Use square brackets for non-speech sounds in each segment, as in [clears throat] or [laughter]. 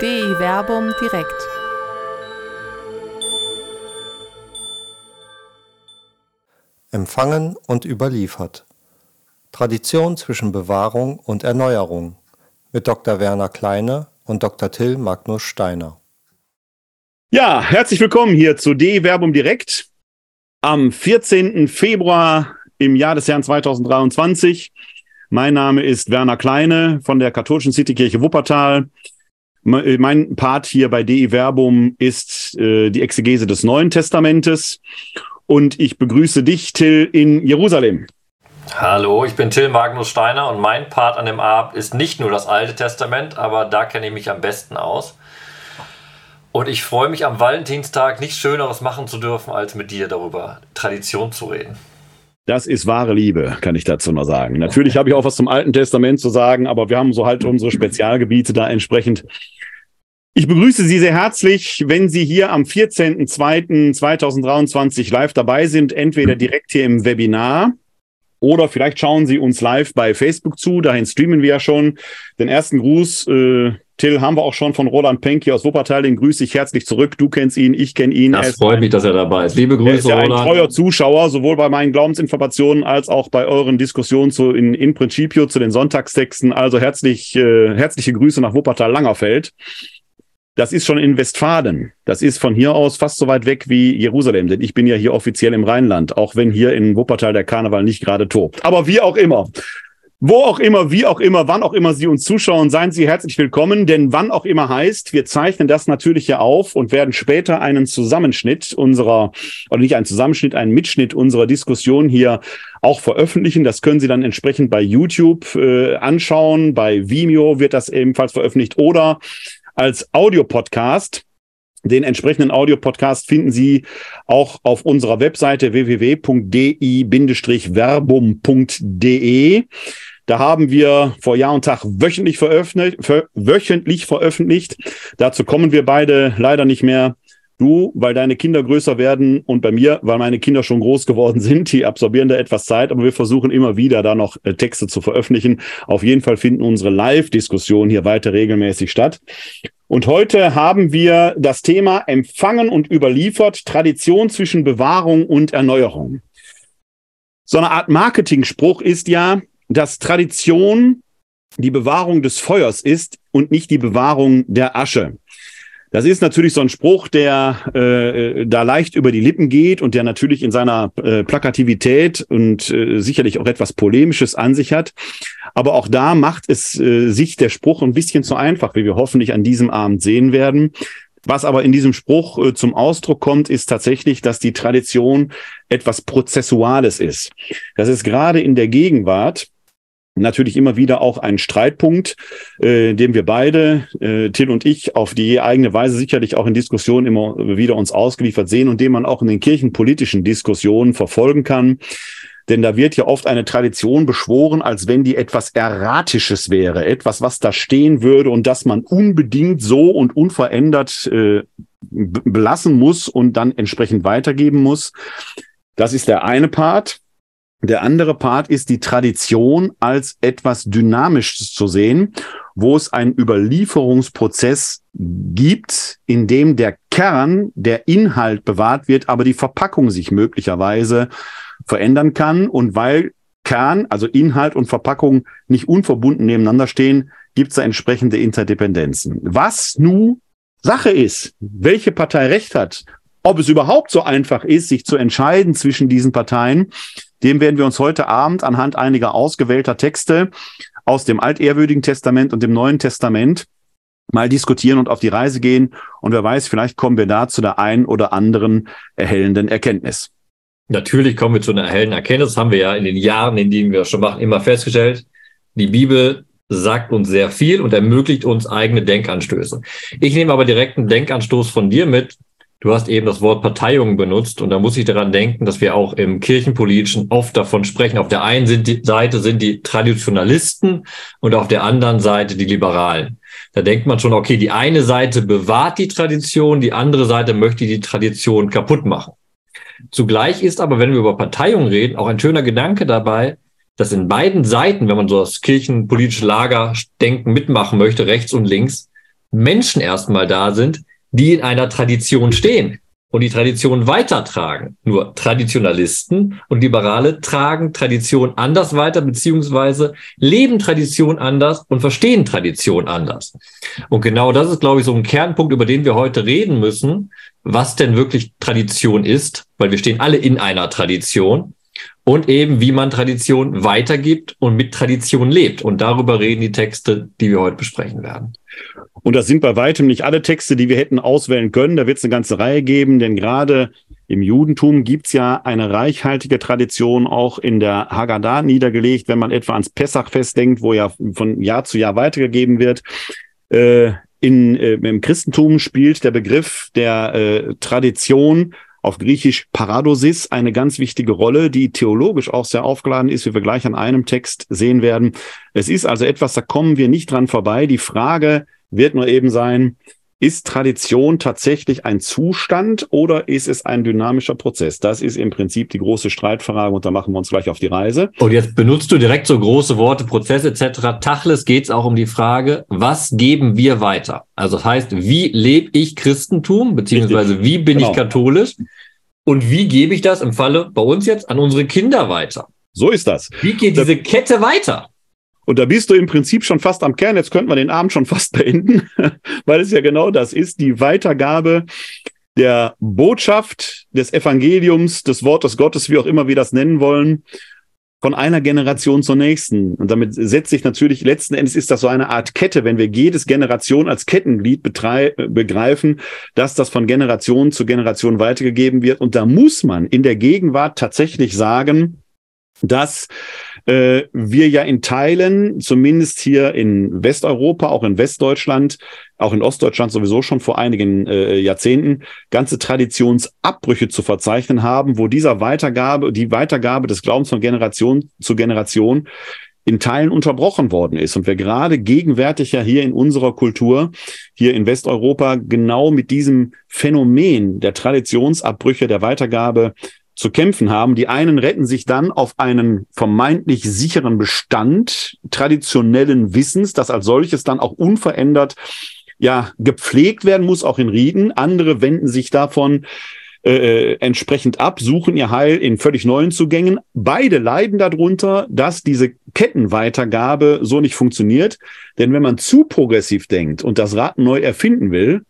DI Werbung direkt. Empfangen und überliefert. Tradition zwischen Bewahrung und Erneuerung mit Dr. Werner Kleine und Dr. Till Magnus Steiner. Ja, herzlich willkommen hier zu DI Werbung direkt am 14. Februar im Jahr des Jahres 2023. Mein Name ist Werner Kleine von der katholischen Citykirche Wuppertal. Äh, mein Part hier bei DI Verbum ist äh, die Exegese des Neuen Testamentes. Und ich begrüße dich, Till, in Jerusalem. Hallo, ich bin Till Magnus Steiner und mein Part an dem Abend ist nicht nur das Alte Testament, aber da kenne ich mich am besten aus. Und ich freue mich am Valentinstag nichts Schöneres machen zu dürfen, als mit dir darüber Tradition zu reden. Das ist wahre Liebe, kann ich dazu noch sagen. Natürlich habe ich auch was zum Alten Testament zu sagen, aber wir haben so halt unsere Spezialgebiete da entsprechend. Ich begrüße Sie sehr herzlich, wenn Sie hier am 14.02.2023 live dabei sind, entweder direkt hier im Webinar oder vielleicht schauen Sie uns live bei Facebook zu. Dahin streamen wir ja schon. Den ersten Gruß äh, Till haben wir auch schon von Roland Penke aus Wuppertal. Den grüße ich herzlich zurück. Du kennst ihn, ich kenne ihn. Das freut ein, mich, dass er dabei ist. Liebe Grüße, er ist ja ein treuer Zuschauer, sowohl bei meinen Glaubensinformationen als auch bei euren Diskussionen zu, in, in Principio zu den Sonntagstexten. Also herzlich, äh, herzliche Grüße nach Wuppertal-Langerfeld. Das ist schon in Westfalen. Das ist von hier aus fast so weit weg wie Jerusalem, denn ich bin ja hier offiziell im Rheinland, auch wenn hier in Wuppertal der Karneval nicht gerade tobt. Aber wie auch immer. Wo auch immer, wie auch immer, wann auch immer Sie uns zuschauen, seien Sie herzlich willkommen, denn wann auch immer heißt, wir zeichnen das natürlich hier auf und werden später einen Zusammenschnitt unserer, oder nicht einen Zusammenschnitt, einen Mitschnitt unserer Diskussion hier auch veröffentlichen. Das können Sie dann entsprechend bei YouTube äh, anschauen, bei Vimeo wird das ebenfalls veröffentlicht oder als Audiopodcast. Den entsprechenden Audiopodcast finden Sie auch auf unserer Webseite www.di-verbum.de. Da haben wir vor Jahr und Tag wöchentlich veröffentlicht, ver wöchentlich veröffentlicht. Dazu kommen wir beide leider nicht mehr. Du, weil deine Kinder größer werden und bei mir, weil meine Kinder schon groß geworden [laughs] sind, die absorbieren da etwas Zeit, aber wir versuchen immer wieder da noch äh, Texte zu veröffentlichen. Auf jeden Fall finden unsere Live-Diskussionen hier weiter regelmäßig statt. Und heute haben wir das Thema Empfangen und überliefert, Tradition zwischen Bewahrung und Erneuerung. So eine Art Marketingspruch ist ja, dass Tradition die Bewahrung des Feuers ist und nicht die Bewahrung der Asche. Das ist natürlich so ein Spruch, der äh, da leicht über die Lippen geht und der natürlich in seiner äh, Plakativität und äh, sicherlich auch etwas Polemisches an sich hat. Aber auch da macht es äh, sich der Spruch ein bisschen zu einfach, wie wir hoffentlich an diesem Abend sehen werden. Was aber in diesem Spruch äh, zum Ausdruck kommt, ist tatsächlich, dass die Tradition etwas Prozessuales ist. Das ist gerade in der Gegenwart natürlich immer wieder auch ein Streitpunkt, äh, dem wir beide, äh, Till und ich, auf die eigene Weise sicherlich auch in Diskussionen immer wieder uns ausgeliefert sehen und den man auch in den kirchenpolitischen Diskussionen verfolgen kann. Denn da wird ja oft eine Tradition beschworen, als wenn die etwas Erratisches wäre, etwas, was da stehen würde und das man unbedingt so und unverändert äh, belassen muss und dann entsprechend weitergeben muss. Das ist der eine Part. Der andere Part ist die Tradition als etwas Dynamisches zu sehen, wo es einen Überlieferungsprozess gibt, in dem der Kern, der Inhalt bewahrt wird, aber die Verpackung sich möglicherweise verändern kann. Und weil Kern, also Inhalt und Verpackung nicht unverbunden nebeneinander stehen, gibt es da entsprechende Interdependenzen. Was nun Sache ist, welche Partei recht hat, ob es überhaupt so einfach ist, sich zu entscheiden zwischen diesen Parteien, dem werden wir uns heute Abend anhand einiger ausgewählter Texte aus dem Altehrwürdigen Testament und dem Neuen Testament mal diskutieren und auf die Reise gehen. Und wer weiß, vielleicht kommen wir da zu der einen oder anderen erhellenden Erkenntnis. Natürlich kommen wir zu einer erhellenden Erkenntnis. Das haben wir ja in den Jahren, in denen wir schon machen, immer festgestellt. Die Bibel sagt uns sehr viel und ermöglicht uns eigene Denkanstöße. Ich nehme aber direkt einen Denkanstoß von dir mit, Du hast eben das Wort Parteiung benutzt und da muss ich daran denken, dass wir auch im Kirchenpolitischen oft davon sprechen. Auf der einen Seite sind die Traditionalisten und auf der anderen Seite die Liberalen. Da denkt man schon, okay, die eine Seite bewahrt die Tradition, die andere Seite möchte die Tradition kaputt machen. Zugleich ist aber, wenn wir über Parteiung reden, auch ein schöner Gedanke dabei, dass in beiden Seiten, wenn man so das kirchenpolitische Lager denken mitmachen möchte, rechts und links, Menschen erstmal da sind, die in einer Tradition stehen und die Tradition weitertragen. Nur Traditionalisten und Liberale tragen Tradition anders weiter, beziehungsweise leben Tradition anders und verstehen Tradition anders. Und genau das ist, glaube ich, so ein Kernpunkt, über den wir heute reden müssen, was denn wirklich Tradition ist, weil wir stehen alle in einer Tradition und eben, wie man Tradition weitergibt und mit Tradition lebt. Und darüber reden die Texte, die wir heute besprechen werden. Und das sind bei weitem nicht alle Texte, die wir hätten auswählen können. Da wird es eine ganze Reihe geben, denn gerade im Judentum gibt's ja eine reichhaltige Tradition auch in der Haggadah niedergelegt, wenn man etwa ans Pessachfest denkt, wo ja von Jahr zu Jahr weitergegeben wird. Äh, in, äh, Im Christentum spielt der Begriff der äh, Tradition auf Griechisch Paradosis eine ganz wichtige Rolle, die theologisch auch sehr aufgeladen ist, wie wir gleich an einem Text sehen werden. Es ist also etwas, da kommen wir nicht dran vorbei. Die Frage wird nur eben sein, ist Tradition tatsächlich ein Zustand oder ist es ein dynamischer Prozess? Das ist im Prinzip die große Streitfrage und da machen wir uns gleich auf die Reise. Und jetzt benutzt du direkt so große Worte, Prozess etc. Tachles geht es auch um die Frage, was geben wir weiter? Also das heißt, wie lebe ich Christentum, beziehungsweise wie bin genau. ich katholisch? Und wie gebe ich das im Falle bei uns jetzt an unsere Kinder weiter? So ist das. Wie geht diese Kette weiter? Und da bist du im Prinzip schon fast am Kern. Jetzt könnten wir den Abend schon fast [laughs] beenden, weil es ja genau das ist, die Weitergabe der Botschaft des Evangeliums, des Wortes Gottes, wie auch immer wir das nennen wollen, von einer Generation zur nächsten. Und damit setzt sich natürlich, letzten Endes ist das so eine Art Kette, wenn wir jedes Generation als Kettenglied begreifen, dass das von Generation zu Generation weitergegeben wird. Und da muss man in der Gegenwart tatsächlich sagen, dass äh, wir ja in Teilen, zumindest hier in Westeuropa, auch in Westdeutschland, auch in Ostdeutschland sowieso schon vor einigen äh, Jahrzehnten, ganze Traditionsabbrüche zu verzeichnen haben, wo dieser Weitergabe, die Weitergabe des Glaubens von Generation zu Generation in Teilen unterbrochen worden ist. Und wir gerade gegenwärtig ja hier in unserer Kultur, hier in Westeuropa, genau mit diesem Phänomen der Traditionsabbrüche, der Weitergabe zu kämpfen haben. Die einen retten sich dann auf einen vermeintlich sicheren Bestand traditionellen Wissens, das als solches dann auch unverändert ja gepflegt werden muss, auch in Rieden. Andere wenden sich davon äh, entsprechend ab, suchen ihr Heil in völlig neuen Zugängen. Beide leiden darunter, dass diese Kettenweitergabe so nicht funktioniert. Denn wenn man zu progressiv denkt und das Rad neu erfinden will,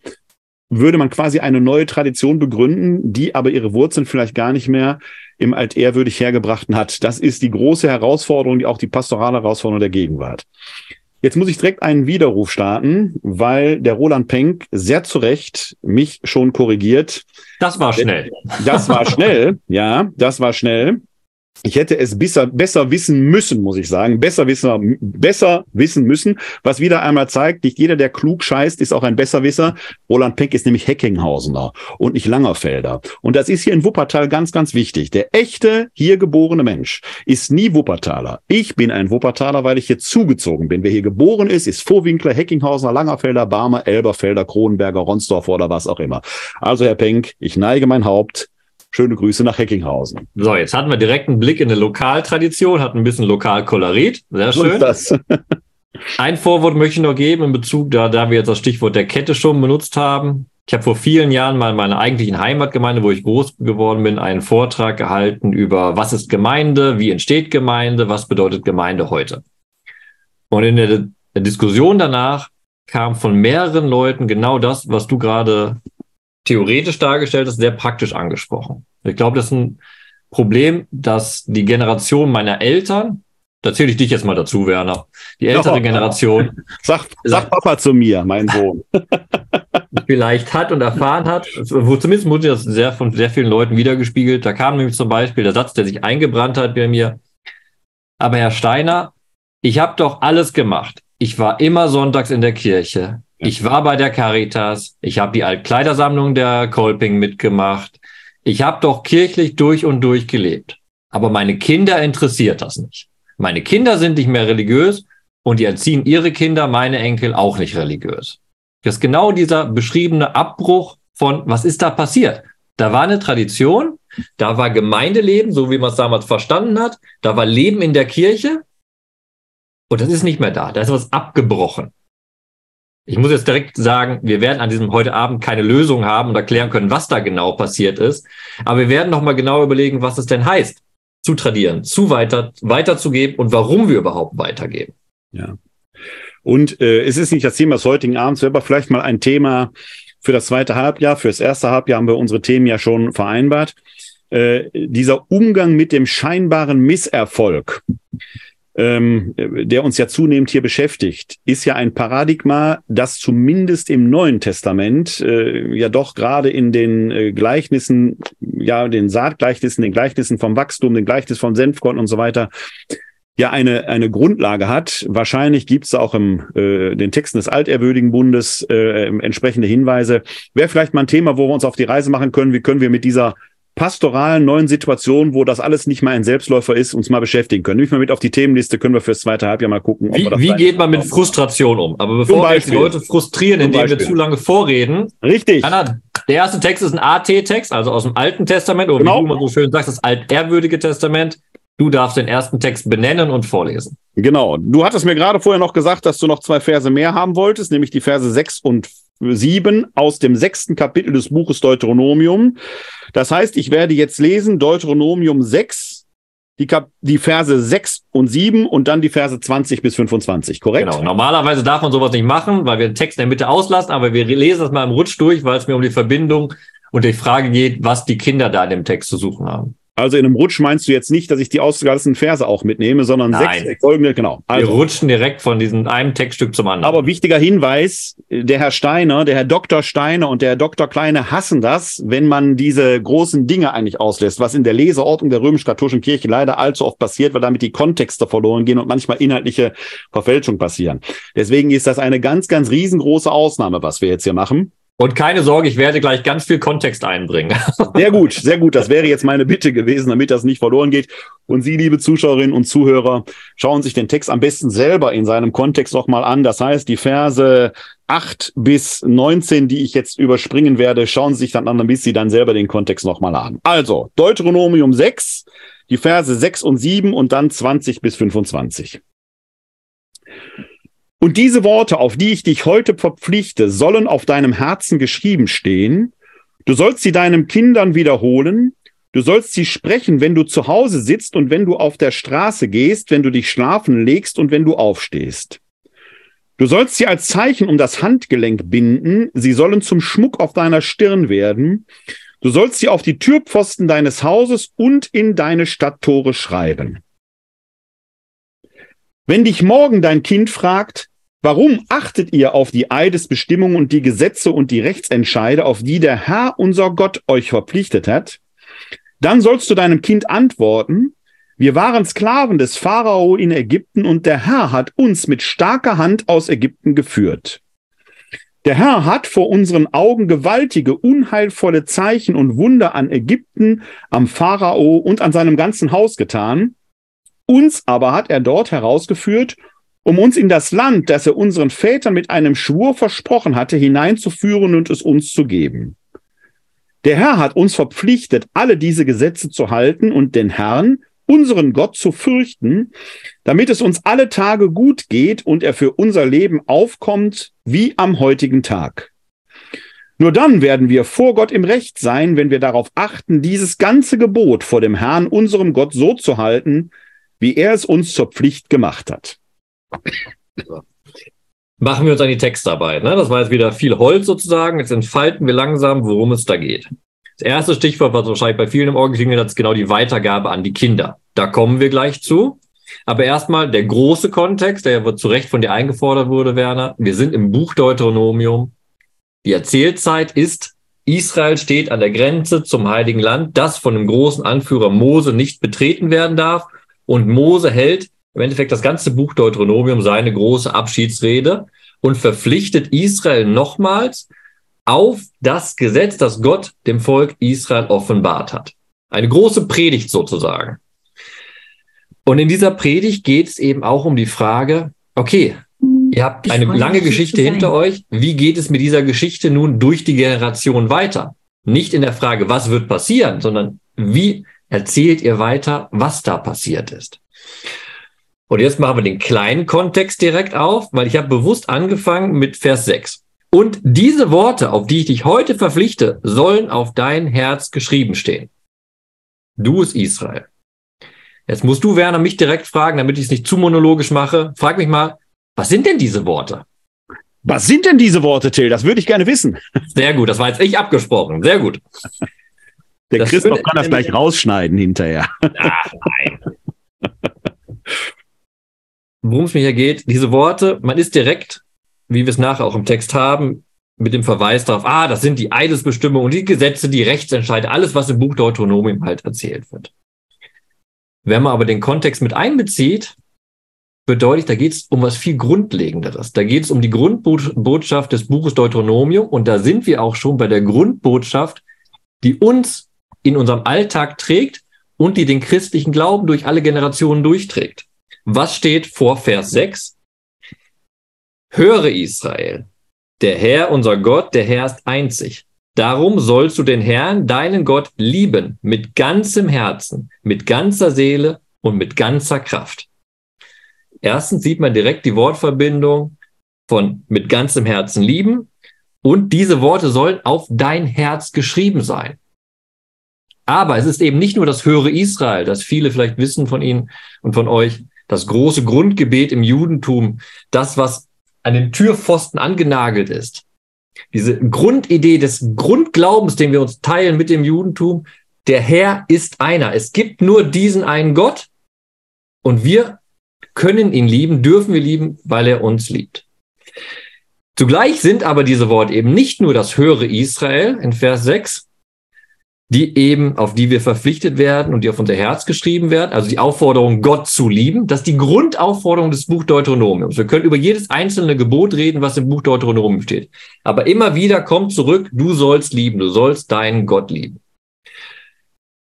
würde man quasi eine neue Tradition begründen, die aber ihre Wurzeln vielleicht gar nicht mehr im altehrwürdig hergebrachten hat. Das ist die große Herausforderung, die auch die pastorale Herausforderung der Gegenwart. Jetzt muss ich direkt einen Widerruf starten, weil der Roland Penck sehr zu Recht mich schon korrigiert. Das war schnell. Das war schnell, ja, das war schnell. Ich hätte es besser, besser wissen müssen, muss ich sagen. Besser wissen, besser wissen müssen, was wieder einmal zeigt, nicht jeder, der klug scheißt, ist auch ein Besserwisser. Roland Peck ist nämlich Heckinghausener und nicht Langerfelder. Und das ist hier in Wuppertal ganz, ganz wichtig. Der echte, hier geborene Mensch ist nie Wuppertaler. Ich bin ein Wuppertaler, weil ich hier zugezogen bin. Wer hier geboren ist, ist Vorwinkler, Heckinghausener, Langerfelder, Barmer, Elberfelder, Kronenberger, Ronsdorf oder was auch immer. Also, Herr Penck, ich neige mein Haupt Schöne Grüße nach Heckinghausen. So, jetzt hatten wir direkt einen Blick in eine Lokaltradition, hatten ein bisschen Lokalkolorit. Sehr schön. So ist das. [laughs] ein Vorwort möchte ich noch geben in Bezug, da, da wir jetzt das Stichwort der Kette schon benutzt haben. Ich habe vor vielen Jahren mal in meiner eigentlichen Heimatgemeinde, wo ich groß geworden bin, einen Vortrag gehalten über was ist Gemeinde, wie entsteht Gemeinde, was bedeutet Gemeinde heute. Und in der, der Diskussion danach kam von mehreren Leuten genau das, was du gerade theoretisch dargestellt ist, sehr praktisch angesprochen. Ich glaube, das ist ein Problem, dass die Generation meiner Eltern, da zähle ich dich jetzt mal dazu, Werner, die ältere oh, Generation. [laughs] Sag, sag Papa zu mir, mein Sohn. [laughs] [laughs] vielleicht hat und erfahren hat, wo zumindest wurde das sehr von sehr vielen Leuten wiedergespiegelt. Da kam nämlich zum Beispiel der Satz, der sich eingebrannt hat bei mir. Aber Herr Steiner, ich habe doch alles gemacht. Ich war immer sonntags in der Kirche. Ich war bei der Caritas, ich habe die Altkleidersammlung der Kolping mitgemacht. Ich habe doch kirchlich durch und durch gelebt. Aber meine Kinder interessiert das nicht. Meine Kinder sind nicht mehr religiös und die erziehen ihre Kinder, meine Enkel, auch nicht religiös. Das ist genau dieser beschriebene Abbruch von, was ist da passiert? Da war eine Tradition, da war Gemeindeleben, so wie man es damals verstanden hat, da war Leben in der Kirche und das ist nicht mehr da, da ist was abgebrochen. Ich muss jetzt direkt sagen, wir werden an diesem heute Abend keine Lösung haben und erklären können, was da genau passiert ist. Aber wir werden nochmal genau überlegen, was es denn heißt, zu tradieren, zu weiter, weiterzugeben und warum wir überhaupt weitergeben. Ja. Und äh, es ist nicht das Thema des heutigen Abends, aber vielleicht mal ein Thema für das zweite Halbjahr. Für das erste Halbjahr haben wir unsere Themen ja schon vereinbart. Äh, dieser Umgang mit dem scheinbaren Misserfolg ähm, der uns ja zunehmend hier beschäftigt, ist ja ein Paradigma, das zumindest im Neuen Testament äh, ja doch gerade in den äh, Gleichnissen, ja, den Saatgleichnissen, den Gleichnissen vom Wachstum, den Gleichnis vom Senfkorn und so weiter, ja eine, eine Grundlage hat. Wahrscheinlich gibt es auch im äh, den Texten des Alterwürdigen Bundes äh, entsprechende Hinweise. Wäre vielleicht mal ein Thema, wo wir uns auf die Reise machen können. Wie können wir mit dieser pastoralen neuen Situation, wo das alles nicht mal ein Selbstläufer ist, uns mal beschäftigen können. Nicht mal mit auf die Themenliste können wir fürs zweite Halbjahr mal gucken. wie, wie geht man mit Frustration um? Aber bevor wir die Leute frustrieren, indem wir zu lange vorreden. Richtig. Anna, der erste Text ist ein AT-Text, also aus dem Alten Testament, oder genau. wie du mal so schön sagst, das altehrwürdige Testament. Du darfst den ersten Text benennen und vorlesen. Genau. Du hattest mir gerade vorher noch gesagt, dass du noch zwei Verse mehr haben wolltest, nämlich die Verse 6 und 7 aus dem sechsten Kapitel des Buches Deuteronomium. Das heißt, ich werde jetzt lesen Deuteronomium 6, die, Kap die Verse 6 und 7 und dann die Verse 20 bis 25, korrekt? Genau. Normalerweise darf man sowas nicht machen, weil wir den Text in der Mitte auslassen, aber wir lesen das mal im Rutsch durch, weil es mir um die Verbindung und die Frage geht, was die Kinder da in dem Text zu suchen haben. Also in einem Rutsch meinst du jetzt nicht, dass ich die ausgelassenen Verse auch mitnehme, sondern Nein. sechs folgende, genau. Also, Wir rutschen direkt von diesem einem Textstück zum anderen. Aber wichtiger Hinweis, der Herr Steiner, der Herr Dr. Steiner und der Herr Dr. Kleine hassen das, wenn man diese großen Dinge eigentlich auslässt, was in der Leseordnung der römisch-katholischen Kirche leider allzu oft passiert, weil damit die Kontexte verloren gehen und manchmal inhaltliche Verfälschungen passieren. Deswegen ist das eine ganz, ganz riesengroße Ausnahme, was wir jetzt hier machen. Und keine Sorge, ich werde gleich ganz viel Kontext einbringen. [laughs] Sehr gut, sehr gut. Das wäre jetzt meine Bitte gewesen, damit das nicht verloren geht. Und Sie, liebe Zuschauerinnen und Zuhörer, schauen sich den Text am besten selber in seinem Kontext nochmal an. Das heißt, die Verse 8 bis 19, die ich jetzt überspringen werde, schauen Sie sich dann an, damit Sie dann selber den Kontext nochmal an. Also, Deuteronomium 6, die Verse 6 und 7 und dann 20 bis 25. Und diese Worte, auf die ich dich heute verpflichte, sollen auf deinem Herzen geschrieben stehen. Du sollst sie deinen Kindern wiederholen. Du sollst sie sprechen, wenn du zu Hause sitzt und wenn du auf der Straße gehst, wenn du dich schlafen legst und wenn du aufstehst. Du sollst sie als Zeichen um das Handgelenk binden. Sie sollen zum Schmuck auf deiner Stirn werden. Du sollst sie auf die Türpfosten deines Hauses und in deine Stadttore schreiben. Wenn dich morgen dein Kind fragt, Warum achtet ihr auf die Eidesbestimmungen und die Gesetze und die Rechtsentscheide, auf die der Herr, unser Gott, euch verpflichtet hat? Dann sollst du deinem Kind antworten, wir waren Sklaven des Pharao in Ägypten und der Herr hat uns mit starker Hand aus Ägypten geführt. Der Herr hat vor unseren Augen gewaltige, unheilvolle Zeichen und Wunder an Ägypten, am Pharao und an seinem ganzen Haus getan. Uns aber hat er dort herausgeführt um uns in das Land, das er unseren Vätern mit einem Schwur versprochen hatte, hineinzuführen und es uns zu geben. Der Herr hat uns verpflichtet, alle diese Gesetze zu halten und den Herrn, unseren Gott, zu fürchten, damit es uns alle Tage gut geht und er für unser Leben aufkommt wie am heutigen Tag. Nur dann werden wir vor Gott im Recht sein, wenn wir darauf achten, dieses ganze Gebot vor dem Herrn, unserem Gott, so zu halten, wie er es uns zur Pflicht gemacht hat. Machen wir uns an die Textarbeit. Ne? Das war jetzt wieder viel Holz sozusagen. Jetzt entfalten wir langsam, worum es da geht. Das erste Stichwort, was wahrscheinlich bei vielen im Ohr klingelt ist genau die Weitergabe an die Kinder. Da kommen wir gleich zu. Aber erstmal der große Kontext, der zu Recht von dir eingefordert wurde, Werner. Wir sind im Buch Deuteronomium. Die Erzählzeit ist, Israel steht an der Grenze zum Heiligen Land, das von dem großen Anführer Mose nicht betreten werden darf. Und Mose hält im Endeffekt das ganze Buch Deuteronomium seine große Abschiedsrede und verpflichtet Israel nochmals auf das Gesetz, das Gott dem Volk Israel offenbart hat. Eine große Predigt sozusagen. Und in dieser Predigt geht es eben auch um die Frage, okay, ihr habt ich eine lange Geschichte hinter euch. Wie geht es mit dieser Geschichte nun durch die Generation weiter? Nicht in der Frage, was wird passieren, sondern wie erzählt ihr weiter, was da passiert ist. Und jetzt machen wir den kleinen Kontext direkt auf, weil ich habe bewusst angefangen mit Vers 6. Und diese Worte, auf die ich dich heute verpflichte, sollen auf dein Herz geschrieben stehen. Du ist Israel. Jetzt musst du, Werner, mich direkt fragen, damit ich es nicht zu monologisch mache. Frag mich mal, was sind denn diese Worte? Was sind denn diese Worte, Till? Das würde ich gerne wissen. Sehr gut, das war jetzt ich abgesprochen. Sehr gut. Der das Christoph kann das gleich rausschneiden hinterher. Ach, nein. [laughs] Worum es mir hier geht, diese Worte, man ist direkt, wie wir es nachher auch im Text haben, mit dem Verweis darauf, ah, das sind die Eidesbestimmungen und die Gesetze, die Rechtsentscheide, alles, was im Buch Deuteronomium halt erzählt wird. Wenn man aber den Kontext mit einbezieht, bedeutet, da geht es um was viel Grundlegenderes. Da geht es um die Grundbotschaft des Buches Deuteronomium und da sind wir auch schon bei der Grundbotschaft, die uns in unserem Alltag trägt und die den christlichen Glauben durch alle Generationen durchträgt. Was steht vor Vers 6? Höre Israel, der Herr, unser Gott, der Herr ist einzig. Darum sollst du den Herrn, deinen Gott, lieben mit ganzem Herzen, mit ganzer Seele und mit ganzer Kraft. Erstens sieht man direkt die Wortverbindung von mit ganzem Herzen lieben und diese Worte sollen auf dein Herz geschrieben sein. Aber es ist eben nicht nur das höhere Israel, das viele vielleicht wissen von Ihnen und von euch, das große Grundgebet im Judentum, das, was an den Türpfosten angenagelt ist. Diese Grundidee des Grundglaubens, den wir uns teilen mit dem Judentum, der Herr ist einer. Es gibt nur diesen einen Gott und wir können ihn lieben, dürfen wir lieben, weil er uns liebt. Zugleich sind aber diese Worte eben nicht nur das höhere Israel in Vers 6, die eben, auf die wir verpflichtet werden und die auf unser Herz geschrieben werden, also die Aufforderung, Gott zu lieben, das ist die Grundaufforderung des Buch Deuteronomiums. Wir können über jedes einzelne Gebot reden, was im Buch Deuteronomium steht. Aber immer wieder kommt zurück, du sollst lieben, du sollst deinen Gott lieben.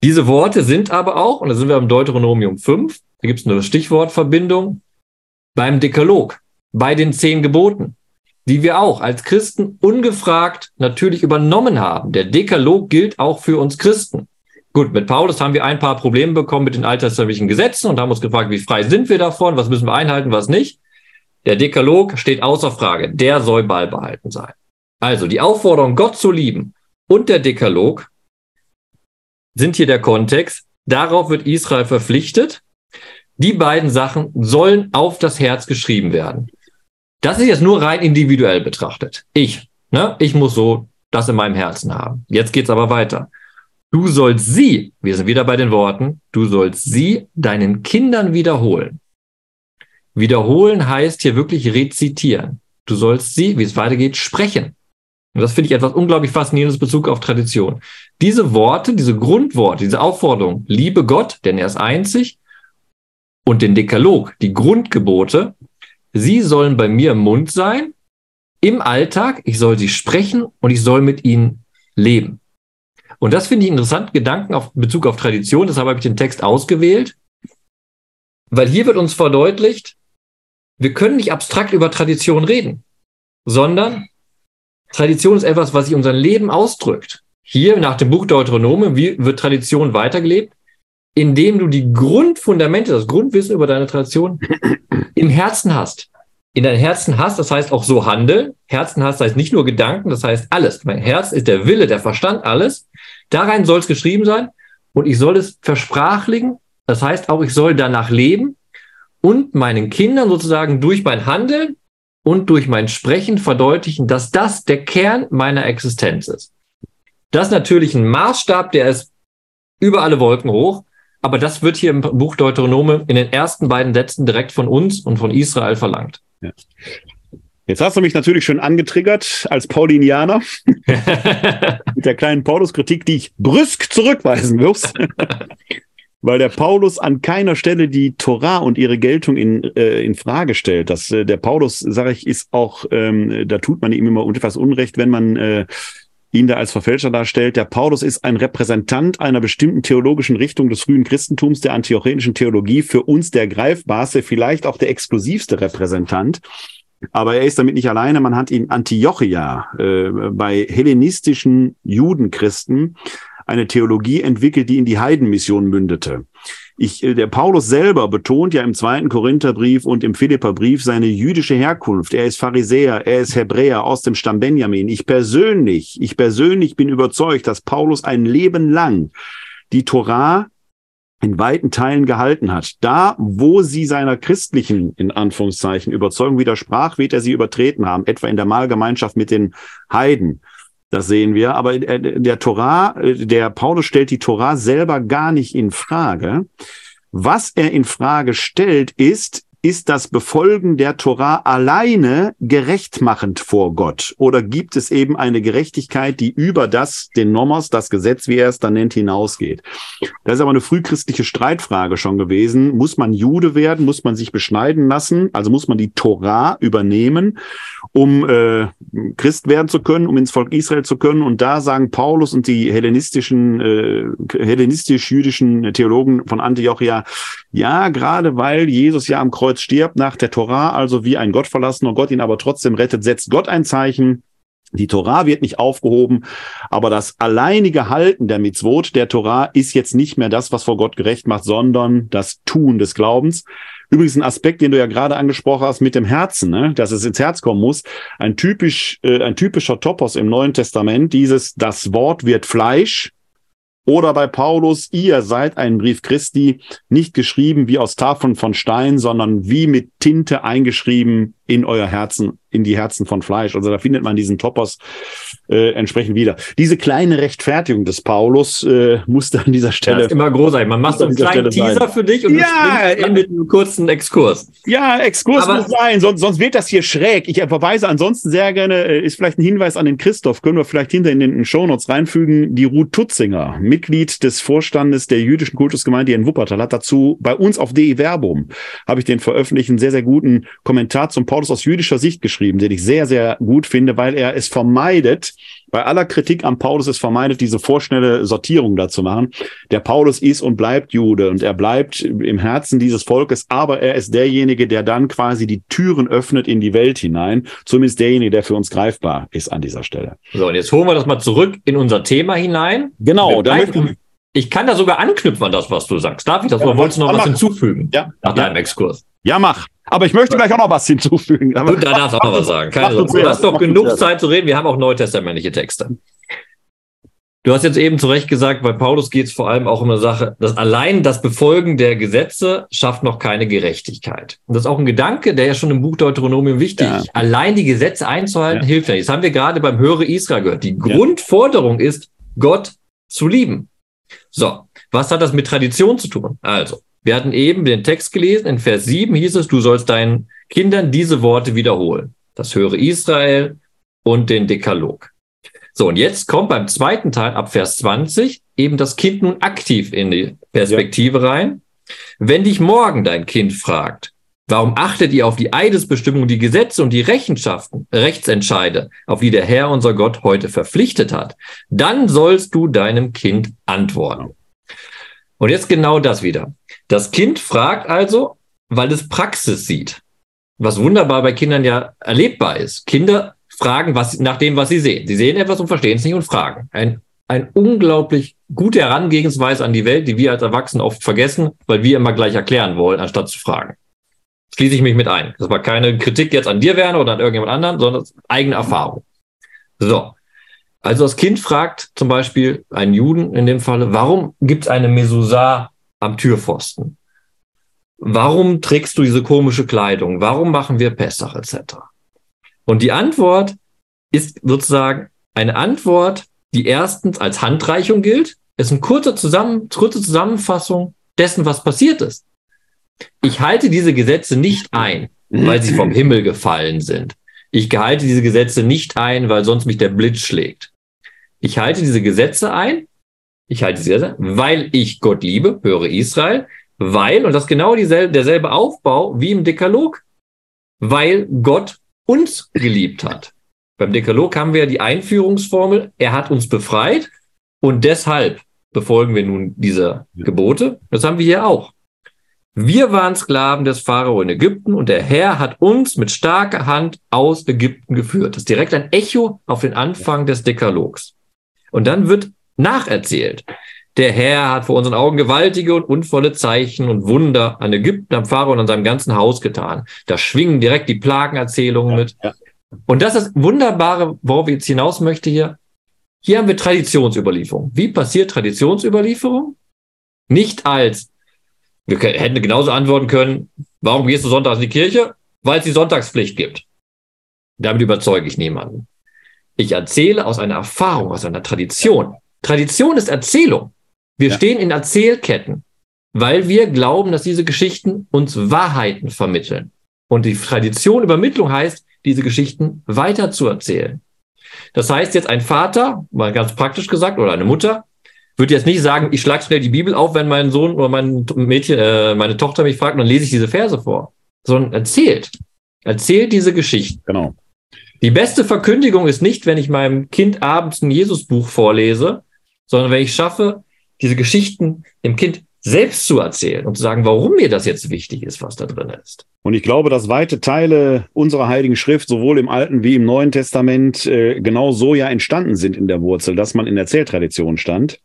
Diese Worte sind aber auch, und da sind wir im Deuteronomium 5, da gibt es eine Stichwortverbindung, beim Dekalog, bei den zehn Geboten die wir auch als Christen ungefragt natürlich übernommen haben. Der Dekalog gilt auch für uns Christen. Gut, mit Paulus haben wir ein paar Probleme bekommen mit den alttestamentlichen Gesetzen und haben uns gefragt, wie frei sind wir davon, was müssen wir einhalten, was nicht. Der Dekalog steht außer Frage, der soll beibehalten sein. Also die Aufforderung, Gott zu lieben und der Dekalog sind hier der Kontext. Darauf wird Israel verpflichtet. Die beiden Sachen sollen auf das Herz geschrieben werden. Das ist jetzt nur rein individuell betrachtet. Ich, ne? Ich muss so das in meinem Herzen haben. Jetzt geht's aber weiter. Du sollst sie, wir sind wieder bei den Worten, du sollst sie deinen Kindern wiederholen. Wiederholen heißt hier wirklich rezitieren. Du sollst sie, wie es weitergeht, sprechen. Und das finde ich etwas unglaublich faszinierendes Bezug auf Tradition. Diese Worte, diese Grundworte, diese Aufforderung, liebe Gott, denn er ist einzig, und den Dekalog, die Grundgebote, Sie sollen bei mir im Mund sein, im Alltag, ich soll sie sprechen und ich soll mit ihnen leben. Und das finde ich interessant, Gedanken auf Bezug auf Tradition, deshalb habe ich den Text ausgewählt, weil hier wird uns verdeutlicht, wir können nicht abstrakt über Tradition reden, sondern Tradition ist etwas, was sich unser Leben ausdrückt. Hier nach dem Buch Deuteronomium, wird Tradition weitergelebt? Indem du die Grundfundamente, das Grundwissen über deine Tradition [clears throat] im Herzen hast. In deinem Herzen hast, das heißt auch so handeln. Herzen hast heißt nicht nur Gedanken, das heißt alles. Mein Herz ist der Wille, der Verstand, alles. Darein soll es geschrieben sein und ich soll es versprachlichen. Das heißt auch, ich soll danach leben und meinen Kindern sozusagen durch mein Handeln und durch mein Sprechen verdeutlichen, dass das der Kern meiner Existenz ist. Das ist natürlich ein Maßstab, der ist über alle Wolken hoch. Aber das wird hier im Buch Deuteronome in den ersten beiden Sätzen direkt von uns und von Israel verlangt. Ja. Jetzt hast du mich natürlich schon angetriggert als Paulinianer [laughs] mit der kleinen Paulus-Kritik, die ich brüsk zurückweisen muss. [laughs] Weil der Paulus an keiner Stelle die Torah und ihre Geltung in, äh, in Frage stellt. Das, äh, der Paulus, sage ich, ist auch, ähm, da tut man ihm immer etwas Unrecht, wenn man äh, ihn da als Verfälscher darstellt. Der Paulus ist ein Repräsentant einer bestimmten theologischen Richtung des frühen Christentums, der antiochenischen Theologie, für uns der greifbarste, vielleicht auch der exklusivste Repräsentant. Aber er ist damit nicht alleine. Man hat ihn Antiochia äh, bei hellenistischen Judenchristen eine Theologie entwickelt, die in die Heidenmission mündete. Ich, äh, der Paulus selber betont ja im zweiten Korintherbrief und im Philipperbrief seine jüdische Herkunft. Er ist Pharisäer, er ist Hebräer aus dem Stamm Benjamin. Ich persönlich, ich persönlich bin überzeugt, dass Paulus ein Leben lang die Torah in weiten Teilen gehalten hat. Da, wo sie seiner christlichen, in Anführungszeichen, Überzeugung widersprach, wird er sie übertreten haben, etwa in der Mahlgemeinschaft mit den Heiden. Das sehen wir. Aber äh, der Torah, äh, der Paulus stellt die Torah selber gar nicht in Frage. Was er in Frage stellt, ist, ist das Befolgen der Torah alleine gerechtmachend vor Gott? Oder gibt es eben eine Gerechtigkeit, die über das, den Nomos, das Gesetz, wie er es dann nennt, hinausgeht? Das ist aber eine frühchristliche Streitfrage schon gewesen. Muss man Jude werden? Muss man sich beschneiden lassen? Also muss man die Torah übernehmen, um äh, Christ werden zu können, um ins Volk Israel zu können? Und da sagen Paulus und die hellenistischen, äh, hellenistisch-jüdischen Theologen von Antiochia, ja, gerade weil Jesus ja am Kreuz Kreuz stirbt nach der Torah, also wie ein Gottverlassener Gott ihn aber trotzdem rettet, setzt Gott ein Zeichen. Die Torah wird nicht aufgehoben, aber das alleinige Halten der Mitzvot der Torah ist jetzt nicht mehr das, was vor Gott gerecht macht, sondern das Tun des Glaubens. Übrigens ein Aspekt, den du ja gerade angesprochen hast mit dem Herzen, ne? dass es ins Herz kommen muss. Ein typisch, äh, ein typischer Topos im Neuen Testament, dieses, das Wort wird Fleisch, oder bei Paulus, ihr seid ein Brief Christi, nicht geschrieben wie aus Tafeln von Stein, sondern wie mit Tinte eingeschrieben in euer Herzen, in die Herzen von Fleisch. Also da findet man diesen Topos äh, entsprechend wieder. Diese kleine Rechtfertigung des Paulus äh, musste an dieser Stelle. Ja, ist immer großartig. Man macht so einen kleinen Teaser sein. für dich und ja, dann mit einem kurzen Exkurs. Ja, Exkurs Aber muss sein, sonst, sonst wird das hier schräg. Ich verweise ansonsten sehr gerne, äh, ist vielleicht ein Hinweis an den Christoph, können wir vielleicht hinter in den Shownotes reinfügen, die Ruth Tutzinger, Mitglied des Vorstandes der jüdischen Kultusgemeinde in Wuppertal, hat dazu bei uns auf DE Verbum, habe ich den veröffentlicht, einen sehr, sehr guten Kommentar zum Paulus aus jüdischer Sicht geschrieben, den ich sehr, sehr gut finde, weil er es vermeidet, bei aller Kritik am Paulus es vermeidet, diese vorschnelle Sortierung da zu machen. Der Paulus ist und bleibt Jude und er bleibt im Herzen dieses Volkes, aber er ist derjenige, der dann quasi die Türen öffnet in die Welt hinein. Zumindest derjenige, der für uns greifbar ist an dieser Stelle. So, und jetzt holen wir das mal zurück in unser Thema hinein. Genau, damit. Ich kann da sogar anknüpfen an das, was du sagst. Darf ich das? Ja, oder wolltest du noch was hinzufügen? Ja. Nach ja. deinem Exkurs. Ja, mach. Aber ich möchte gleich auch noch was hinzufügen. Aber, da darfst du auch noch was sagen. Keine Sorge. Du hast doch genug Zeit zu reden. Wir haben auch neutestamentliche Texte. Du hast jetzt eben zu Recht gesagt, bei Paulus geht es vor allem auch um eine Sache, dass allein das Befolgen der Gesetze schafft noch keine Gerechtigkeit. Und das ist auch ein Gedanke, der ja schon im Buch Deuteronomium wichtig ist. Ja. Allein die Gesetze einzuhalten ja. hilft nicht. Das haben wir gerade beim Höre Israel gehört. Die Grundforderung ist, Gott zu lieben. So, was hat das mit Tradition zu tun? Also, wir hatten eben den Text gelesen, in Vers 7 hieß es, du sollst deinen Kindern diese Worte wiederholen. Das höre Israel und den Dekalog. So, und jetzt kommt beim zweiten Teil ab Vers 20 eben das Kind nun aktiv in die Perspektive ja. rein. Wenn dich morgen dein Kind fragt, warum achtet ihr auf die Eidesbestimmung, die Gesetze und die Rechenschaften, Rechtsentscheide, auf die der Herr unser Gott heute verpflichtet hat, dann sollst du deinem Kind antworten. Und jetzt genau das wieder. Das Kind fragt also, weil es Praxis sieht. Was wunderbar bei Kindern ja erlebbar ist. Kinder fragen was, nach dem, was sie sehen. Sie sehen etwas und verstehen es nicht und fragen. Ein, ein unglaublich gute Herangehensweise an die Welt, die wir als Erwachsene oft vergessen, weil wir immer gleich erklären wollen, anstatt zu fragen. Schließe ich mich mit ein. Das war keine Kritik jetzt an dir, Werner, oder an irgendjemand anderen, sondern eigene Erfahrung. So. Also das Kind fragt zum Beispiel einen Juden in dem Falle, warum gibt es eine Mesusa am Türpfosten? Warum trägst du diese komische Kleidung? Warum machen wir Pessach etc.? Und die Antwort ist sozusagen eine Antwort, die erstens als Handreichung gilt. Es ist eine kurze, Zusammen kurze Zusammenfassung dessen, was passiert ist. Ich halte diese Gesetze nicht ein, weil sie vom Himmel gefallen sind. Ich halte diese Gesetze nicht ein, weil sonst mich der Blitz schlägt. Ich halte diese Gesetze ein, ich halte sie sehr, weil ich Gott liebe, höre Israel, weil, und das ist genau dieselbe, derselbe Aufbau wie im Dekalog, weil Gott uns geliebt hat. Beim Dekalog haben wir die Einführungsformel, er hat uns befreit und deshalb befolgen wir nun diese Gebote. Das haben wir hier auch. Wir waren Sklaven des Pharao in Ägypten und der Herr hat uns mit starker Hand aus Ägypten geführt. Das ist direkt ein Echo auf den Anfang des Dekalogs. Und dann wird nacherzählt. Der Herr hat vor unseren Augen gewaltige und unvolle Zeichen und Wunder an Ägypten, am Pharao und an seinem ganzen Haus getan. Da schwingen direkt die Plagenerzählungen ja, mit. Ja. Und das ist Wunderbare, worauf ich jetzt hinaus möchte hier. Hier haben wir Traditionsüberlieferung. Wie passiert Traditionsüberlieferung? Nicht als, wir hätten genauso antworten können, warum gehst du sonntags in die Kirche? Weil es die Sonntagspflicht gibt. Damit überzeuge ich niemanden. Ich erzähle aus einer Erfahrung, aus einer Tradition. Tradition ist Erzählung. Wir ja. stehen in Erzählketten, weil wir glauben, dass diese Geschichten uns Wahrheiten vermitteln. Und die Tradition Übermittlung heißt, diese Geschichten weiterzuerzählen. Das heißt jetzt ein Vater, mal ganz praktisch gesagt, oder eine Mutter, würde jetzt nicht sagen, ich schlage schnell die Bibel auf, wenn mein Sohn oder mein Mädchen, äh, meine Tochter mich fragt, dann lese ich diese Verse vor, sondern erzählt. Erzählt diese Geschichten. Genau. Die beste Verkündigung ist nicht, wenn ich meinem Kind abends ein Jesusbuch vorlese, sondern wenn ich schaffe, diese Geschichten dem Kind selbst zu erzählen und zu sagen, warum mir das jetzt wichtig ist, was da drin ist. Und ich glaube, dass weite Teile unserer Heiligen Schrift, sowohl im Alten wie im Neuen Testament, äh, genau so ja entstanden sind in der Wurzel, dass man in der Zähltradition stand.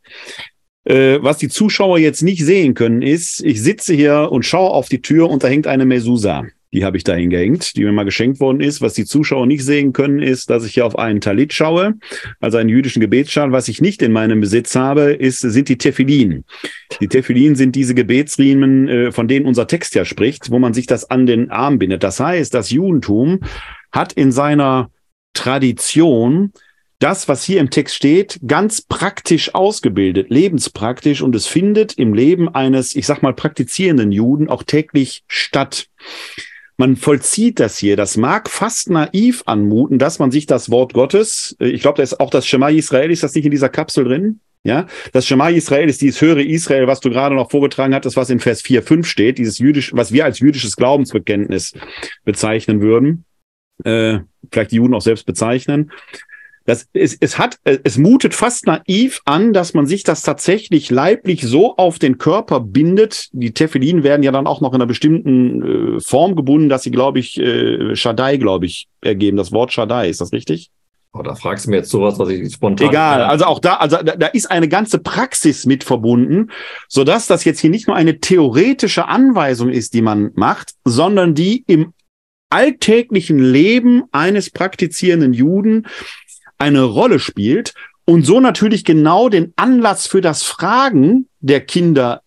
Äh, was die Zuschauer jetzt nicht sehen können, ist, ich sitze hier und schaue auf die Tür und da hängt eine Mesusa. Die habe ich da hingehängt, die mir mal geschenkt worden ist. Was die Zuschauer nicht sehen können, ist, dass ich hier auf einen Talit schaue, also einen jüdischen Gebetsschal. Was ich nicht in meinem Besitz habe, ist, sind die Tefillin. Die Tefillin sind diese Gebetsriemen, äh, von denen unser Text ja spricht, wo man sich das an den Arm bindet. Das heißt, das Judentum hat in seiner Tradition das, was hier im Text steht, ganz praktisch ausgebildet, lebenspraktisch und es findet im Leben eines, ich sag mal, praktizierenden Juden auch täglich statt man vollzieht das hier. Das mag fast naiv anmuten, dass man sich das Wort Gottes, äh, ich glaube, da ist auch das Shema Israel, ist das nicht in dieser Kapsel drin? Ja, das Shema Israel ist dieses höhere Israel, was du gerade noch vorgetragen hattest, was in Vers 4, 5 steht, dieses jüdisch, was wir als jüdisches Glaubensbekenntnis bezeichnen würden, äh, vielleicht die Juden auch selbst bezeichnen. Das, es, es hat, es mutet fast naiv an, dass man sich das tatsächlich leiblich so auf den Körper bindet. Die Tefillin werden ja dann auch noch in einer bestimmten äh, Form gebunden, dass sie, glaube ich, äh, Shaddai, glaube ich, ergeben. Das Wort Shaddai, ist das richtig? Oh, da fragst du mir jetzt sowas, was ich spontan. Egal, also auch da, also da, da ist eine ganze Praxis mit verbunden, so dass das jetzt hier nicht nur eine theoretische Anweisung ist, die man macht, sondern die im alltäglichen Leben eines praktizierenden Juden eine Rolle spielt und so natürlich genau den Anlass für das Fragen der Kinder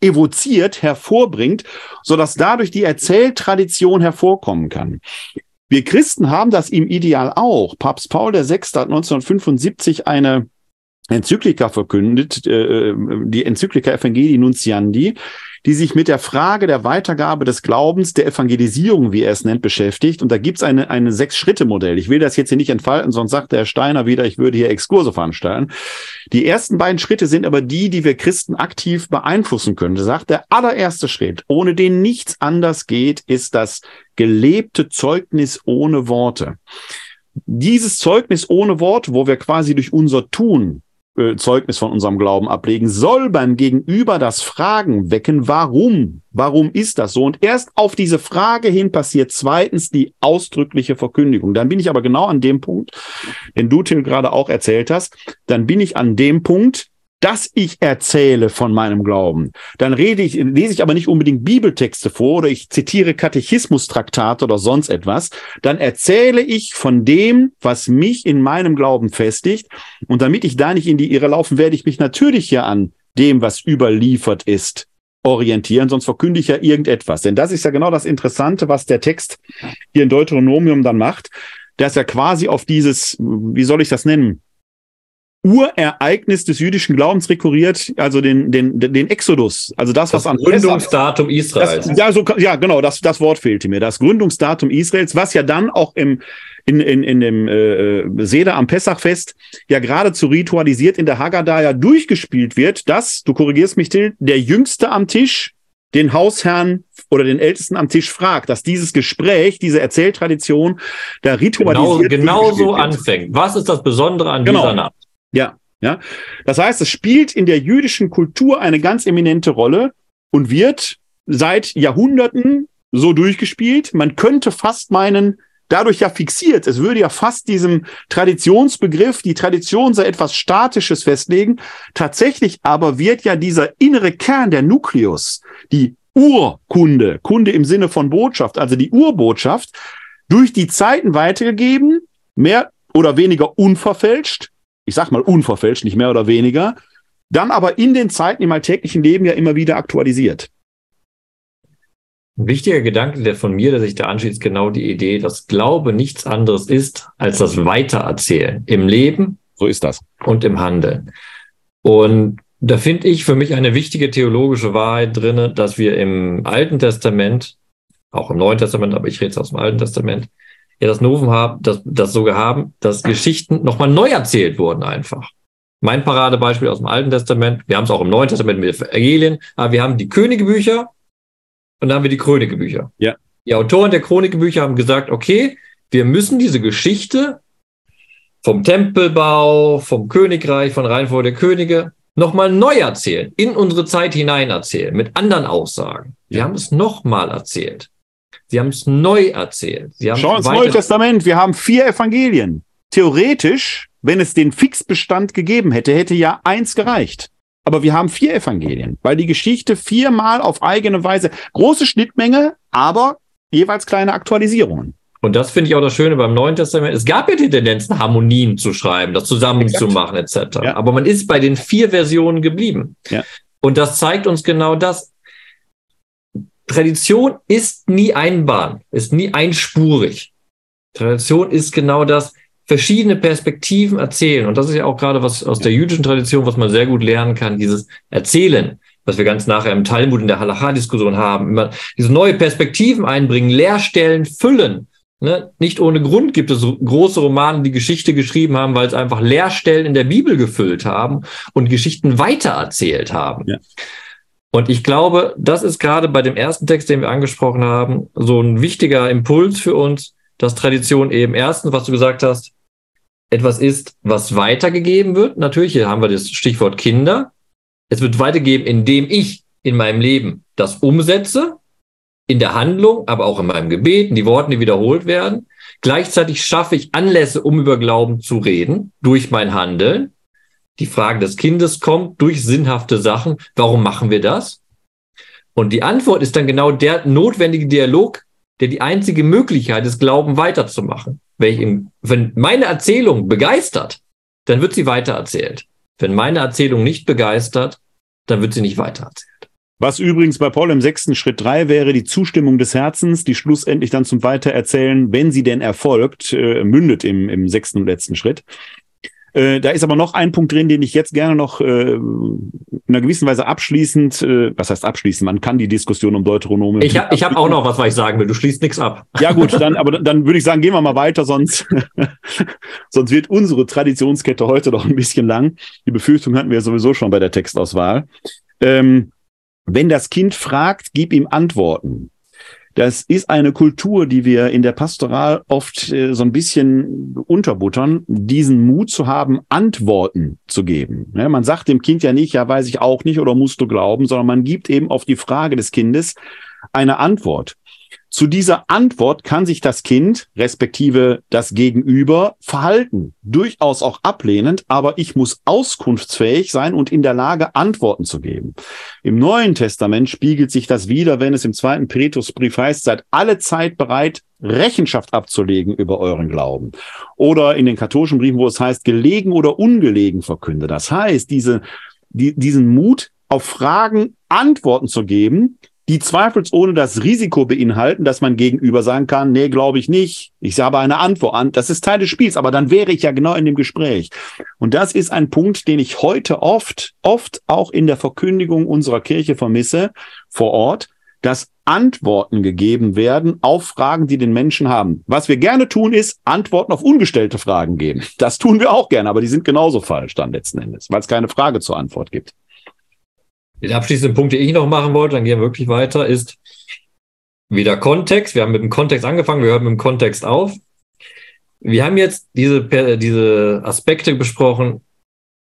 evoziert, hervorbringt, so dass dadurch die Erzähltradition hervorkommen kann. Wir Christen haben das im Ideal auch. Papst Paul VI. hat 1975 eine Enzyklika verkündet, äh, die Enzyklika Evangelii Nuntiandi, die sich mit der Frage der Weitergabe des Glaubens, der Evangelisierung, wie er es nennt, beschäftigt. Und da gibt's eine, eine Sechs-Schritte-Modell. Ich will das jetzt hier nicht entfalten, sonst sagt der Herr Steiner wieder, ich würde hier Exkurse veranstalten. Die ersten beiden Schritte sind aber die, die wir Christen aktiv beeinflussen können. Da sagt der allererste Schritt, ohne den nichts anders geht, ist das gelebte Zeugnis ohne Worte. Dieses Zeugnis ohne Worte, wo wir quasi durch unser Tun äh, Zeugnis von unserem Glauben ablegen, soll beim Gegenüber das Fragen wecken, warum? Warum ist das so? Und erst auf diese Frage hin passiert zweitens die ausdrückliche Verkündigung. Dann bin ich aber genau an dem Punkt, den du, Till, gerade auch erzählt hast, dann bin ich an dem Punkt, dass ich erzähle von meinem Glauben. Dann rede ich, lese ich aber nicht unbedingt Bibeltexte vor oder ich zitiere Katechismustraktate oder sonst etwas. Dann erzähle ich von dem, was mich in meinem Glauben festigt. Und damit ich da nicht in die Irre laufen, werde ich mich natürlich ja an dem, was überliefert ist, orientieren, sonst verkünde ich ja irgendetwas. Denn das ist ja genau das Interessante, was der Text hier in Deuteronomium dann macht, dass er quasi auf dieses, wie soll ich das nennen, Urereignis des jüdischen Glaubens rekurriert, also den, den, den Exodus, also das, das was am Gründungsdatum Israels. Das, ja, so, ja, genau, das, das Wort fehlte mir. Das Gründungsdatum Israels, was ja dann auch im, in, in, in dem äh, Seder am Pessachfest ja geradezu ritualisiert in der Haggadah ja durchgespielt wird, dass, du korrigierst mich, Till, der Jüngste am Tisch den Hausherrn oder den Ältesten am Tisch fragt, dass dieses Gespräch, diese Erzähltradition da ritualisiert Genau, genau so anfängt. Was ist das Besondere an genau. dieser Nacht? Ja, ja. Das heißt, es spielt in der jüdischen Kultur eine ganz eminente Rolle und wird seit Jahrhunderten so durchgespielt. Man könnte fast meinen, dadurch ja fixiert. Es würde ja fast diesem Traditionsbegriff, die Tradition sei etwas Statisches festlegen. Tatsächlich aber wird ja dieser innere Kern, der Nukleus, die Urkunde, Kunde im Sinne von Botschaft, also die Urbotschaft, durch die Zeiten weitergegeben, mehr oder weniger unverfälscht. Ich sag mal unverfälscht, nicht mehr oder weniger. Dann aber in den Zeiten im alltäglichen Leben ja immer wieder aktualisiert. Ein wichtiger Gedanke, der von mir, der sich da anschließt, ist genau die Idee, dass Glaube nichts anderes ist als das Weitererzählen im Leben. So ist das. Und im Handeln. Und da finde ich für mich eine wichtige theologische Wahrheit drinne, dass wir im Alten Testament, auch im Neuen Testament, aber ich rede jetzt aus dem Alten Testament, ja das Novum haben, das, das sogar haben, dass Geschichten nochmal neu erzählt wurden einfach. Mein Paradebeispiel aus dem Alten Testament, wir haben es auch im Neuen Testament mit Evangelien, aber wir haben die Königebücher und dann haben wir die Chronikebücher. Ja. Die Autoren der Chronikebücher haben gesagt, okay, wir müssen diese Geschichte vom Tempelbau, vom Königreich, von Reihenfolge der Könige nochmal neu erzählen, in unsere Zeit hinein erzählen, mit anderen Aussagen. Ja. haben es nochmal erzählt. Sie haben es neu erzählt. Sie haben Schau ins Neue Testament, wir haben vier Evangelien. Theoretisch, wenn es den Fixbestand gegeben hätte, hätte ja eins gereicht. Aber wir haben vier Evangelien, weil die Geschichte viermal auf eigene Weise, große Schnittmenge, aber jeweils kleine Aktualisierungen. Und das finde ich auch das Schöne beim Neuen Testament. Es gab ja die Tendenzen, Harmonien zu schreiben, das zusammenzumachen, etc. Ja. Aber man ist bei den vier Versionen geblieben. Ja. Und das zeigt uns genau das. Tradition ist nie einbahn, ist nie einspurig. Tradition ist genau das, verschiedene Perspektiven erzählen. Und das ist ja auch gerade was aus der jüdischen Tradition, was man sehr gut lernen kann, dieses Erzählen, was wir ganz nachher im Talmud in der Halacha-Diskussion haben, immer diese neue Perspektiven einbringen, Leerstellen füllen. Ne? Nicht ohne Grund gibt es große Romane, die Geschichte geschrieben haben, weil es einfach Leerstellen in der Bibel gefüllt haben und Geschichten weitererzählt haben. Ja. Und ich glaube, das ist gerade bei dem ersten Text, den wir angesprochen haben, so ein wichtiger Impuls für uns, dass Tradition eben erstens, was du gesagt hast, etwas ist, was weitergegeben wird. Natürlich, hier haben wir das Stichwort Kinder. Es wird weitergegeben, indem ich in meinem Leben das umsetze, in der Handlung, aber auch in meinem Gebet, in die Worte, die wiederholt werden. Gleichzeitig schaffe ich Anlässe, um über Glauben zu reden, durch mein Handeln. Die Frage des Kindes kommt durch sinnhafte Sachen. Warum machen wir das? Und die Antwort ist dann genau der notwendige Dialog, der die einzige Möglichkeit ist, Glauben weiterzumachen. Wenn, meine Erzählung begeistert, dann wird sie weitererzählt. Wenn meine Erzählung nicht begeistert, dann wird sie nicht weitererzählt. Was übrigens bei Paul im sechsten Schritt drei wäre, die Zustimmung des Herzens, die schlussendlich dann zum Weitererzählen, wenn sie denn erfolgt, äh, mündet im, im sechsten und letzten Schritt. Äh, da ist aber noch ein Punkt drin, den ich jetzt gerne noch äh, in einer gewissen Weise abschließend, äh, was heißt abschließend? Man kann die Diskussion um Deuteronomie. Ich habe ich hab auch noch was, was ich sagen will. Du schließt nichts ab. Ja gut, dann [laughs] aber dann würde ich sagen, gehen wir mal weiter, sonst [laughs] sonst wird unsere Traditionskette heute doch ein bisschen lang. Die Befürchtung hatten wir sowieso schon bei der Textauswahl. Ähm, wenn das Kind fragt, gib ihm Antworten. Das ist eine Kultur, die wir in der Pastoral oft äh, so ein bisschen unterbuttern, diesen Mut zu haben, Antworten zu geben. Ja, man sagt dem Kind ja nicht, ja, weiß ich auch nicht oder musst du glauben, sondern man gibt eben auf die Frage des Kindes eine Antwort. Zu dieser Antwort kann sich das Kind, respektive das Gegenüber, verhalten. Durchaus auch ablehnend, aber ich muss auskunftsfähig sein und in der Lage, Antworten zu geben. Im Neuen Testament spiegelt sich das wieder, wenn es im zweiten Petrusbrief heißt, seid alle Zeit bereit, Rechenschaft abzulegen über euren Glauben. Oder in den katholischen Briefen, wo es heißt, gelegen oder ungelegen verkünde. Das heißt, diese, die, diesen Mut, auf Fragen Antworten zu geben, die zweifelsohne das Risiko beinhalten, dass man gegenüber sagen kann, nee, glaube ich nicht. Ich habe eine Antwort an. Das ist Teil des Spiels, aber dann wäre ich ja genau in dem Gespräch. Und das ist ein Punkt, den ich heute oft, oft auch in der Verkündigung unserer Kirche vermisse, vor Ort, dass Antworten gegeben werden auf Fragen, die den Menschen haben. Was wir gerne tun, ist Antworten auf ungestellte Fragen geben. Das tun wir auch gerne, aber die sind genauso falsch dann letzten Endes, weil es keine Frage zur Antwort gibt. Den abschließenden Punkt, den ich noch machen wollte, dann gehen wir wirklich weiter, ist wieder Kontext. Wir haben mit dem Kontext angefangen, wir hören mit dem Kontext auf. Wir haben jetzt diese, diese Aspekte besprochen,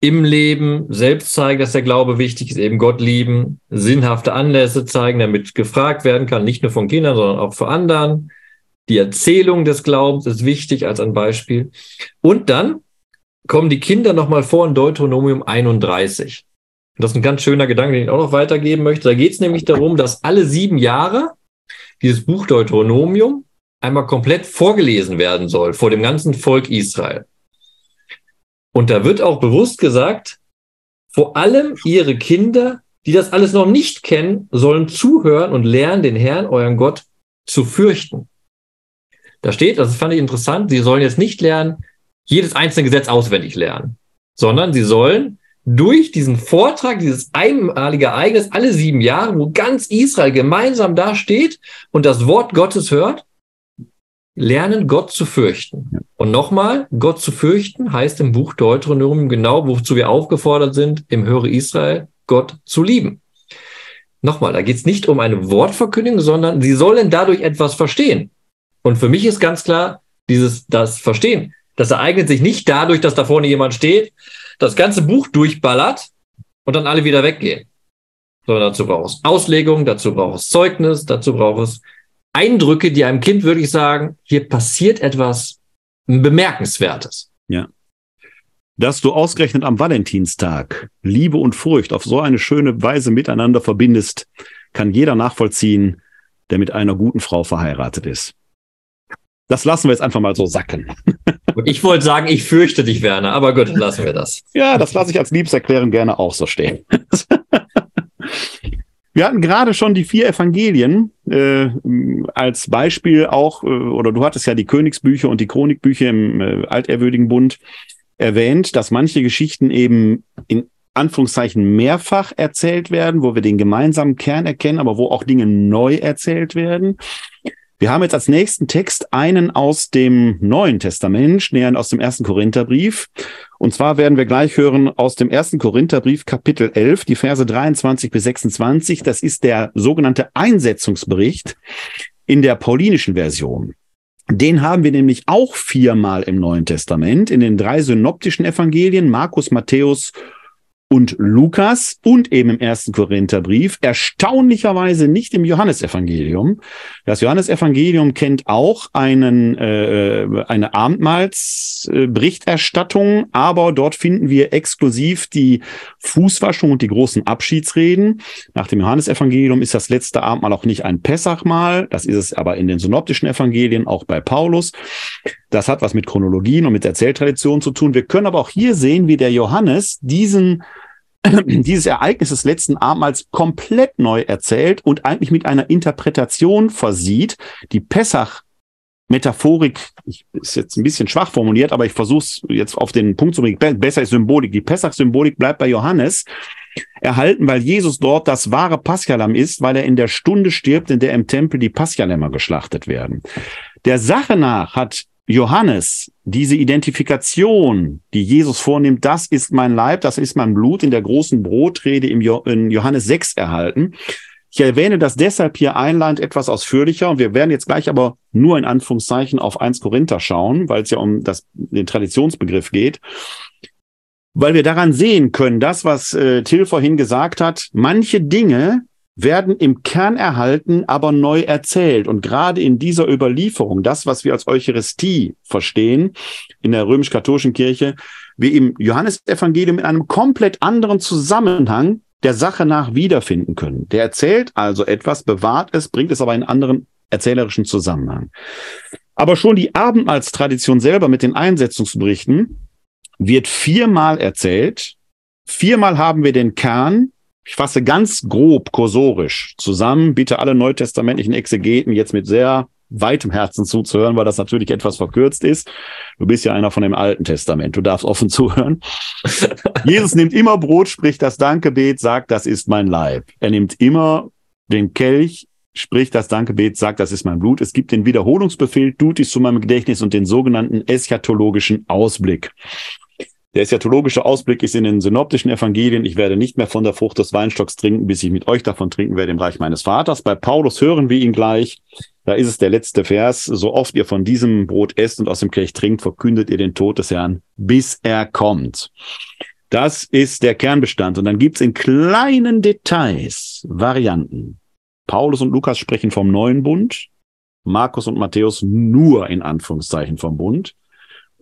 im Leben selbst zeigen, dass der Glaube wichtig ist, eben Gott lieben, sinnhafte Anlässe zeigen, damit gefragt werden kann, nicht nur von Kindern, sondern auch von anderen, Die Erzählung des Glaubens ist wichtig als ein Beispiel. Und dann kommen die Kinder nochmal vor in Deuteronomium 31. Das ist ein ganz schöner Gedanke, den ich auch noch weitergeben möchte. Da geht es nämlich darum, dass alle sieben Jahre dieses Buch Deuteronomium einmal komplett vorgelesen werden soll vor dem ganzen Volk Israel. Und da wird auch bewusst gesagt, vor allem ihre Kinder, die das alles noch nicht kennen, sollen zuhören und lernen, den Herrn, euren Gott, zu fürchten. Da steht, das fand ich interessant, sie sollen jetzt nicht lernen, jedes einzelne Gesetz auswendig lernen, sondern sie sollen durch diesen Vortrag, dieses einmalige Ereignis, alle sieben Jahre, wo ganz Israel gemeinsam da steht und das Wort Gottes hört, lernen, Gott zu fürchten. Und nochmal, Gott zu fürchten heißt im Buch Deuteronomium genau, wozu wir aufgefordert sind, im Höre Israel, Gott zu lieben. Nochmal, da geht es nicht um eine Wortverkündigung, sondern sie sollen dadurch etwas verstehen. Und für mich ist ganz klar, dieses, das Verstehen, das ereignet sich nicht dadurch, dass da vorne jemand steht, das ganze Buch durchballert und dann alle wieder weggehen. Sondern dazu braucht es Auslegung, dazu braucht es Zeugnis, dazu braucht es Eindrücke, die einem Kind wirklich sagen, hier passiert etwas Bemerkenswertes. Ja. Dass du ausgerechnet am Valentinstag Liebe und Furcht auf so eine schöne Weise miteinander verbindest, kann jeder nachvollziehen, der mit einer guten Frau verheiratet ist. Das lassen wir jetzt einfach mal so sacken. [laughs] Ich wollte sagen, ich fürchte dich, Werner, aber gut, lassen wir das. Ja, das lasse ich als Liebeserklärung gerne auch so stehen. [laughs] Wir hatten gerade schon die vier Evangelien äh, als Beispiel auch, äh, oder du hattest ja die Königsbücher und die Chronikbücher im äh, Alterwürdigen Bund erwähnt, dass manche Geschichten eben in Anführungszeichen mehrfach erzählt werden, wo wir den gemeinsamen Kern erkennen, aber wo auch Dinge neu erzählt werden. Wir haben jetzt als nächsten Text einen aus dem Neuen Testament, näher aus dem ersten Korintherbrief. Und zwar werden wir gleich hören aus dem ersten Korintherbrief Kapitel 11, die Verse 23 bis 26. Das ist der sogenannte Einsetzungsbericht in der paulinischen Version. Den haben wir nämlich auch viermal im Neuen Testament, in den drei synoptischen Evangelien, Markus, Matthäus und Lukas und eben im ersten Korintherbrief, erstaunlicherweise nicht im Johannesevangelium. Das Johannesevangelium kennt auch einen, äh, eine Abendmahlsberichterstattung, aber dort finden wir exklusiv die Fußwaschung und die großen Abschiedsreden. Nach dem Johannesevangelium ist das letzte Abendmahl auch nicht ein Pessachmahl, das ist es aber in den synoptischen Evangelien, auch bei Paulus. Das hat was mit Chronologien und mit Erzähltraditionen zu tun. Wir können aber auch hier sehen, wie der Johannes diesen [clears throat] dieses Ereignis des letzten Abendmahls komplett neu erzählt und eigentlich mit einer Interpretation versieht, die Pessach Metaphorik, ich, ist jetzt ein bisschen schwach formuliert, aber ich versuche es jetzt auf den Punkt zu bringen. Besser ist Symbolik. Die Pessach-Symbolik bleibt bei Johannes erhalten, weil Jesus dort das wahre Paschalamm ist, weil er in der Stunde stirbt, in der im Tempel die Paschalämmer geschlachtet werden. Der Sache nach hat Johannes, diese Identifikation, die Jesus vornimmt, das ist mein Leib, das ist mein Blut in der großen Brotrede im jo in Johannes 6 erhalten. Ich erwähne das deshalb hier einleitend etwas ausführlicher und wir werden jetzt gleich aber nur in Anführungszeichen auf 1 Korinther schauen, weil es ja um das, den Traditionsbegriff geht. Weil wir daran sehen können, das, was äh, Till vorhin gesagt hat, manche Dinge werden im Kern erhalten, aber neu erzählt. Und gerade in dieser Überlieferung, das, was wir als Eucharistie verstehen, in der römisch-katholischen Kirche, wir im Johannesevangelium in einem komplett anderen Zusammenhang der Sache nach wiederfinden können. Der erzählt also etwas, bewahrt es, bringt es aber in einen anderen erzählerischen Zusammenhang. Aber schon die Abendmahlstradition selber mit den Einsetzungsberichten wird viermal erzählt. Viermal haben wir den Kern, ich fasse ganz grob kursorisch zusammen, bitte alle neutestamentlichen Exegeten jetzt mit sehr weitem Herzen zuzuhören, weil das natürlich etwas verkürzt ist. Du bist ja einer von dem Alten Testament, du darfst offen [laughs] zuhören. Jesus nimmt immer Brot, spricht das Dankgebet, sagt, das ist mein Leib. Er nimmt immer den Kelch, spricht das Dankgebet, sagt, das ist mein Blut. Es gibt den Wiederholungsbefehl, tut dies zu meinem Gedächtnis und den sogenannten eschatologischen Ausblick. Der eschatologische Ausblick ist in den synoptischen Evangelien. Ich werde nicht mehr von der Frucht des Weinstocks trinken, bis ich mit euch davon trinken werde im Reich meines Vaters. Bei Paulus hören wir ihn gleich. Da ist es der letzte Vers. So oft ihr von diesem Brot esst und aus dem Kelch trinkt, verkündet ihr den Tod des Herrn, bis er kommt. Das ist der Kernbestand. Und dann gibt's in kleinen Details Varianten. Paulus und Lukas sprechen vom neuen Bund. Markus und Matthäus nur in Anführungszeichen vom Bund.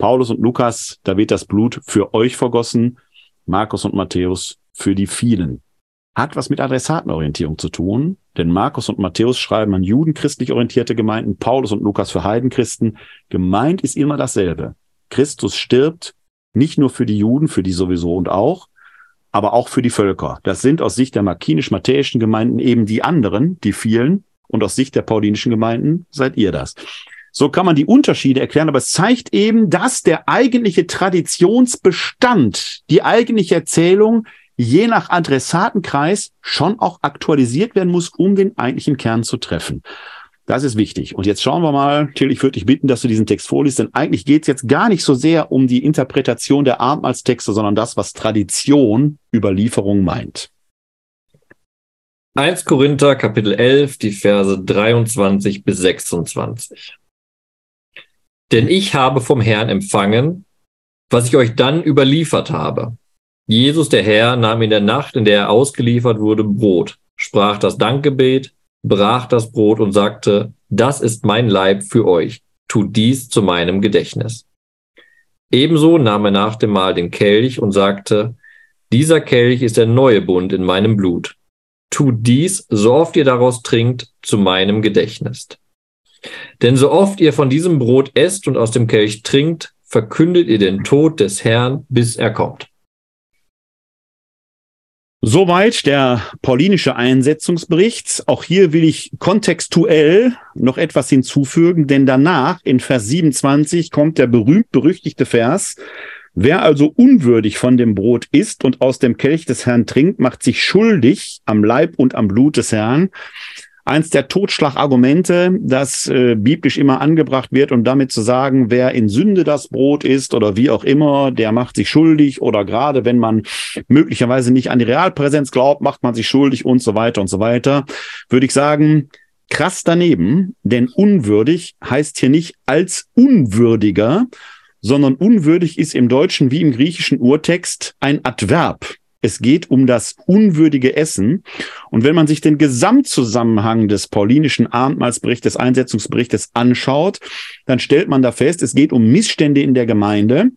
Paulus und Lukas, da wird das Blut für euch vergossen. Markus und Matthäus für die vielen. Hat was mit Adressatenorientierung zu tun, denn Markus und Matthäus schreiben an Juden christlich orientierte Gemeinden, Paulus und Lukas für Heidenchristen. Gemeint ist immer dasselbe. Christus stirbt nicht nur für die Juden, für die sowieso und auch, aber auch für die Völker. Das sind aus Sicht der markinisch-matthäischen Gemeinden eben die anderen, die vielen, und aus Sicht der paulinischen Gemeinden seid ihr das. So kann man die Unterschiede erklären, aber es zeigt eben, dass der eigentliche Traditionsbestand, die eigentliche Erzählung je nach Adressatenkreis schon auch aktualisiert werden muss, um den eigentlichen Kern zu treffen. Das ist wichtig. Und jetzt schauen wir mal, Till, ich würde dich bitten, dass du diesen Text vorliest, denn eigentlich geht es jetzt gar nicht so sehr um die Interpretation der Abendmahlstexte, sondern das, was Tradition Überlieferung meint. 1 Korinther Kapitel 11, die Verse 23 bis 26. Denn ich habe vom Herrn empfangen, was ich euch dann überliefert habe. Jesus, der Herr, nahm in der Nacht, in der er ausgeliefert wurde, Brot, sprach das Dankgebet, brach das Brot und sagte, das ist mein Leib für euch, tut dies zu meinem Gedächtnis. Ebenso nahm er nach dem Mahl den Kelch und sagte, dieser Kelch ist der neue Bund in meinem Blut. Tut dies, so oft ihr daraus trinkt, zu meinem Gedächtnis. Denn so oft ihr von diesem Brot esst und aus dem Kelch trinkt, verkündet ihr den Tod des Herrn, bis er kommt. Soweit der paulinische Einsetzungsbericht. Auch hier will ich kontextuell noch etwas hinzufügen, denn danach in Vers 27 kommt der berühmt-berüchtigte Vers. Wer also unwürdig von dem Brot isst und aus dem Kelch des Herrn trinkt, macht sich schuldig am Leib und am Blut des Herrn eins der Totschlagargumente, das äh, biblisch immer angebracht wird, um damit zu sagen, wer in Sünde das Brot isst oder wie auch immer, der macht sich schuldig oder gerade wenn man möglicherweise nicht an die Realpräsenz glaubt, macht man sich schuldig und so weiter und so weiter, würde ich sagen, krass daneben, denn unwürdig heißt hier nicht als unwürdiger, sondern unwürdig ist im Deutschen wie im griechischen Urtext ein Adverb. Es geht um das unwürdige Essen. Und wenn man sich den Gesamtzusammenhang des paulinischen Abendmahlsberichts, des Einsetzungsberichtes anschaut, dann stellt man da fest, es geht um Missstände in der Gemeinde,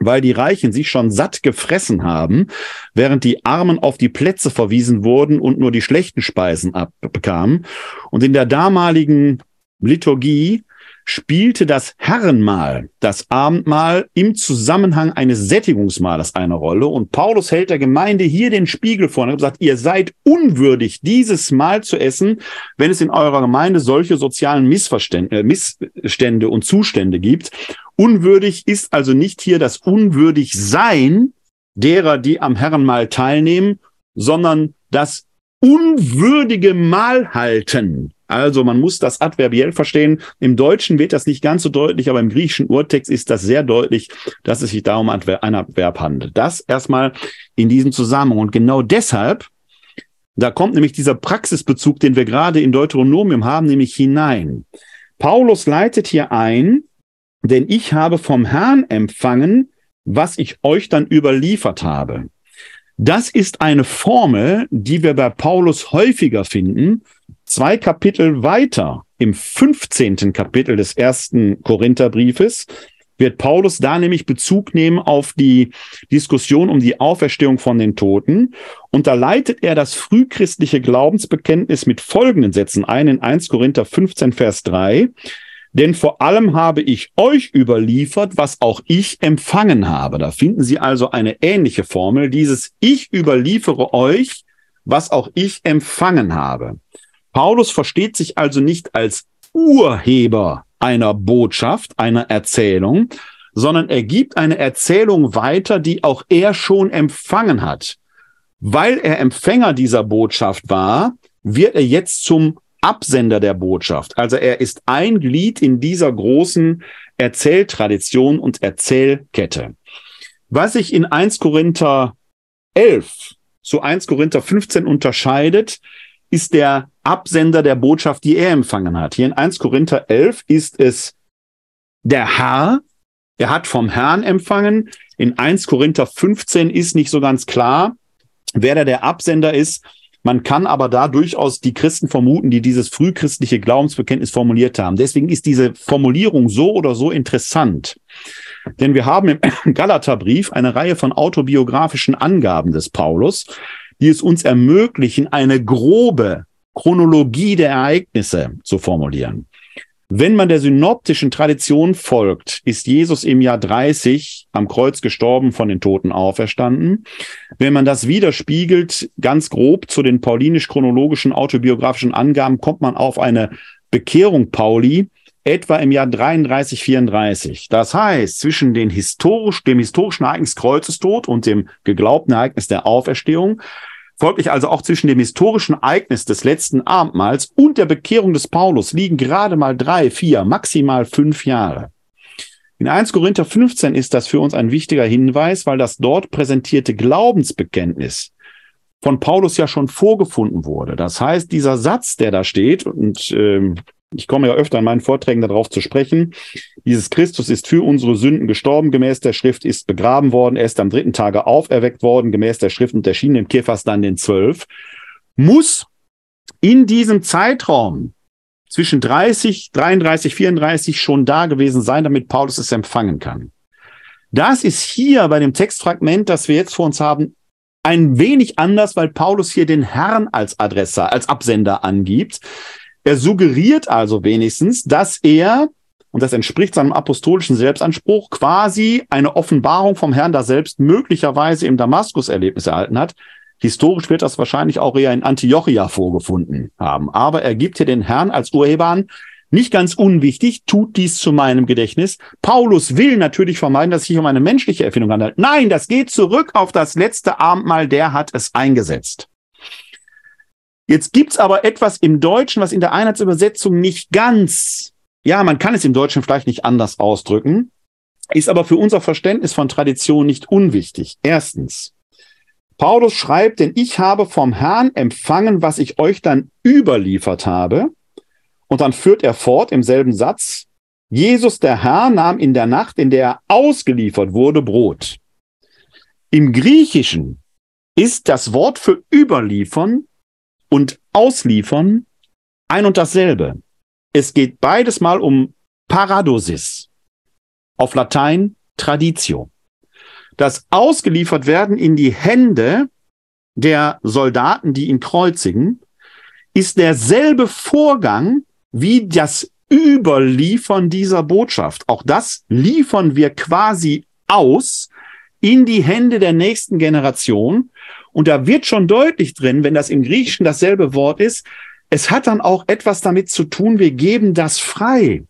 weil die Reichen sich schon satt gefressen haben, während die Armen auf die Plätze verwiesen wurden und nur die schlechten Speisen abbekamen. Und in der damaligen Liturgie spielte das Herrenmahl, das Abendmahl im Zusammenhang eines Sättigungsmahles eine Rolle. Und Paulus hält der Gemeinde hier den Spiegel vor und sagt, ihr seid unwürdig, dieses Mahl zu essen, wenn es in eurer Gemeinde solche sozialen Missverstände, äh, Missstände und Zustände gibt. Unwürdig ist also nicht hier das Unwürdigsein derer, die am Herrenmahl teilnehmen, sondern das unwürdige Mahl halten also man muss das adverbiell verstehen. Im Deutschen wird das nicht ganz so deutlich, aber im griechischen Urtext ist das sehr deutlich, dass es sich da um ein Adverb handelt. Das erstmal in diesem Zusammenhang. Und genau deshalb, da kommt nämlich dieser Praxisbezug, den wir gerade in Deuteronomium haben, nämlich hinein. Paulus leitet hier ein, denn ich habe vom Herrn empfangen, was ich euch dann überliefert habe. Das ist eine Formel, die wir bei Paulus häufiger finden, Zwei Kapitel weiter, im 15. Kapitel des ersten Korintherbriefes, wird Paulus da nämlich Bezug nehmen auf die Diskussion um die Auferstehung von den Toten. Und da leitet er das frühchristliche Glaubensbekenntnis mit folgenden Sätzen ein in 1 Korinther 15, Vers 3. Denn vor allem habe ich euch überliefert, was auch ich empfangen habe. Da finden Sie also eine ähnliche Formel. Dieses Ich überliefere euch, was auch ich empfangen habe. Paulus versteht sich also nicht als Urheber einer Botschaft, einer Erzählung, sondern er gibt eine Erzählung weiter, die auch er schon empfangen hat. Weil er Empfänger dieser Botschaft war, wird er jetzt zum Absender der Botschaft. Also er ist ein Glied in dieser großen Erzähltradition und Erzählkette. Was sich in 1 Korinther 11 zu 1 Korinther 15 unterscheidet, ist der Absender der Botschaft, die er empfangen hat. Hier in 1 Korinther 11 ist es der Herr, er hat vom Herrn empfangen. In 1 Korinther 15 ist nicht so ganz klar, wer da der Absender ist. Man kann aber da durchaus die Christen vermuten, die dieses frühchristliche Glaubensbekenntnis formuliert haben. Deswegen ist diese Formulierung so oder so interessant. Denn wir haben im [clears throat] Galaterbrief eine Reihe von autobiografischen Angaben des Paulus, die es uns ermöglichen, eine grobe Chronologie der Ereignisse zu formulieren. Wenn man der synoptischen Tradition folgt, ist Jesus im Jahr 30 am Kreuz gestorben, von den Toten auferstanden. Wenn man das widerspiegelt, ganz grob zu den paulinisch-chronologischen autobiografischen Angaben, kommt man auf eine Bekehrung Pauli etwa im Jahr 33, 34. Das heißt, zwischen historisch, dem historischen Ereignis Kreuzestod und dem geglaubten Ereignis der Auferstehung Folglich also auch zwischen dem historischen Ereignis des letzten Abendmahls und der Bekehrung des Paulus liegen gerade mal drei, vier, maximal fünf Jahre. In 1 Korinther 15 ist das für uns ein wichtiger Hinweis, weil das dort präsentierte Glaubensbekenntnis von Paulus ja schon vorgefunden wurde. Das heißt, dieser Satz, der da steht, und ähm, ich komme ja öfter in meinen Vorträgen darauf zu sprechen. Dieses Christus ist für unsere Sünden gestorben, gemäß der Schrift, ist begraben worden, er ist am dritten Tage auferweckt worden, gemäß der Schrift und erschien dem Kephas dann den Zwölf, muss in diesem Zeitraum zwischen 30, 33, 34 schon da gewesen sein, damit Paulus es empfangen kann. Das ist hier bei dem Textfragment, das wir jetzt vor uns haben, ein wenig anders, weil Paulus hier den Herrn als Adressar, als Absender angibt. Er suggeriert also wenigstens, dass er, und das entspricht seinem apostolischen Selbstanspruch, quasi eine Offenbarung vom Herrn da selbst möglicherweise im Damaskus-Erlebnis erhalten hat. Historisch wird das wahrscheinlich auch eher in Antiochia vorgefunden haben. Aber er gibt hier den Herrn als Urheber an. Nicht ganz unwichtig, tut dies zu meinem Gedächtnis. Paulus will natürlich vermeiden, dass es sich um eine menschliche Erfindung handelt. Nein, das geht zurück auf das letzte Abendmahl, der hat es eingesetzt. Jetzt gibt's aber etwas im Deutschen, was in der Einheitsübersetzung nicht ganz, ja, man kann es im Deutschen vielleicht nicht anders ausdrücken, ist aber für unser Verständnis von Tradition nicht unwichtig. Erstens, Paulus schreibt, denn ich habe vom Herrn empfangen, was ich euch dann überliefert habe. Und dann führt er fort im selben Satz, Jesus der Herr nahm in der Nacht, in der er ausgeliefert wurde, Brot. Im Griechischen ist das Wort für überliefern und ausliefern ein und dasselbe. Es geht beides mal um Paradosis. Auf Latein Traditio. Das ausgeliefert werden in die Hände der Soldaten, die ihn kreuzigen, ist derselbe Vorgang wie das Überliefern dieser Botschaft. Auch das liefern wir quasi aus in die Hände der nächsten Generation. Und da wird schon deutlich drin, wenn das im Griechischen dasselbe Wort ist, es hat dann auch etwas damit zu tun, wir geben das frei.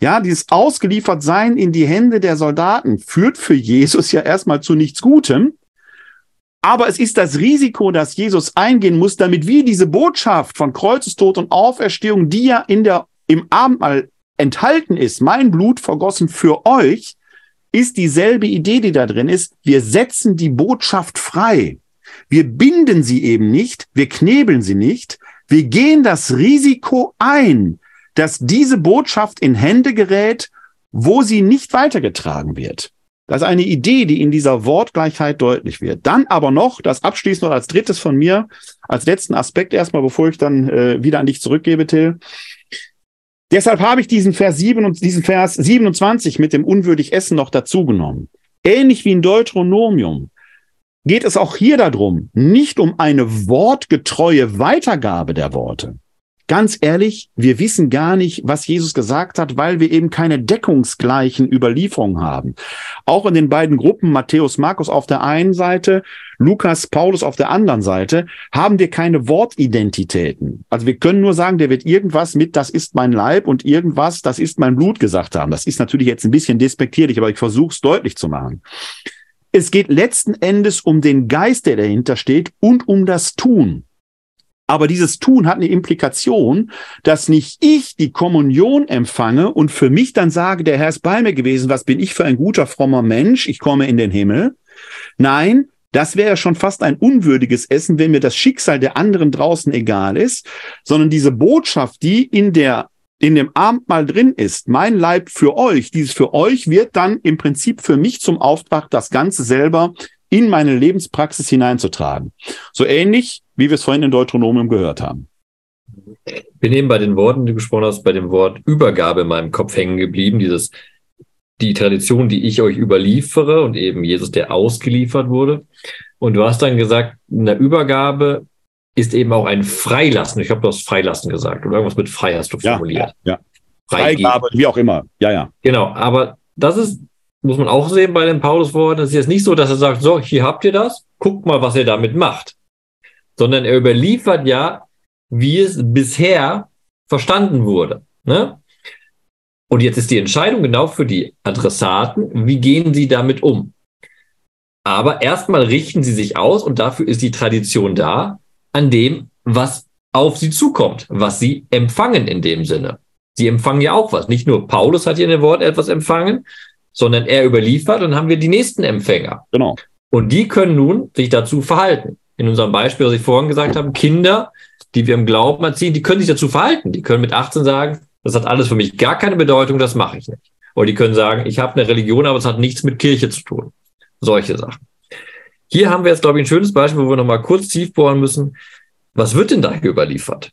Ja, dieses ausgeliefert sein in die Hände der Soldaten führt für Jesus ja erstmal zu nichts Gutem. Aber es ist das Risiko, das Jesus eingehen muss, damit wir diese Botschaft von Kreuzestod und Auferstehung, die ja in der, im Abendmahl enthalten ist, mein Blut vergossen für euch, ist dieselbe Idee, die da drin ist. Wir setzen die Botschaft frei. Wir binden sie eben nicht, wir knebeln sie nicht, wir gehen das Risiko ein, dass diese Botschaft in Hände gerät, wo sie nicht weitergetragen wird. Das ist eine Idee, die in dieser Wortgleichheit deutlich wird. Dann aber noch, das abschließend noch als drittes von mir, als letzten Aspekt erstmal, bevor ich dann äh, wieder an dich zurückgebe, Till. Deshalb habe ich diesen Vers, 7 und diesen Vers 27 mit dem unwürdig Essen noch dazugenommen. Ähnlich wie in Deuteronomium geht es auch hier darum, nicht um eine wortgetreue Weitergabe der Worte. Ganz ehrlich, wir wissen gar nicht, was Jesus gesagt hat, weil wir eben keine deckungsgleichen Überlieferungen haben. Auch in den beiden Gruppen, Matthäus, Markus auf der einen Seite, Lukas, Paulus auf der anderen Seite, haben wir keine Wortidentitäten. Also wir können nur sagen, der wird irgendwas mit, das ist mein Leib und irgendwas, das ist mein Blut gesagt haben. Das ist natürlich jetzt ein bisschen despektierlich, aber ich versuche es deutlich zu machen. Es geht letzten Endes um den Geist, der dahinter steht und um das Tun. Aber dieses Tun hat eine Implikation, dass nicht ich die Kommunion empfange und für mich dann sage, der Herr ist bei mir gewesen, was bin ich für ein guter, frommer Mensch, ich komme in den Himmel. Nein, das wäre schon fast ein unwürdiges Essen, wenn mir das Schicksal der anderen draußen egal ist, sondern diese Botschaft, die in der in dem Abendmahl drin ist, mein Leib für euch, dieses für euch wird dann im Prinzip für mich zum Auftrag, das Ganze selber in meine Lebenspraxis hineinzutragen. So ähnlich, wie wir es vorhin in Deuteronomium gehört haben. Bin eben bei den Worten, die du gesprochen hast, bei dem Wort Übergabe in meinem Kopf hängen geblieben. Dieses, die Tradition, die ich euch überliefere und eben Jesus, der ausgeliefert wurde. Und du hast dann gesagt, in der Übergabe ist eben auch ein Freilassen. Ich habe du hast Freilassen gesagt oder irgendwas mit frei hast du formuliert. Ja, ja. Freigabe, wie auch immer. Ja, ja. Genau, aber das ist, muss man auch sehen bei den Paulusworten, es ist jetzt nicht so, dass er sagt, so, hier habt ihr das, guckt mal, was ihr damit macht. Sondern er überliefert ja, wie es bisher verstanden wurde. Ne? Und jetzt ist die Entscheidung genau für die Adressaten, wie gehen sie damit um? Aber erstmal richten sie sich aus und dafür ist die Tradition da, an dem, was auf sie zukommt, was sie empfangen in dem Sinne. Sie empfangen ja auch was. Nicht nur Paulus hat hier in dem Wort etwas empfangen, sondern er überliefert und haben wir die nächsten Empfänger. Genau. Und die können nun sich dazu verhalten. In unserem Beispiel, was ich vorhin gesagt habe, Kinder, die wir im Glauben erziehen, die können sich dazu verhalten. Die können mit 18 sagen, das hat alles für mich gar keine Bedeutung, das mache ich nicht. Oder die können sagen, ich habe eine Religion, aber es hat nichts mit Kirche zu tun. Solche Sachen. Hier haben wir jetzt, glaube ich, ein schönes Beispiel, wo wir nochmal kurz tief bohren müssen. Was wird denn da überliefert?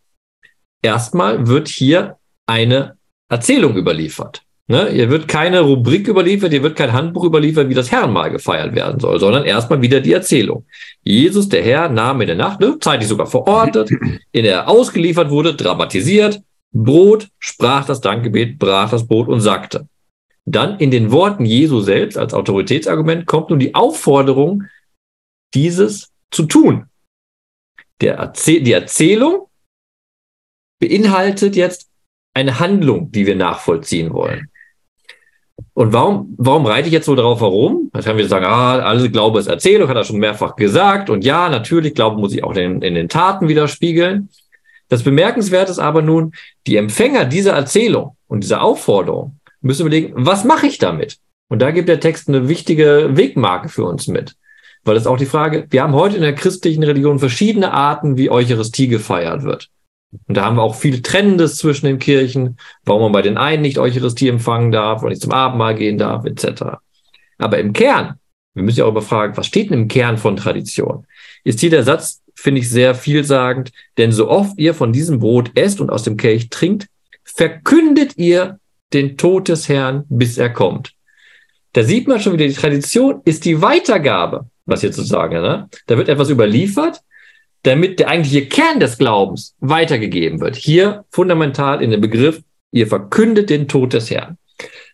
Erstmal wird hier eine Erzählung überliefert. Ne? Hier wird keine Rubrik überliefert, hier wird kein Handbuch überliefert, wie das Herrenmal gefeiert werden soll, sondern erstmal wieder die Erzählung. Jesus, der Herr, nahm in der Nacht, ne, zeitlich sogar verortet, [clears throat] in der er ausgeliefert wurde, dramatisiert, Brot, sprach das Dankgebet, brach das Brot und sagte. Dann in den Worten Jesu selbst als Autoritätsargument kommt nun die Aufforderung, dieses zu tun. Der Erzähl die Erzählung beinhaltet jetzt eine Handlung, die wir nachvollziehen wollen. Und warum, warum reite ich jetzt so darauf herum? Jetzt können wir sagen, ah, alle Glaube ist Erzählung, hat er schon mehrfach gesagt. Und ja, natürlich, Glaube muss sich auch in, in den Taten widerspiegeln. Das Bemerkenswerte ist aber nun, die Empfänger dieser Erzählung und dieser Aufforderung müssen überlegen, was mache ich damit? Und da gibt der Text eine wichtige Wegmarke für uns mit. Weil das ist auch die Frage, wir haben heute in der christlichen Religion verschiedene Arten, wie Eucharistie gefeiert wird. Und da haben wir auch viel Trennendes zwischen den Kirchen, warum man bei den einen nicht Eucharistie empfangen darf oder nicht zum Abendmahl gehen darf, etc. Aber im Kern, wir müssen ja auch überfragen, was steht denn im Kern von Tradition? Ist hier der Satz, finde ich sehr vielsagend, denn so oft ihr von diesem Brot esst und aus dem Kelch trinkt, verkündet ihr den Tod des Herrn, bis er kommt. Da sieht man schon wieder, die Tradition ist die Weitergabe was hier zu sagen. Ne? Da wird etwas überliefert, damit der eigentliche Kern des Glaubens weitergegeben wird. Hier fundamental in dem Begriff, ihr verkündet den Tod des Herrn.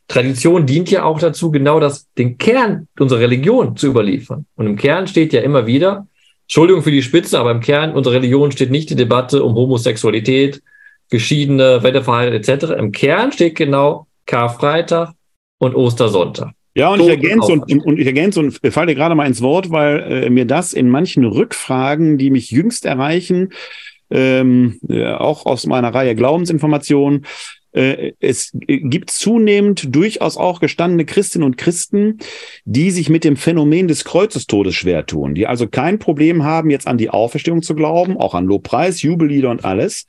Tradition dient ja auch dazu, genau das, den Kern unserer Religion zu überliefern. Und im Kern steht ja immer wieder, Entschuldigung für die Spitze, aber im Kern unserer Religion steht nicht die Debatte um Homosexualität, Geschiedene, Wetterverhalten etc. Im Kern steht genau Karfreitag und Ostersonntag. Ja, und ich ergänze und, und, ich ergänze und falle gerade mal ins Wort, weil äh, mir das in manchen Rückfragen, die mich jüngst erreichen, ähm, ja, auch aus meiner Reihe Glaubensinformationen, äh, es gibt zunehmend durchaus auch gestandene Christinnen und Christen, die sich mit dem Phänomen des Kreuzestodes schwer tun, die also kein Problem haben, jetzt an die Auferstehung zu glauben, auch an Lobpreis, Jubellieder und alles.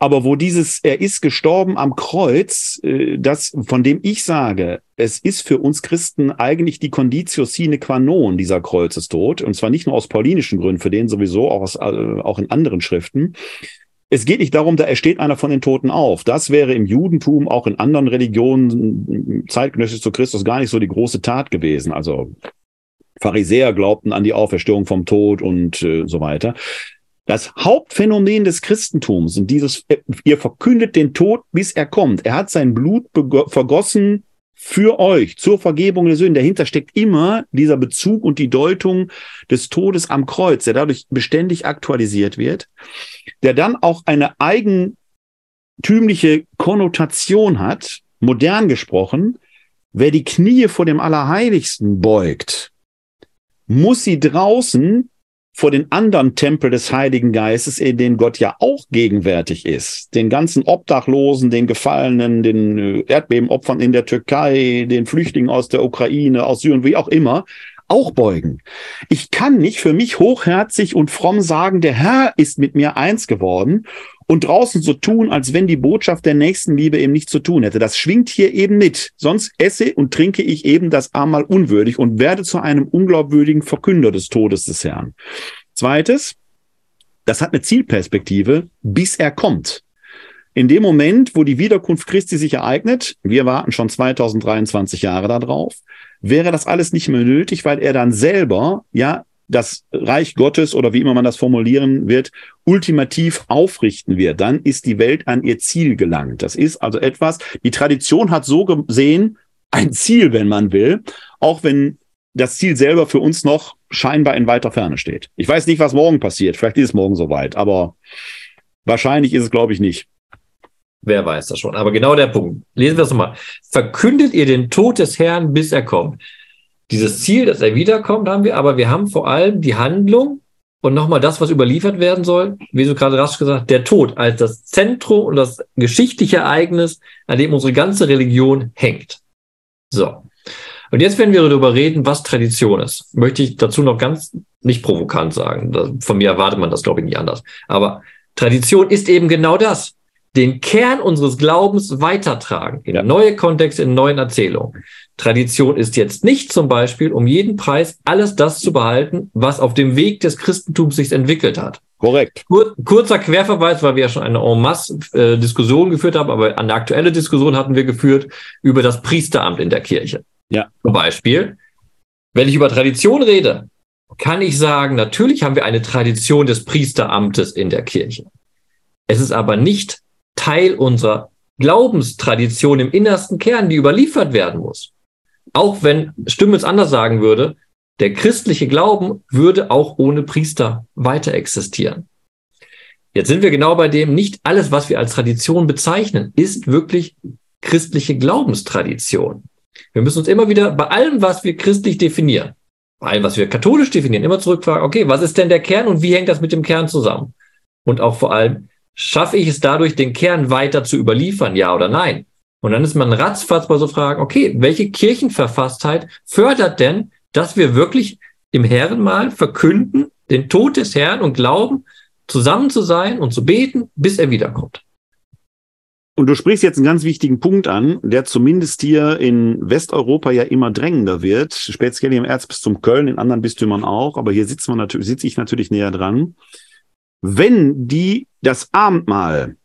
Aber wo dieses, er ist gestorben am Kreuz, äh, das, von dem ich sage, es ist für uns Christen eigentlich die Conditio sine qua non, dieser Kreuzestod. Und zwar nicht nur aus paulinischen Gründen, für den sowieso, auch, aus, äh, auch in anderen Schriften. Es geht nicht darum, da ersteht einer von den Toten auf. Das wäre im Judentum, auch in anderen Religionen, zeitgenössisch zu Christus, gar nicht so die große Tat gewesen. Also Pharisäer glaubten an die Auferstehung vom Tod und äh, so weiter. Das Hauptphänomen des Christentums und dieses, ihr verkündet den Tod, bis er kommt. Er hat sein Blut vergossen für euch zur Vergebung der Sünden. Dahinter steckt immer dieser Bezug und die Deutung des Todes am Kreuz, der dadurch beständig aktualisiert wird, der dann auch eine eigentümliche Konnotation hat, modern gesprochen. Wer die Knie vor dem Allerheiligsten beugt, muss sie draußen vor den anderen Tempel des Heiligen Geistes, in denen Gott ja auch gegenwärtig ist. Den ganzen Obdachlosen, den Gefallenen, den äh, Erdbebenopfern in der Türkei, den Flüchtlingen aus der Ukraine, aus Syrien, wie auch immer, auch beugen. Ich kann nicht für mich hochherzig und fromm sagen, der Herr ist mit mir eins geworden und draußen so tun, als wenn die Botschaft der Nächstenliebe eben nichts zu tun hätte. Das schwingt hier eben mit. Sonst esse und trinke ich eben das Abendmahl unwürdig und werde zu einem unglaubwürdigen Verkünder des Todes des Herrn. Zweites, das hat eine Zielperspektive, bis er kommt. In dem Moment, wo die Wiederkunft Christi sich ereignet, wir warten schon 2023 Jahre darauf, wäre das alles nicht mehr nötig, weil er dann selber ja das Reich Gottes oder wie immer man das formulieren wird, ultimativ aufrichten wird. Dann ist die Welt an ihr Ziel gelangt. Das ist also etwas, die Tradition hat so gesehen ein Ziel, wenn man will, auch wenn das Ziel selber für uns noch scheinbar in weiter Ferne steht. Ich weiß nicht, was morgen passiert. Vielleicht ist es morgen soweit, aber wahrscheinlich ist es, glaube ich, nicht. Wer weiß das schon. Aber genau der Punkt. Lesen wir es nochmal. Verkündet ihr den Tod des Herrn, bis er kommt dieses Ziel, dass er wiederkommt, haben wir, aber wir haben vor allem die Handlung und nochmal das, was überliefert werden soll, wie du gerade rasch gesagt, der Tod als das Zentrum und das geschichtliche Ereignis, an dem unsere ganze Religion hängt. So. Und jetzt, wenn wir darüber reden, was Tradition ist, möchte ich dazu noch ganz nicht provokant sagen. Von mir erwartet man das, glaube ich, nicht anders. Aber Tradition ist eben genau das. Den Kern unseres Glaubens weitertragen in neue Kontexte, in neuen Erzählungen. Tradition ist jetzt nicht zum Beispiel um jeden Preis alles das zu behalten, was auf dem Weg des Christentums sich entwickelt hat. Korrekt. Kur kurzer Querverweis, weil wir ja schon eine en masse äh, Diskussion geführt haben, aber eine aktuelle Diskussion hatten wir geführt über das Priesteramt in der Kirche. Ja. Zum Beispiel, wenn ich über Tradition rede, kann ich sagen, natürlich haben wir eine Tradition des Priesteramtes in der Kirche. Es ist aber nicht Teil unserer Glaubenstradition im innersten Kern, die überliefert werden muss. Auch wenn Stimmels anders sagen würde, der christliche Glauben würde auch ohne Priester weiter existieren. Jetzt sind wir genau bei dem, nicht alles, was wir als Tradition bezeichnen, ist wirklich christliche Glaubenstradition. Wir müssen uns immer wieder bei allem, was wir christlich definieren, bei allem, was wir katholisch definieren, immer zurückfragen, okay, was ist denn der Kern und wie hängt das mit dem Kern zusammen? Und auch vor allem, schaffe ich es dadurch, den Kern weiter zu überliefern, ja oder nein? Und dann ist man ratzfatz bei so Fragen, okay, welche Kirchenverfasstheit fördert denn, dass wir wirklich im Herrenmahl verkünden, den Tod des Herrn und glauben, zusammen zu sein und zu beten, bis er wiederkommt? Und du sprichst jetzt einen ganz wichtigen Punkt an, der zumindest hier in Westeuropa ja immer drängender wird, speziell im Erzbistum Köln, in anderen Bistümern auch, aber hier sitzt man natürlich, sitze ich natürlich näher dran. Wenn die das Abendmahl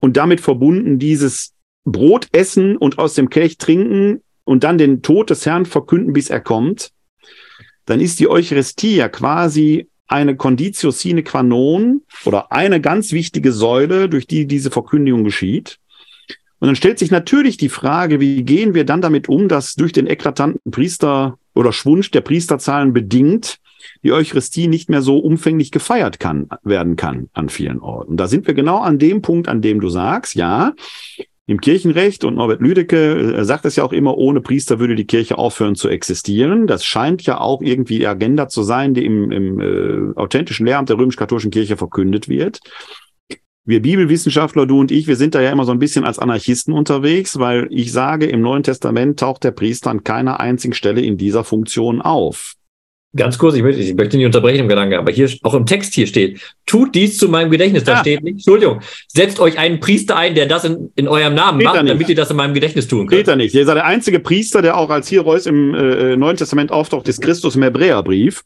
und damit verbunden dieses Brot essen und aus dem Kelch trinken und dann den Tod des Herrn verkünden, bis er kommt, dann ist die Eucharistie ja quasi eine Conditio sine qua non oder eine ganz wichtige Säule, durch die diese Verkündigung geschieht. Und dann stellt sich natürlich die Frage, wie gehen wir dann damit um, dass durch den eklatanten Priester oder Schwunsch der Priesterzahlen bedingt die Eucharistie nicht mehr so umfänglich gefeiert kann, werden kann an vielen Orten. Da sind wir genau an dem Punkt, an dem du sagst, ja, im Kirchenrecht und Norbert Lüdecke äh, sagt es ja auch immer, ohne Priester würde die Kirche aufhören zu existieren. Das scheint ja auch irgendwie die Agenda zu sein, die im, im äh, authentischen Lehramt der römisch-katholischen Kirche verkündet wird. Wir Bibelwissenschaftler, du und ich, wir sind da ja immer so ein bisschen als Anarchisten unterwegs, weil ich sage, im Neuen Testament taucht der Priester an keiner einzigen Stelle in dieser Funktion auf. Ganz kurz, ich möchte, ich möchte nicht unterbrechen im Gedanken, aber hier auch im Text hier steht, tut dies zu meinem Gedächtnis. Da ja. steht nicht, Entschuldigung, setzt euch einen Priester ein, der das in, in eurem Namen Steht macht, damit ihr das in meinem Gedächtnis tun könnt. Steht da nicht. Der einzige Priester, der auch als Hiereus im äh, Neuen Testament auftaucht, ist Christus im Hebräerbrief.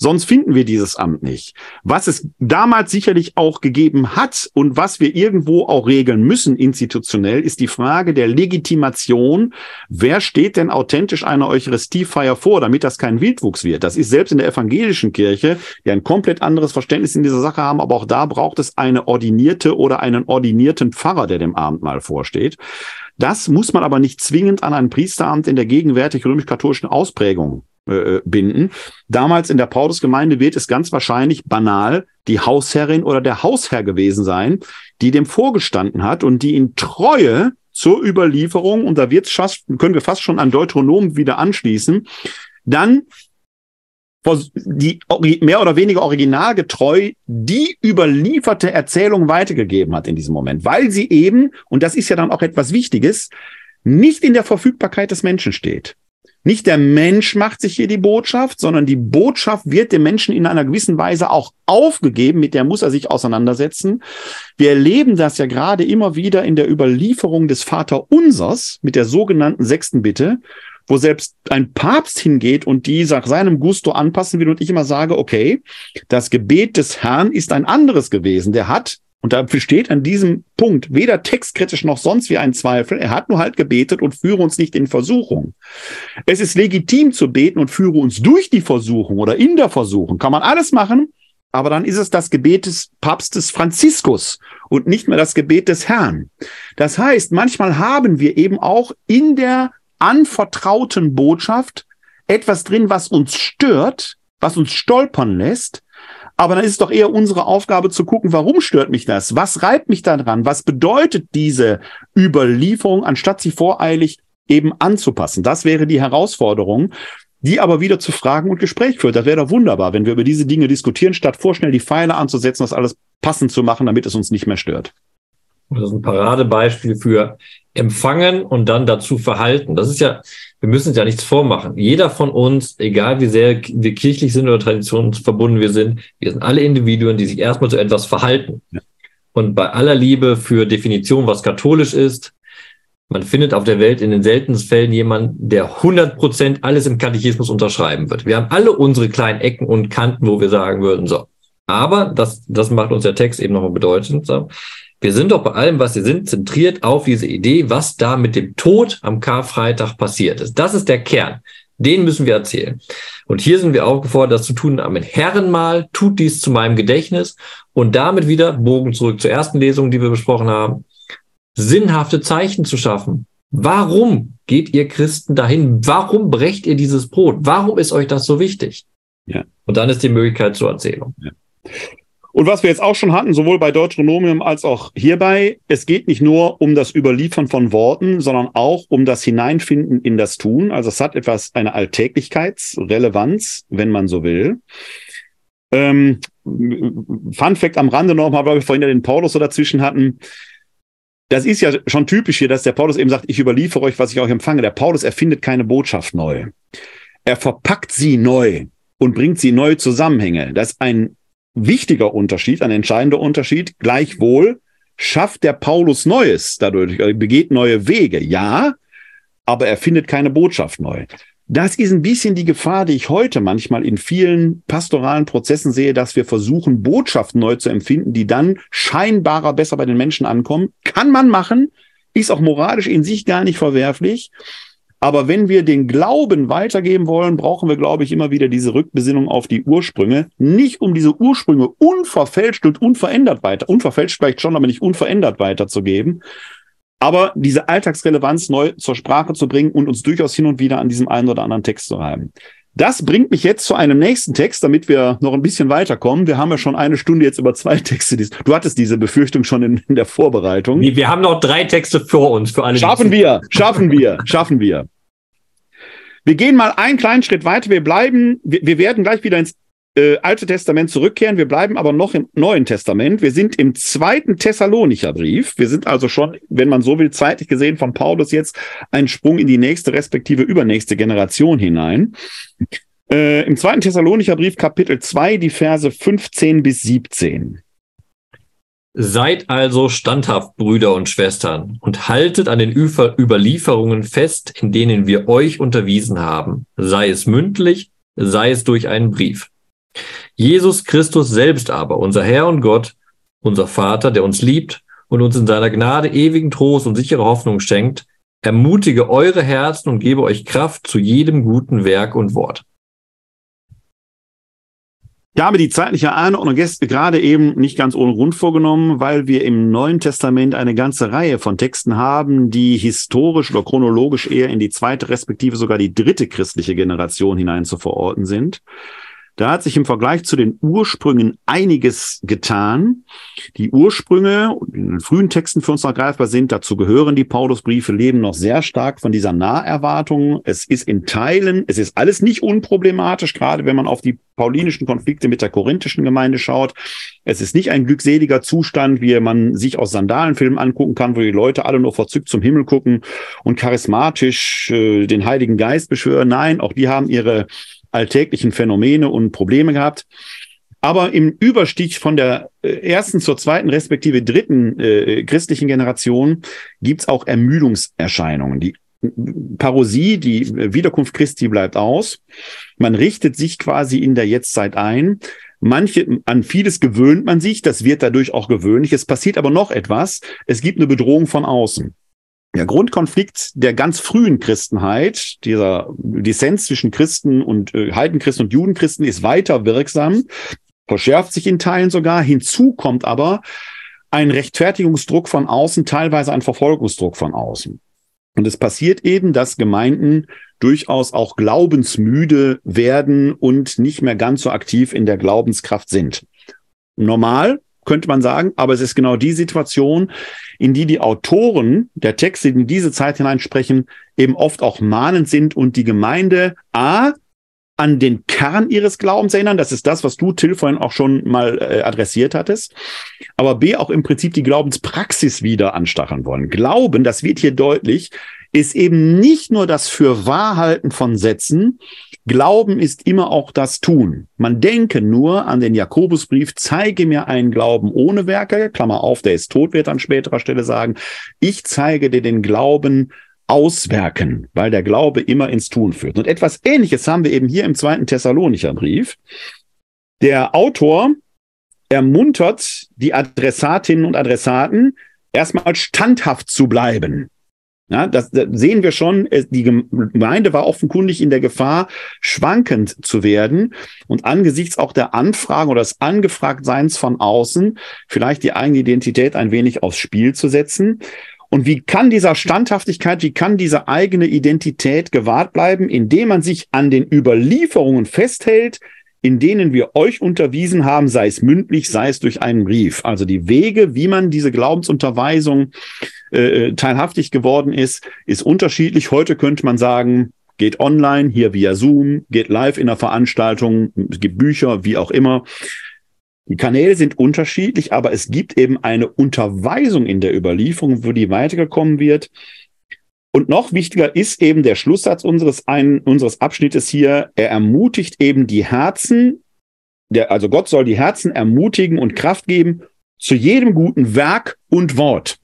Sonst finden wir dieses Amt nicht. Was es damals sicherlich auch gegeben hat und was wir irgendwo auch regeln müssen institutionell, ist die Frage der Legitimation. Wer steht denn authentisch einer Eucharistiefeier vor, damit das kein Wildwuchs wird? Das ist selbst in der evangelischen Kirche, die ein komplett anderes Verständnis in dieser Sache haben, aber auch da braucht es eine ordinierte oder einen ordinierten Pfarrer, der dem Abendmahl vorsteht. Das muss man aber nicht zwingend an ein Priesteramt in der gegenwärtig römisch-katholischen Ausprägung äh, binden. Damals in der Paulusgemeinde wird es ganz wahrscheinlich banal die Hausherrin oder der Hausherr gewesen sein, die dem vorgestanden hat und die in Treue zur Überlieferung, und da wird's fast, können wir fast schon an Deuteronom wieder anschließen, dann die mehr oder weniger originalgetreu die überlieferte Erzählung weitergegeben hat in diesem Moment, weil sie eben, und das ist ja dann auch etwas Wichtiges, nicht in der Verfügbarkeit des Menschen steht Nicht der Mensch macht sich hier die Botschaft, sondern die Botschaft wird dem Menschen in einer gewissen Weise auch aufgegeben, mit der muss er sich auseinandersetzen. Wir erleben das ja gerade immer wieder in der Überlieferung des Vaterunsers mit der sogenannten sechsten Bitte, wo selbst ein Papst hingeht und die nach seinem Gusto anpassen will und ich immer sage, okay, das Gebet des Herrn ist ein anderes gewesen. Der hat und da besteht an diesem Punkt weder textkritisch noch sonst wie ein Zweifel. Er hat nur halt gebetet und führe uns nicht in Versuchung. Es ist legitim zu beten und führe uns durch die Versuchung oder in der Versuchung. Kann man alles machen. Aber dann ist es das Gebet des Papstes Franziskus und nicht mehr das Gebet des Herrn. Das heißt, manchmal haben wir eben auch in der anvertrauten Botschaft etwas drin, was uns stört, was uns stolpern lässt, aber dann ist es doch eher unsere Aufgabe zu gucken, warum stört mich das? Was reibt mich daran? Was bedeutet diese Überlieferung, anstatt sie voreilig eben anzupassen? Das wäre die Herausforderung, die aber wieder zu Fragen und Gespräch führt. Das wäre doch wunderbar, wenn wir über diese Dinge diskutieren, statt vorschnell die Pfeile anzusetzen, das alles passend zu machen, damit es uns nicht mehr stört. Das ist ein Paradebeispiel für empfangen und dann dazu verhalten. Das ist ja, wir müssen uns ja nichts vormachen. Jeder von uns, egal wie sehr wir kirchlich sind oder traditionsverbunden wir sind, wir sind alle Individuen, die sich erstmal zu etwas verhalten. Ja. Und bei aller Liebe für Definition, was katholisch ist, man findet auf der Welt in den seltensten Fällen jemanden, der 100 Prozent alles im Katechismus unterschreiben wird. Wir haben alle unsere kleinen Ecken und Kanten, wo wir sagen würden, so. Aber das, das macht uns der Text eben nochmal bedeutend. So. Wir sind doch bei allem, was wir sind, zentriert auf diese Idee, was da mit dem Tod am Karfreitag passiert ist. Das ist der Kern. Den müssen wir erzählen. Und hier sind wir aufgefordert, das zu tun. Amen. Herrenmal tut dies zu meinem Gedächtnis und damit wieder, Bogen zurück zur ersten Lesung, die wir besprochen haben, sinnhafte Zeichen zu schaffen. Warum geht ihr Christen dahin? Warum brecht ihr dieses Brot? Warum ist euch das so wichtig? Ja. Und dann ist die Möglichkeit zur Erzählung. Ja. Und was wir jetzt auch schon hatten, sowohl bei Deuteronomium als auch hierbei, es geht nicht nur um das Überliefern von Worten, sondern auch um das Hineinfinden in das Tun. Also es hat etwas, eine Alltäglichkeitsrelevanz, wenn man so will. Ähm, Fun Fact am Rande nochmal, weil wir vorhin ja den Paulus so dazwischen hatten. Das ist ja schon typisch hier, dass der Paulus eben sagt, ich überliefere euch, was ich auch empfange. Der Paulus erfindet keine Botschaft neu. Er verpackt sie neu und bringt sie neue Zusammenhänge. Das ist ein wichtiger Unterschied, ein entscheidender Unterschied. Gleichwohl schafft der Paulus Neues dadurch, er begeht neue Wege, ja, aber er findet keine Botschaft neu. Das ist ein bisschen die Gefahr, die ich heute manchmal in vielen pastoralen Prozessen sehe, dass wir versuchen, Botschaften neu zu empfinden, die dann scheinbarer besser bei den Menschen ankommen. Kann man machen, ist auch moralisch in sich gar nicht verwerflich. Aber wenn wir den Glauben weitergeben wollen, brauchen wir, glaube ich, immer wieder diese Rückbesinnung auf die Ursprünge. Nicht um diese Ursprünge unverfälscht und unverändert weiter, unverfälscht vielleicht schon, aber nicht unverändert weiterzugeben. Aber diese Alltagsrelevanz neu zur Sprache zu bringen und uns durchaus hin und wieder an diesem einen oder anderen Text zu reiben. Das bringt mich jetzt zu einem nächsten Text, damit wir noch ein bisschen weiterkommen. Wir haben ja schon eine Stunde jetzt über zwei [laughs] Texte. Du hattest diese Befürchtung schon in, in der Vorbereitung. Nee, wir haben noch drei Texte vor uns, für alle. Schaffen wir, schaffen [laughs] wir, schaffen wir. Wir gehen mal einen kleinen Schritt weiter. Wir bleiben, wir, wir werden gleich wieder ins äh, Alte Testament zurückkehren. Wir bleiben aber noch im Neuen Testament. Wir sind im zweiten Thessalonicher Brief. Wir sind also schon, wenn man so will, zeitlich gesehen von Paulus jetzt ein Sprung in die nächste respektive übernächste Generation hinein. Äh, Im zweiten Thessalonicher Brief Kapitel 2, die Verse 15 bis 17. Seid also standhaft, Brüder und Schwestern, und haltet an den Überlieferungen fest, in denen wir euch unterwiesen haben, sei es mündlich, sei es durch einen Brief. Jesus Christus selbst aber, unser Herr und Gott, unser Vater, der uns liebt und uns in seiner Gnade ewigen Trost und sichere Hoffnung schenkt, ermutige eure Herzen und gebe euch Kraft zu jedem guten Werk und Wort. Ich habe die zeitliche Einordnung gerade eben nicht ganz ohne Grund vorgenommen, weil wir im Neuen Testament eine ganze Reihe von Texten haben, die historisch oder chronologisch eher in die zweite respektive sogar die dritte christliche Generation hinein zu verorten sind. Da hat sich im Vergleich zu den Ursprüngen einiges getan. Die Ursprünge in den frühen Texten für uns noch greifbar sind. Dazu gehören die Paulusbriefe, leben noch sehr stark von dieser Naherwartung. Es ist in Teilen, es ist alles nicht unproblematisch, gerade wenn man auf die paulinischen Konflikte mit der korinthischen Gemeinde schaut. Es ist nicht ein glückseliger Zustand, wie man sich aus Sandalenfilmen angucken kann, wo die Leute alle nur verzückt zum Himmel gucken und charismatisch äh, den Heiligen Geist beschwören. Nein, auch die haben ihre alltäglichen Phänomene und Probleme gehabt. Aber im Überstich von der äh, ersten zur zweiten respektive dritten äh, christlichen Generation gibt's auch Ermüdungserscheinungen. Die Parosie, die Wiederkunft Christi bleibt aus. Man richtet sich quasi in der Jetztzeit ein. Manche, an vieles gewöhnt man sich, das wird dadurch auch gewöhnlich. Es passiert aber noch etwas. Es gibt eine Bedrohung von außen. Der Grundkonflikt der ganz frühen Christenheit, dieser Dissens zwischen Christen und äh, Heidenchristen und Judenchristen ist weiter wirksam, verschärft sich in Teilen sogar. Hinzu kommt aber ein Rechtfertigungsdruck von außen, teilweise ein Verfolgungsdruck von außen. Und es passiert eben, dass Gemeinden durchaus auch glaubensmüde werden und nicht mehr ganz so aktiv in der Glaubenskraft sind. Normal könnte man sagen. Aber es ist genau die Situation, in die die Autoren der Texte, die in diese Zeit hineinsprechen, eben oft auch mahnend sind und die Gemeinde A an den Kern ihres Glaubens erinnern. Das ist das, was du, Till, vorhin auch schon mal äh, adressiert hattest. Aber B auch im Prinzip die Glaubenspraxis wieder anstacheln wollen. Glauben, das wird hier deutlich, ist eben nicht nur das Fürwahrhalten von Sätzen, Glauben ist immer auch das Tun. Man denke nur an den Jakobusbrief, zeige mir einen Glauben ohne Werke, Klammer auf, der ist tot, wird an späterer Stelle sagen. Ich zeige dir den Glauben auswerken, weil der Glaube immer ins Tun führt. Und etwas Ähnliches haben wir eben hier im zweiten Thessalonicher Brief. Der Autor ermuntert die Adressatinnen und Adressaten, erstmal standhaft zu bleiben. Ja, das, das sehen wir schon. Die Gemeinde war offenkundig in der Gefahr, schwankend zu werden und angesichts auch der Anfragen oder des Angefragtseins von außen vielleicht die eigene Identität ein wenig aufs Spiel zu setzen. Und wie kann dieser Standhaftigkeit, wie kann diese eigene Identität gewahrt bleiben, indem man sich an den Überlieferungen festhält, in denen wir euch unterwiesen haben, sei es mündlich, sei es durch einen Brief. Also die Wege, wie man diese Glaubensunterweisung äh, teilhaftig geworden ist, ist unterschiedlich. Heute könnte man sagen, geht online, hier via Zoom, geht live in der Veranstaltung, es gibt Bücher, wie auch immer. Die Kanäle sind unterschiedlich, aber es gibt eben eine Unterweisung in der Überlieferung, wo die weitergekommen wird. Und noch wichtiger ist eben der Schlusssatz unseres, ein, unseres Abschnittes hier. Er ermutigt eben die Herzen, der, also Gott soll die Herzen ermutigen und Kraft geben zu jedem guten Werk und Wort.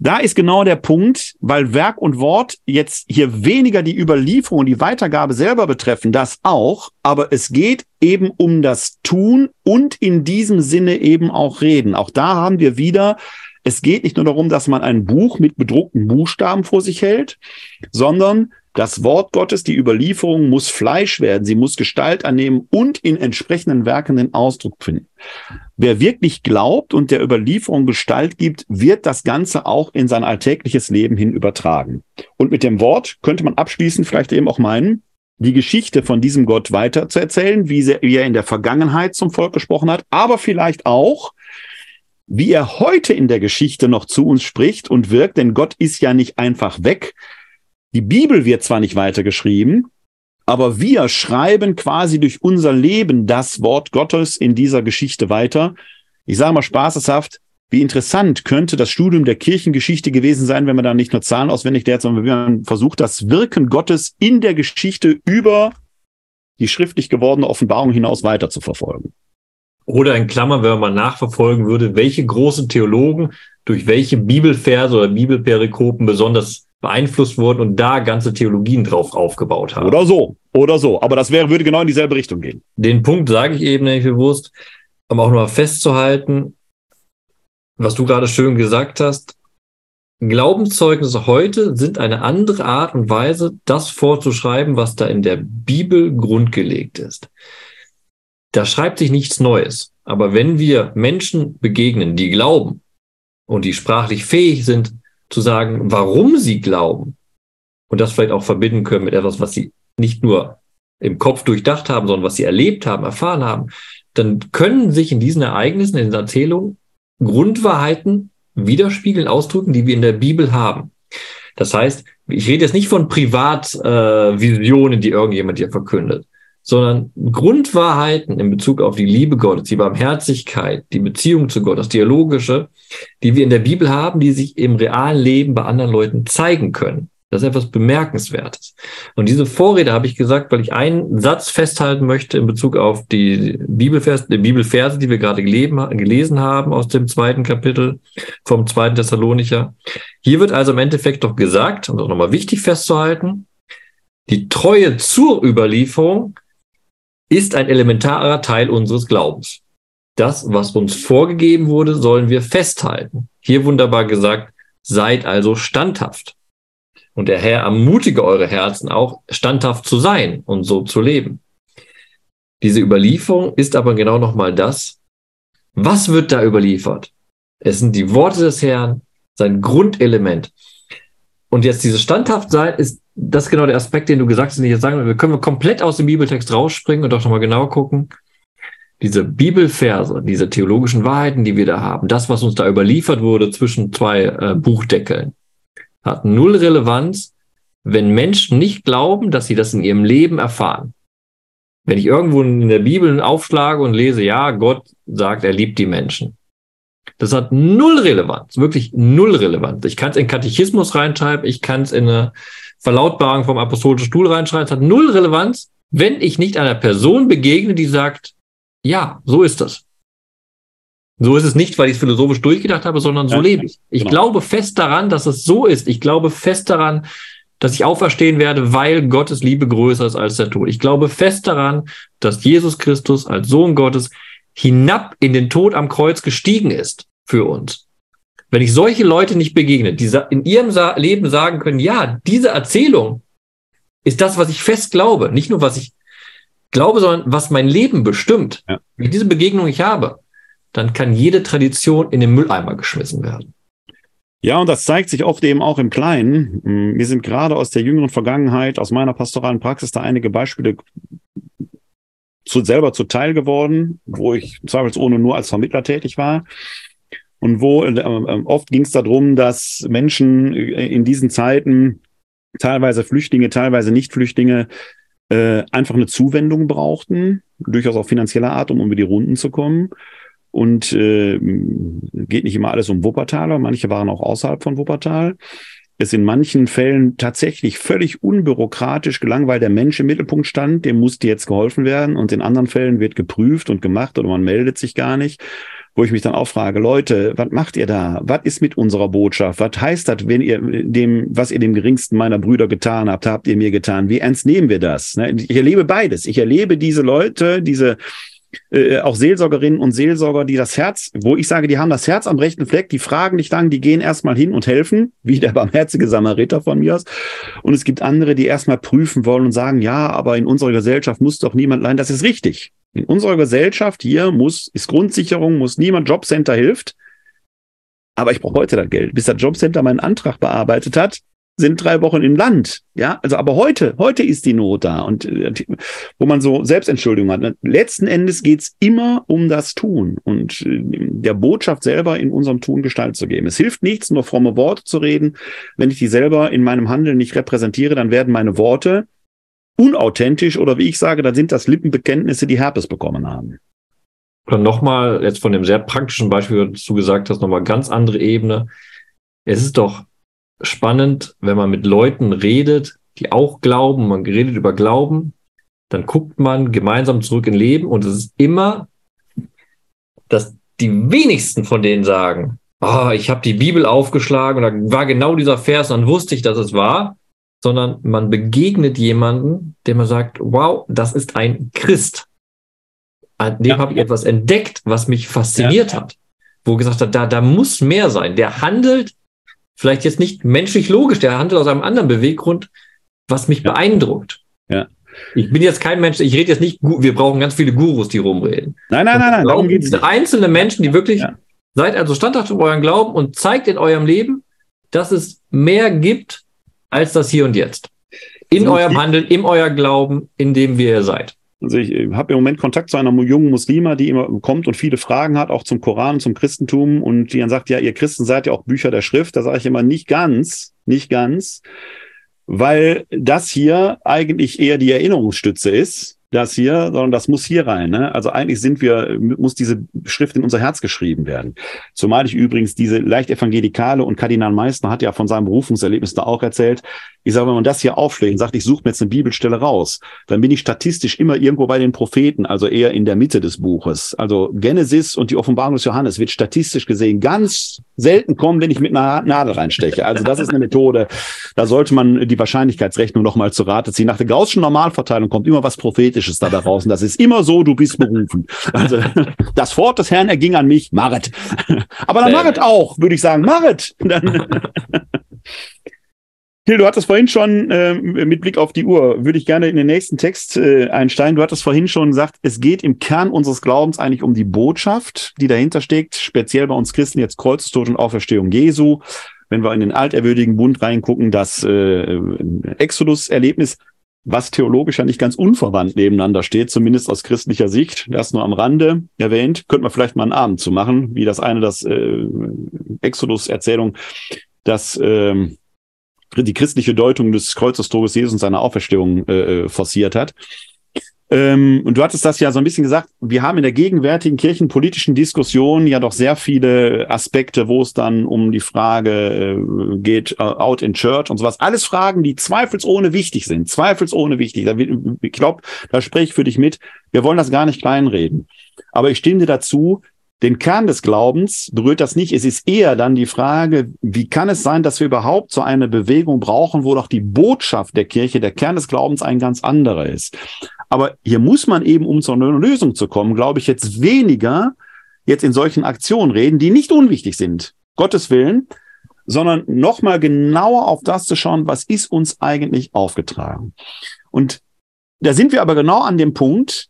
Da ist genau der Punkt, weil Werk und Wort jetzt hier weniger die Überlieferung und die Weitergabe selber betreffen, das auch, aber es geht eben um das Tun und in diesem Sinne eben auch reden. Auch da haben wir wieder es geht nicht nur darum, dass man ein Buch mit bedruckten Buchstaben vor sich hält, sondern das Wort Gottes, die Überlieferung muss Fleisch werden, sie muss Gestalt annehmen und in entsprechenden Werken den Ausdruck finden. Wer wirklich glaubt und der Überlieferung Gestalt gibt, wird das Ganze auch in sein alltägliches Leben hin übertragen. Und mit dem Wort könnte man abschließend vielleicht eben auch meinen, die Geschichte von diesem Gott weiter zu erzählen, wie er in der Vergangenheit zum Volk gesprochen hat, aber vielleicht auch, wie er heute in der Geschichte noch zu uns spricht und wirkt, denn Gott ist ja nicht einfach weg. Die Bibel wird zwar nicht weitergeschrieben, aber wir schreiben quasi durch unser Leben das Wort Gottes in dieser Geschichte weiter. Ich sage mal spaßeshaft, wie interessant könnte das Studium der Kirchengeschichte gewesen sein, wenn man da nicht nur Zahlen auswendig lernt, sondern wenn man versucht, das Wirken Gottes in der Geschichte über die schriftlich gewordene Offenbarung hinaus weiter zu verfolgen. Oder in Klammern, wenn man nachverfolgen würde, welche großen Theologen durch welche Bibelverse oder Bibelperikopen besonders beeinflusst wurden und da ganze Theologien drauf aufgebaut haben. Oder so, oder so. Aber das wäre, würde genau in dieselbe Richtung gehen. Den Punkt sage ich eben nicht bewusst, um auch nochmal festzuhalten, was du gerade schön gesagt hast. Glaubenszeugnisse heute sind eine andere Art und Weise, das vorzuschreiben, was da in der Bibel grundgelegt ist da schreibt sich nichts Neues. Aber wenn wir Menschen begegnen, die glauben und die sprachlich fähig sind zu sagen, warum sie glauben und das vielleicht auch verbinden können mit etwas, was sie nicht nur im Kopf durchdacht haben, sondern was sie erlebt haben, erfahren haben, dann können sich in diesen Ereignissen, in den Erzählungen Grundwahrheiten widerspiegeln, ausdrücken, die wir in der Bibel haben. Das heißt, ich rede jetzt nicht von Privatvisionen, äh, die irgendjemand hier verkündet, sondern Grundwahrheiten in Bezug auf die Liebe Gottes, die Barmherzigkeit, die Beziehung zu Gott, das Dialogische, die wir in der Bibel haben, die sich im realen Leben bei anderen Leuten zeigen können. Das ist etwas Bemerkenswertes. Und diese Vorrede habe ich gesagt, weil ich einen Satz festhalten möchte in Bezug auf die Bibelvers, die Bibelverse, die wir gerade gelesen haben aus dem zweiten Kapitel vom zweiten Thessalonicher. Hier wird also im Endeffekt doch gesagt, und auch nochmal wichtig festzuhalten, die Treue zur Überlieferung ist ein elementarer Teil unseres Glaubens. Das, was uns vorgegeben wurde, sollen wir festhalten. Hier wunderbar gesagt, seid also standhaft. Und der Herr ermutige eure Herzen auch, standhaft zu sein und so zu leben. Diese Überlieferung ist aber genau nochmal das, was wird da überliefert? Es sind die Worte des Herrn, sein Grundelement. Und jetzt dieses Standhaftsein ist das genau der Aspekt, den du gesagt hast, den ich jetzt sagen will. Wir können komplett aus dem Bibeltext rausspringen und doch nochmal genau gucken. Diese Bibelverse, diese theologischen Wahrheiten, die wir da haben, das, was uns da überliefert wurde zwischen zwei äh, Buchdeckeln, hat null Relevanz, wenn Menschen nicht glauben, dass sie das in ihrem Leben erfahren. Wenn ich irgendwo in der Bibel aufschlage und lese, ja, Gott sagt, er liebt die Menschen. Das hat null Relevanz, wirklich null Relevanz. Ich kann es in Katechismus reinschreiben, ich kann es in eine Verlautbarung vom apostolischen Stuhl reinschreiben, es hat null Relevanz, wenn ich nicht einer Person begegne, die sagt, ja, so ist das. So ist es nicht, weil ich es philosophisch durchgedacht habe, sondern so ja, lebe ich. Ich genau. glaube fest daran, dass es so ist. Ich glaube fest daran, dass ich auferstehen werde, weil Gottes Liebe größer ist als der Tod. Ich glaube fest daran, dass Jesus Christus als Sohn Gottes hinab in den Tod am Kreuz gestiegen ist für uns. Wenn ich solche Leute nicht begegne, die in ihrem Leben sagen können, ja, diese Erzählung ist das, was ich fest glaube, nicht nur was ich glaube, sondern was mein Leben bestimmt. Ja. Wenn ich diese Begegnung nicht habe, dann kann jede Tradition in den Mülleimer geschmissen werden. Ja, und das zeigt sich oft eben auch im Kleinen. Mir sind gerade aus der jüngeren Vergangenheit, aus meiner pastoralen Praxis, da einige Beispiele zu, selber zuteil geworden, wo ich zweifelsohne nur als Vermittler tätig war. Und wo äh, äh oft ging es darum, dass Menschen äh, in diesen Zeiten, teilweise Flüchtlinge, teilweise Nicht-Flüchtlinge, äh, einfach eine Zuwendung brauchten, durchaus auch finanzieller Art, um über die Runden zu kommen. Und äh, geht nicht immer alles um Wuppertal, aber manche waren auch außerhalb von Wuppertal. Es in manchen Fällen tatsächlich völlig unbürokratisch gelang, weil der Mensch im Mittelpunkt stand, dem musste jetzt geholfen werden. Und in anderen Fällen wird geprüft und gemacht oder man meldet sich gar nicht wo ich mich dann auch frage, Leute, was macht ihr da? Was ist mit unserer Botschaft? Was heißt das, wenn ihr dem, was ihr dem geringsten meiner Brüder getan habt, habt ihr mir getan? Wie ernst nehmen wir das? Ne? Ich erlebe beides. Ich erlebe diese Leute, diese äh, auch Seelsorgerinnen und Seelsorger, die das Herz, wo ich sage, die haben das Herz am rechten Fleck, die fragen nicht lang, die gehen erstmal hin und helfen, wie der barmherzige Samariter von mir aus. Und es gibt andere, die erstmal prüfen wollen und sagen, ja, aber in unserer Gesellschaft muss doch niemand leiden. Das ist richtig. In unserer Gesellschaft hier muss, ist Grundsicherung, muss niemand, Jobcenter hilft. Aber ich brauche heute das Geld. Bis das Jobcenter meinen Antrag bearbeitet hat, sind drei Wochen im Land. Ja, also aber heute, heute ist die Not da und äh, wo man so Selbstentschuldigung hat. Letzten Endes geht's immer um das Tun und äh, der Botschaft selber in unserem Tun Gestalt zu geben. Es hilft nichts, nur fromme Worte zu reden. Wenn ich die selber in meinem Handeln nicht repräsentiere, dann werden meine Worte unauthentisch oder wie ich sage, dann sind das Lippenbekenntnisse, die Herpes bekommen haben. Oder nochmal, jetzt von dem sehr praktischen Beispiel, das du gesagt hast, nochmal ganz andere Ebene. Es ist doch spannend, wenn man mit Leuten redet, die auch glauben, man redet über Glauben, dann guckt man gemeinsam zurück in Leben und es ist immer, dass die wenigsten von denen sagen, oh, ich habe die Bibel aufgeschlagen und da war genau dieser Vers und dann wusste ich, dass es war, sondern man begegnet jemanden, der man sagt, wow, das ist ein Christ. An dem ja. habe ich etwas entdeckt, was mich fasziniert ja. hat. Wo gesagt hat, da, da muss mehr sein. Der handelt vielleicht jetzt nicht menschlich logisch, der handelt aus einem anderen Beweggrund, was mich ja. beeindruckt. Ja. Ich bin jetzt kein Mensch, ich rede jetzt nicht, wir brauchen ganz viele Gurus, die rumreden. Nein, nein, nein, nein. Darum geht es. Einzelne Menschen, die wirklich, seid also standhaft in eurem Glauben und zeigt in eurem Leben, dass es mehr gibt als das Hier und Jetzt. In eurem Handeln, in euer Glauben, in dem wie ihr seid. Also ich habe im Moment Kontakt zu einer jungen Muslima, die immer kommt und viele Fragen hat, auch zum Koran zum Christentum und die dann sagt, ja, ihr Christen seid ja auch Bücher der Schrift. Da sage ich immer nicht ganz, nicht ganz, weil das hier eigentlich eher die Erinnerungsstütze ist das hier, sondern das muss hier rein. Ne? Also eigentlich sind wir, muss diese Schrift in unser Herz geschrieben werden. Zumal ich übrigens diese leicht evangelikale und Kardinal Meissner hat ja von seinem Berufungserlebnis da auch erzählt. Ich sage, wenn man das hier aufschlägt und sagt, ich suche mir jetzt eine Bibelstelle raus, dann bin ich statistisch immer irgendwo bei den Propheten, also eher in der Mitte des Buches. Also Genesis und die Offenbarung des Johannes wird statistisch gesehen ganz selten kommen, wenn ich mit einer Nadel reinsteche. Also das ist eine Methode, da sollte man die Wahrscheinlichkeitsrechnung nochmal zu Rate ziehen. Nach der Gaußschen Normalverteilung kommt immer was Prophetisches dabei raus und das ist immer so, du bist berufen. Also das Wort des Herrn erging an mich, Marit. Aber dann Marit auch, würde ich sagen, Marit. [laughs] Till, du hattest vorhin schon äh, mit Blick auf die Uhr, würde ich gerne in den nächsten Text äh, einsteigen. Du hattest vorhin schon gesagt, es geht im Kern unseres Glaubens eigentlich um die Botschaft, die dahinter steckt, speziell bei uns Christen jetzt Kreuzestod und Auferstehung Jesu. Wenn wir in den alterwürdigen Bund reingucken, das äh, Exodus-Erlebnis, was theologisch ja nicht ganz unverwandt nebeneinander steht, zumindest aus christlicher Sicht. Das nur am Rande erwähnt. Könnte man vielleicht mal einen Abend zu machen, wie das eine, das äh, Exodus-Erzählung, das äh, die christliche Deutung des Kreuzestodes Jesus und seiner Auferstehung äh, äh, forciert hat. Ähm, und du hattest das ja so ein bisschen gesagt, wir haben in der gegenwärtigen kirchenpolitischen Diskussion ja doch sehr viele Aspekte, wo es dann um die Frage äh, geht, uh, out in church und sowas. Alles Fragen, die zweifelsohne wichtig sind, zweifelsohne wichtig. Da, ich glaube, da spreche ich für dich mit. Wir wollen das gar nicht kleinreden. Aber ich stimme dir dazu, den Kern des Glaubens berührt das nicht. Es ist eher dann die Frage, wie kann es sein, dass wir überhaupt so eine Bewegung brauchen, wo doch die Botschaft der Kirche, der Kern des Glaubens ein ganz anderer ist. Aber hier muss man eben, um zu einer Lösung zu kommen, glaube ich, jetzt weniger jetzt in solchen Aktionen reden, die nicht unwichtig sind. Gottes Willen, sondern nochmal genauer auf das zu schauen, was ist uns eigentlich aufgetragen. Und da sind wir aber genau an dem Punkt,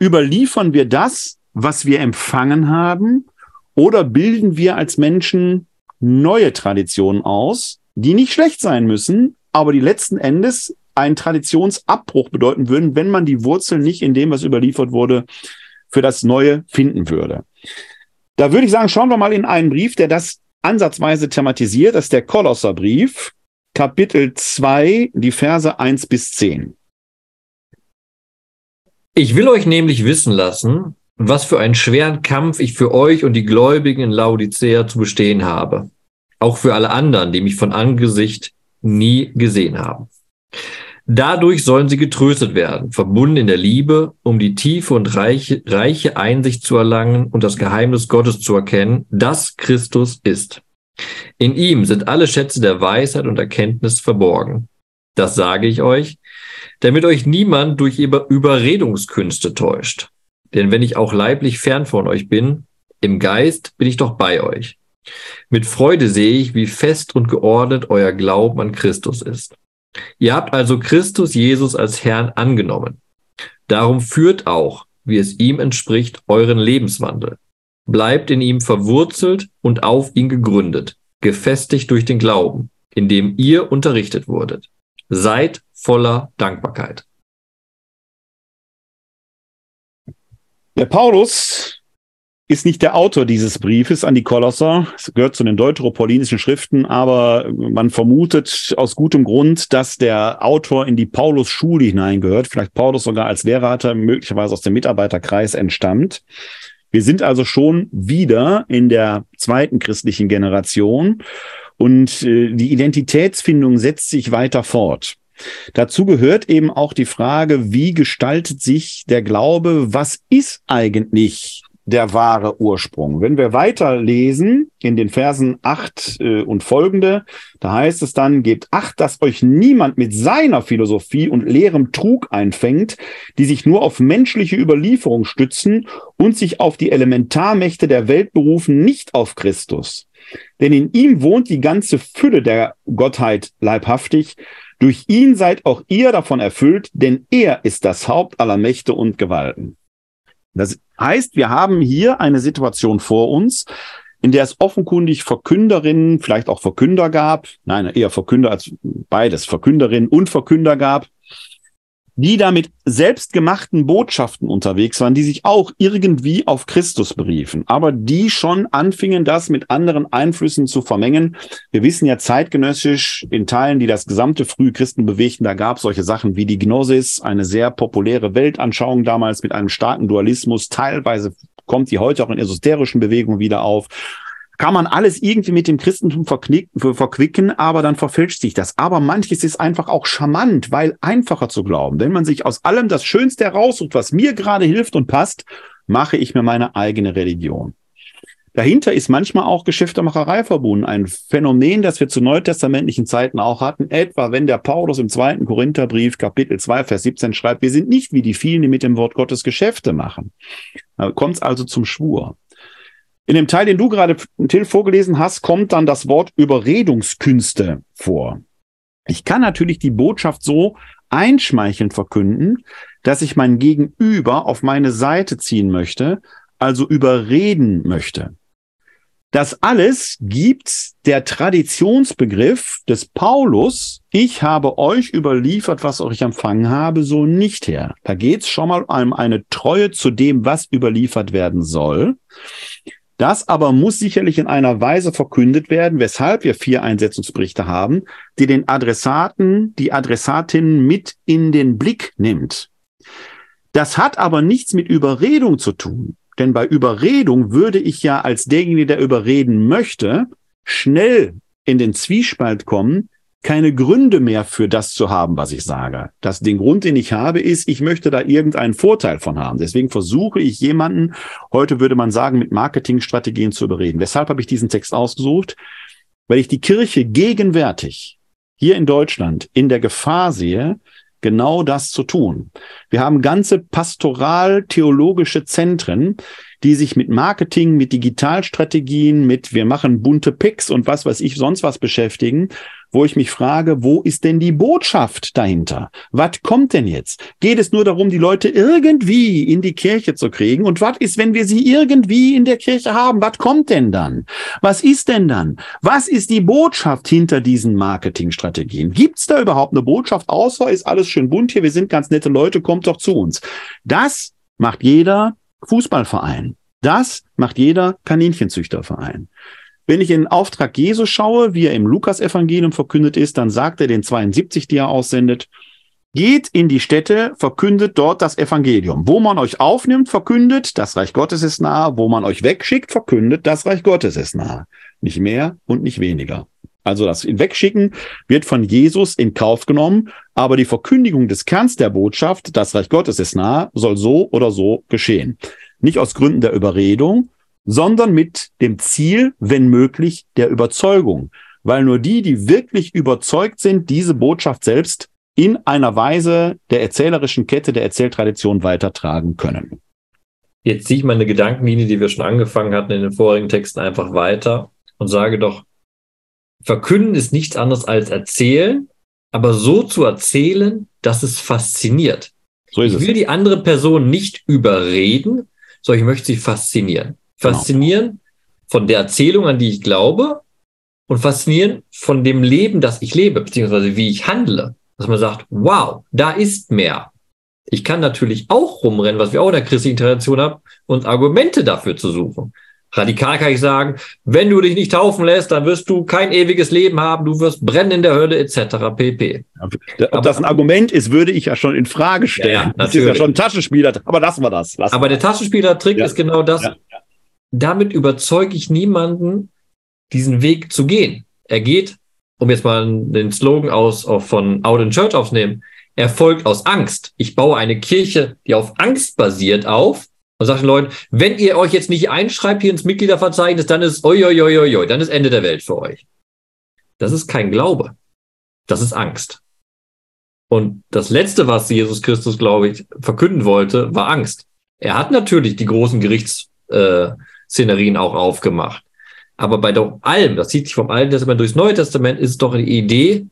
überliefern wir das, was wir empfangen haben, oder bilden wir als Menschen neue Traditionen aus, die nicht schlecht sein müssen, aber die letzten Endes einen Traditionsabbruch bedeuten würden, wenn man die Wurzel nicht in dem, was überliefert wurde, für das Neue finden würde. Da würde ich sagen, schauen wir mal in einen Brief, der das ansatzweise thematisiert. Das ist der Kolosserbrief, Kapitel 2, die Verse 1 bis 10. Ich will euch nämlich wissen lassen, was für einen schweren Kampf ich für euch und die Gläubigen in Laodicea zu bestehen habe. Auch für alle anderen, die mich von Angesicht nie gesehen haben. Dadurch sollen sie getröstet werden, verbunden in der Liebe, um die tiefe und reiche, reiche Einsicht zu erlangen und das Geheimnis Gottes zu erkennen, das Christus ist. In ihm sind alle Schätze der Weisheit und Erkenntnis verborgen. Das sage ich euch, damit euch niemand durch Überredungskünste täuscht. Denn wenn ich auch leiblich fern von euch bin, im Geist bin ich doch bei euch. Mit Freude sehe ich, wie fest und geordnet euer Glauben an Christus ist. Ihr habt also Christus Jesus als Herrn angenommen. Darum führt auch, wie es ihm entspricht, euren Lebenswandel. Bleibt in ihm verwurzelt und auf ihn gegründet, gefestigt durch den Glauben, in dem ihr unterrichtet wurdet. Seid voller Dankbarkeit. Der Paulus ist nicht der Autor dieses Briefes an die Kolosser. Es gehört zu den deuteropaulinischen Schriften, aber man vermutet aus gutem Grund, dass der Autor in die Paulus-Schule hineingehört, vielleicht Paulus sogar als Lehrrater, möglicherweise aus dem Mitarbeiterkreis entstammt. Wir sind also schon wieder in der zweiten christlichen Generation und äh, die Identitätsfindung setzt sich weiter fort. Dazu gehört eben auch die Frage, wie gestaltet sich der Glaube? Was ist eigentlich der wahre Ursprung. Wenn wir weiterlesen in den Versen acht äh, und folgende, da heißt es dann, gebt acht, dass euch niemand mit seiner Philosophie und leerem Trug einfängt, die sich nur auf menschliche Überlieferung stützen und sich auf die Elementarmächte der Welt berufen, nicht auf Christus. Denn in ihm wohnt die ganze Fülle der Gottheit leibhaftig, durch ihn seid auch ihr davon erfüllt, denn er ist das Haupt aller Mächte und Gewalten. Das heißt, wir haben hier eine Situation vor uns, in der es offenkundig Verkünderinnen, vielleicht auch Verkünder gab, nein, eher Verkünder als beides, Verkünderinnen und Verkünder gab, die da mit selbstgemachten Botschaften unterwegs waren, die sich auch irgendwie auf Christus beriefen, aber die schon anfingen, das mit anderen Einflüssen zu vermengen. Wir wissen ja zeitgenössisch in Teilen, die das gesamte frühe Christen bewegten, da gab es solche Sachen wie die Gnosis, eine sehr populäre Weltanschauung damals mit einem starken Dualismus. Teilweise kommt die heute auch in esoterischen Bewegungen wieder auf kann man alles irgendwie mit dem Christentum verquicken, aber dann verfälscht sich das. Aber manches ist einfach auch charmant, weil einfacher zu glauben. Wenn man sich aus allem das Schönste heraussucht, was mir gerade hilft und passt, mache ich mir meine eigene Religion. Dahinter ist manchmal auch Geschäftemacherei verbunden. Ein Phänomen, das wir zu neutestamentlichen Zeiten auch hatten. Etwa, wenn der Paulus im zweiten Korintherbrief, Kapitel 2, Vers 17 schreibt, wir sind nicht wie die vielen, die mit dem Wort Gottes Geschäfte machen. Kommt es also zum Schwur. In dem Teil, den du gerade, Till, vorgelesen hast, kommt dann das Wort Überredungskünste vor. Ich kann natürlich die Botschaft so einschmeichelnd verkünden, dass ich mein Gegenüber auf meine Seite ziehen möchte, also überreden möchte. Das alles gibt der Traditionsbegriff des Paulus, ich habe euch überliefert, was ich empfangen habe, so nicht her. Da geht es schon mal um eine Treue zu dem, was überliefert werden soll. Das aber muss sicherlich in einer Weise verkündet werden, weshalb wir vier Einsetzungsberichte haben, die den Adressaten, die Adressatin mit in den Blick nimmt. Das hat aber nichts mit Überredung zu tun. Denn bei Überredung würde ich ja als derjenige, der überreden möchte, schnell in den Zwiespalt kommen, keine Gründe mehr für das zu haben, was ich sage. Das, den Grund, den ich habe, ist, ich möchte da irgendeinen Vorteil von haben. Deswegen versuche ich jemanden, heute würde man sagen, mit Marketingstrategien zu überreden. Weshalb habe ich diesen Text ausgesucht? Weil ich die Kirche gegenwärtig hier in Deutschland in der Gefahr sehe, genau das zu tun. Wir haben ganze pastoral-theologische Zentren, die sich mit Marketing, mit Digitalstrategien, mit wir machen bunte Picks und was weiß ich sonst was beschäftigen wo ich mich frage, wo ist denn die Botschaft dahinter? Was kommt denn jetzt? Geht es nur darum, die Leute irgendwie in die Kirche zu kriegen? Und was ist, wenn wir sie irgendwie in der Kirche haben? Was kommt denn dann? Was ist denn dann? Was ist die Botschaft hinter diesen Marketingstrategien? Gibt es da überhaupt eine Botschaft, außer ist alles schön bunt hier, wir sind ganz nette Leute, kommt doch zu uns. Das macht jeder Fußballverein. Das macht jeder Kaninchenzüchterverein. Wenn ich in Auftrag Jesu schaue, wie er im Lukas-Evangelium verkündet ist, dann sagt er den 72, die er aussendet, Geht in die Städte, verkündet dort das Evangelium. Wo man euch aufnimmt, verkündet, das Reich Gottes ist nahe. Wo man euch wegschickt, verkündet, das Reich Gottes ist nahe. Nicht mehr und nicht weniger. Also das Wegschicken wird von Jesus in Kauf genommen, aber die Verkündigung des Kerns der Botschaft, das Reich Gottes ist nahe, soll so oder so geschehen. Nicht aus Gründen der Überredung, sondern mit dem Ziel, wenn möglich, der Überzeugung. Weil nur die, die wirklich überzeugt sind, diese Botschaft selbst in einer Weise der erzählerischen Kette der Erzähltradition weitertragen können. Jetzt ziehe ich meine Gedankenlinie, die wir schon angefangen hatten in den vorigen Texten, einfach weiter und sage doch, verkünden ist nichts anderes als erzählen, aber so zu erzählen, dass es fasziniert. So ist ich will es. die andere Person nicht überreden, sondern ich möchte sie faszinieren. Genau. Faszinieren genau. von der Erzählung, an die ich glaube und faszinieren von dem Leben, das ich lebe, beziehungsweise wie ich handle. Dass man sagt, wow, da ist mehr. Ich kann natürlich auch rumrennen, was wir auch in der christlichen Tradition haben, und Argumente dafür zu suchen. Radikal kann ich sagen, wenn du dich nicht taufen lässt, dann wirst du kein ewiges Leben haben, du wirst brennen in der Hölle etc. pp. Ob aber, das ein Argument ist, würde ich ja schon in Frage stellen. Ja, das ist ja schon ein Taschenspieler, aber lassen wir das. Lassen aber der Taschenspieler-Trick ja. ist genau das. Damit überzeuge ich niemanden, diesen Weg zu gehen. Er geht, um jetzt mal den Slogan aus von Out in Church aufzunehmen, er folgt aus Angst. Ich baue eine Kirche, die auf Angst basiert auf und sage den Leuten, wenn ihr euch jetzt nicht einschreibt hier ins Mitgliederverzeichnis, dann ist oi, oi, oi, oi, dann ist Ende der Welt für euch. Das ist kein Glaube. Das ist Angst. Und das Letzte, was Jesus Christus, glaube ich, verkünden wollte, war Angst. Er hat natürlich die großen Gerichts, äh, Szenerien auch aufgemacht. Aber bei doch allem, das zieht sich vom Alten Testament durchs Neue Testament, ist doch die Idee,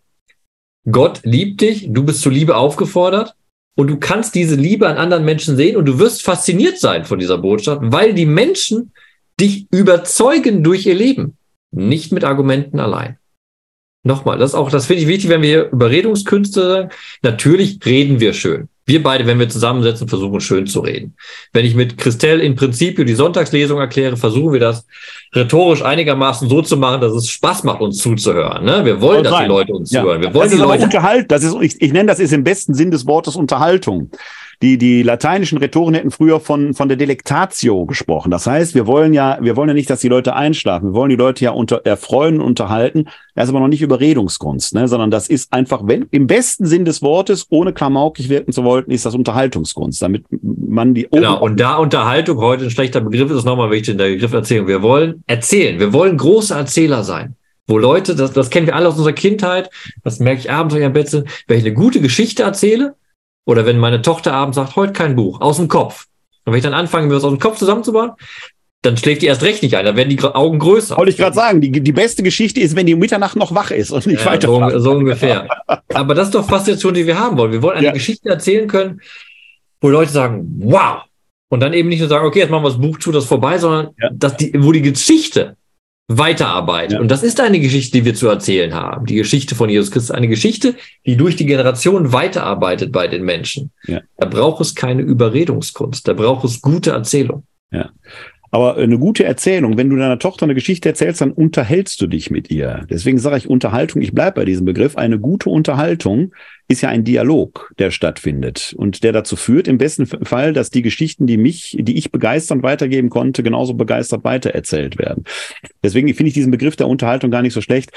Gott liebt dich, du bist zur Liebe aufgefordert und du kannst diese Liebe an anderen Menschen sehen und du wirst fasziniert sein von dieser Botschaft, weil die Menschen dich überzeugen durch ihr Leben, nicht mit Argumenten allein. Nochmal, das ist auch, das finde ich wichtig, wenn wir hier Überredungskünste sagen. Natürlich reden wir schön. Wir beide, wenn wir zusammensetzen, versuchen schön zu reden. Wenn ich mit Christelle in Prinzip die Sonntagslesung erkläre, versuchen wir das rhetorisch einigermaßen so zu machen, dass es Spaß macht, uns zuzuhören. Ne? Wir wollen, dass die Leute uns ja. zuhören. Wir wollen das die Leute Unterhalt. Das ist, ich, ich nenne das ist im besten Sinn des Wortes Unterhaltung die, die lateinischen Rhetoren hätten früher von, von der Delectatio gesprochen. Das heißt, wir wollen ja, wir wollen ja nicht, dass die Leute einschlafen. Wir wollen die Leute ja unter, erfreuen, unterhalten. Das ist aber noch nicht Überredungskunst, ne? sondern das ist einfach, wenn, im besten Sinn des Wortes, ohne klamaukig wirken zu wollen, ist das Unterhaltungskunst, damit man die. Genau. Und da Unterhaltung heute ein schlechter Begriff ist, nochmal wichtig in der Begriff. Wir wollen erzählen. Wir wollen große Erzähler sein wo Leute, das, das kennen wir alle aus unserer Kindheit, das merke ich abends, wenn ich am Bett bin, wenn ich eine gute Geschichte erzähle, oder wenn meine Tochter abends sagt, heute kein Buch, aus dem Kopf. Und wenn ich dann anfange, mir was aus dem Kopf zusammenzubauen, dann schläft die erst recht nicht ein, dann werden die Augen größer. Wollte ich gerade sagen, die, die beste Geschichte ist, wenn die um Mitternacht noch wach ist und nicht ja, weiter. So, so, ungefähr. Aber das ist doch Faszination, die wir haben wollen. Wir wollen eine ja. Geschichte erzählen können, wo Leute sagen, wow. Und dann eben nicht nur sagen, okay, jetzt machen wir das Buch zu, das ist vorbei, sondern ja. dass die, wo die Geschichte weiterarbeitet. Ja. Und das ist eine Geschichte, die wir zu erzählen haben. Die Geschichte von Jesus Christus. Eine Geschichte, die durch die Generation weiterarbeitet bei den Menschen. Ja. Da braucht es keine Überredungskunst. Da braucht es gute Erzählung. Ja. Aber eine gute Erzählung, wenn du deiner Tochter eine Geschichte erzählst, dann unterhältst du dich mit ihr. Deswegen sage ich Unterhaltung, ich bleibe bei diesem Begriff. Eine gute Unterhaltung ist ja ein Dialog, der stattfindet und der dazu führt, im besten Fall, dass die Geschichten, die mich, die ich begeistern weitergeben konnte, genauso begeistert weitererzählt werden. Deswegen finde ich diesen Begriff der Unterhaltung gar nicht so schlecht.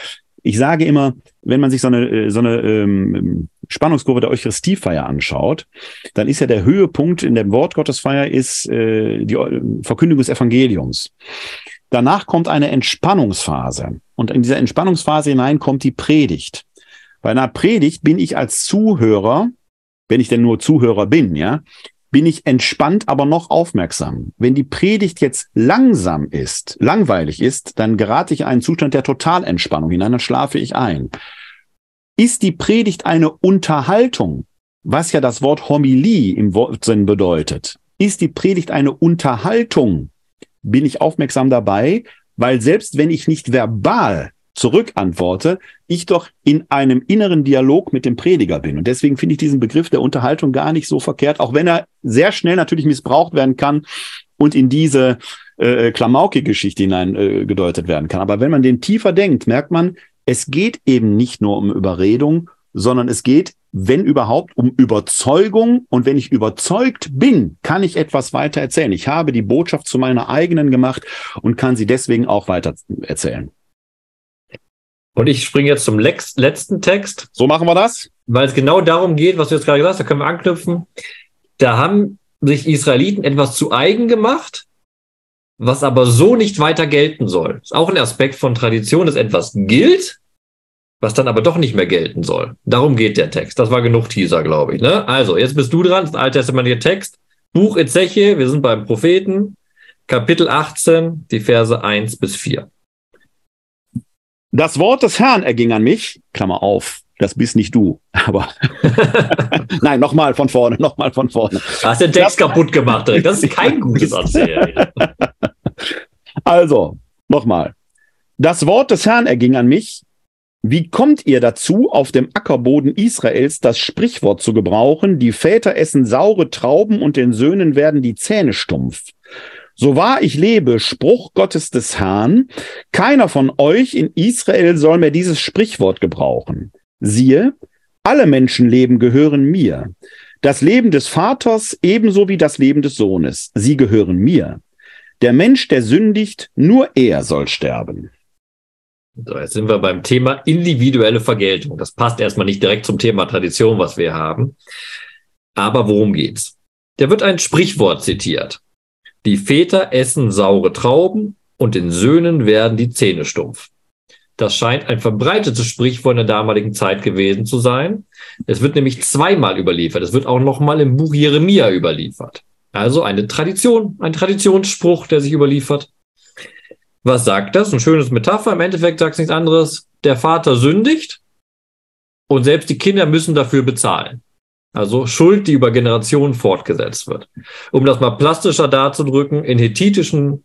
Ich sage immer, wenn man sich so eine, äh, so eine ähm, Spannungskurve der Eucharistiefeier anschaut, dann ist ja der Höhepunkt in der Wortgottesfeier ist äh, die Verkündigung des Evangeliums. Danach kommt eine Entspannungsphase. Und in dieser Entspannungsphase hinein kommt die Predigt. Bei einer Predigt bin ich als Zuhörer, wenn ich denn nur Zuhörer bin, ja, bin ich entspannt, aber noch aufmerksam. Wenn die Predigt jetzt langsam ist, langweilig ist, dann gerate ich in einen Zustand der Totalentspannung hinein, dann schlafe ich ein. Ist die Predigt eine Unterhaltung, was ja das Wort Homilie im Wortsinn bedeutet, ist die Predigt eine Unterhaltung, bin ich aufmerksam dabei, weil selbst wenn ich nicht verbal zurückantworte, ich doch in einem inneren Dialog mit dem Prediger bin. Und deswegen finde ich diesen Begriff der Unterhaltung gar nicht so verkehrt, auch wenn er sehr schnell natürlich missbraucht werden kann und in diese äh, Klamauke-Geschichte hinein äh, gedeutet werden kann. Aber wenn man den tiefer denkt, merkt man, es geht eben nicht nur um Überredung, sondern es geht, wenn überhaupt, um Überzeugung. Und wenn ich überzeugt bin, kann ich etwas weiter erzählen. Ich habe die Botschaft zu meiner eigenen gemacht und kann sie deswegen auch weiter erzählen. Und ich springe jetzt zum letzten Text. So machen wir das. Weil es genau darum geht, was du jetzt gerade gesagt hast, da können wir anknüpfen. Da haben sich Israeliten etwas zu eigen gemacht, was aber so nicht weiter gelten soll. Das ist auch ein Aspekt von Tradition, dass etwas gilt, was dann aber doch nicht mehr gelten soll. Darum geht der Text. Das war genug Teaser, glaube ich. Ne? Also, jetzt bist du dran, das ist ein alttestamentlicher Text. Buch Ezechiel, wir sind beim Propheten, Kapitel 18, die Verse 1 bis 4. Das Wort des Herrn erging an mich, Klammer auf, das bist nicht du, [laughs] aber [laughs] nein, nochmal von vorne, nochmal von vorne. Du hast den Text das, kaputt gemacht, direkt. das ist kein [laughs] gutes Erzählen. also, nochmal. Das Wort des Herrn erging an mich. Wie kommt ihr dazu, auf dem Ackerboden Israels das Sprichwort zu gebrauchen, die Väter essen saure Trauben und den Söhnen werden die Zähne stumpf? So wahr ich lebe, Spruch Gottes des Herrn, keiner von euch in Israel soll mehr dieses Sprichwort gebrauchen. Siehe, alle Menschenleben gehören mir. Das Leben des Vaters ebenso wie das Leben des Sohnes. Sie gehören mir. Der Mensch, der sündigt, nur er soll sterben. So, jetzt sind wir beim Thema individuelle Vergeltung. Das passt erstmal nicht direkt zum Thema Tradition, was wir haben. Aber worum geht's? Da wird ein Sprichwort zitiert. Die Väter essen saure Trauben und den Söhnen werden die Zähne stumpf. Das scheint ein verbreitetes Sprichwort in der damaligen Zeit gewesen zu sein. Es wird nämlich zweimal überliefert. Es wird auch nochmal im Buch Jeremia überliefert. Also eine Tradition, ein Traditionsspruch, der sich überliefert. Was sagt das? Ein schönes Metapher. Im Endeffekt sagt es nichts anderes. Der Vater sündigt und selbst die Kinder müssen dafür bezahlen. Also Schuld, die über Generationen fortgesetzt wird. Um das mal plastischer darzudrücken, in hethitischen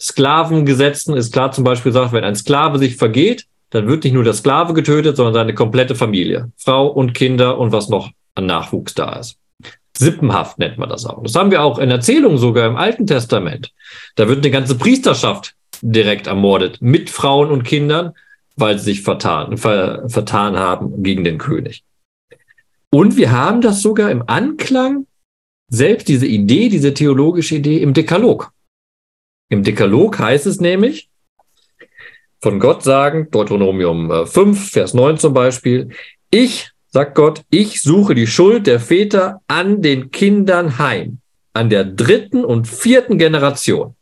Sklavengesetzen ist klar zum Beispiel gesagt, wenn ein Sklave sich vergeht, dann wird nicht nur der Sklave getötet, sondern seine komplette Familie. Frau und Kinder und was noch an Nachwuchs da ist. Sippenhaft nennt man das auch. Das haben wir auch in Erzählungen sogar im Alten Testament. Da wird eine ganze Priesterschaft direkt ermordet mit Frauen und Kindern, weil sie sich vertan, ver, vertan haben gegen den König. Und wir haben das sogar im Anklang, selbst diese Idee, diese theologische Idee im Dekalog. Im Dekalog heißt es nämlich, von Gott sagen, Deuteronomium 5, äh, Vers 9 zum Beispiel, ich, sagt Gott, ich suche die Schuld der Väter an den Kindern heim, an der dritten und vierten Generation.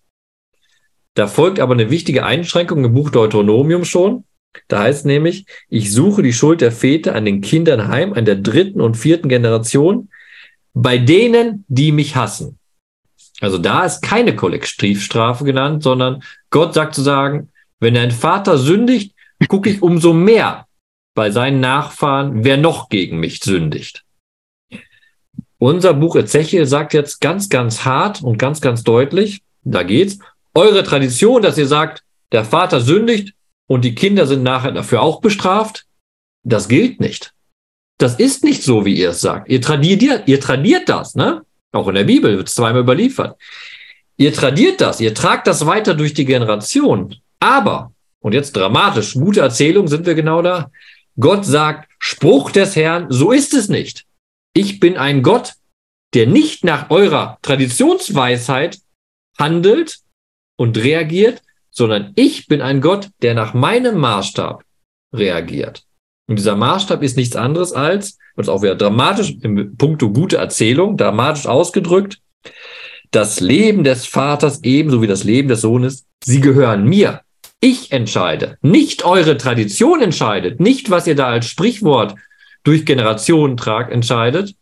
Da folgt aber eine wichtige Einschränkung im Buch Deuteronomium schon. Da heißt nämlich, ich suche die Schuld der Väter an den Kindern heim, an der dritten und vierten Generation, bei denen, die mich hassen. Also da ist keine Kollektivstrafe genannt, sondern Gott sagt zu sagen, wenn ein Vater sündigt, gucke ich umso mehr bei seinen Nachfahren, wer noch gegen mich sündigt. Unser Buch Ezechiel sagt jetzt ganz, ganz hart und ganz, ganz deutlich, da geht's, eure Tradition, dass ihr sagt, der Vater sündigt und die Kinder sind nachher dafür auch bestraft, das gilt nicht. Das ist nicht so, wie ihr es sagt. Ihr tradiert, ihr tradiert das, ne? Auch in der Bibel wird es zweimal überliefert. Ihr tradiert das, ihr tragt das weiter durch die Generation. Aber, und jetzt dramatisch, gute Erzählung sind wir genau da. Gott sagt, Spruch des Herrn, so ist es nicht. Ich bin ein Gott, der nicht nach eurer Traditionsweisheit handelt und reagiert, sondern ich bin ein Gott, der nach meinem Maßstab reagiert. Und dieser Maßstab ist nichts anderes als, und auch wieder dramatisch im Punkto gute Erzählung, dramatisch ausgedrückt, das Leben des Vaters ebenso wie das Leben des Sohnes, sie gehören mir. Ich entscheide, nicht eure Tradition entscheidet, nicht was ihr da als Sprichwort durch Generationen tragt, entscheidet,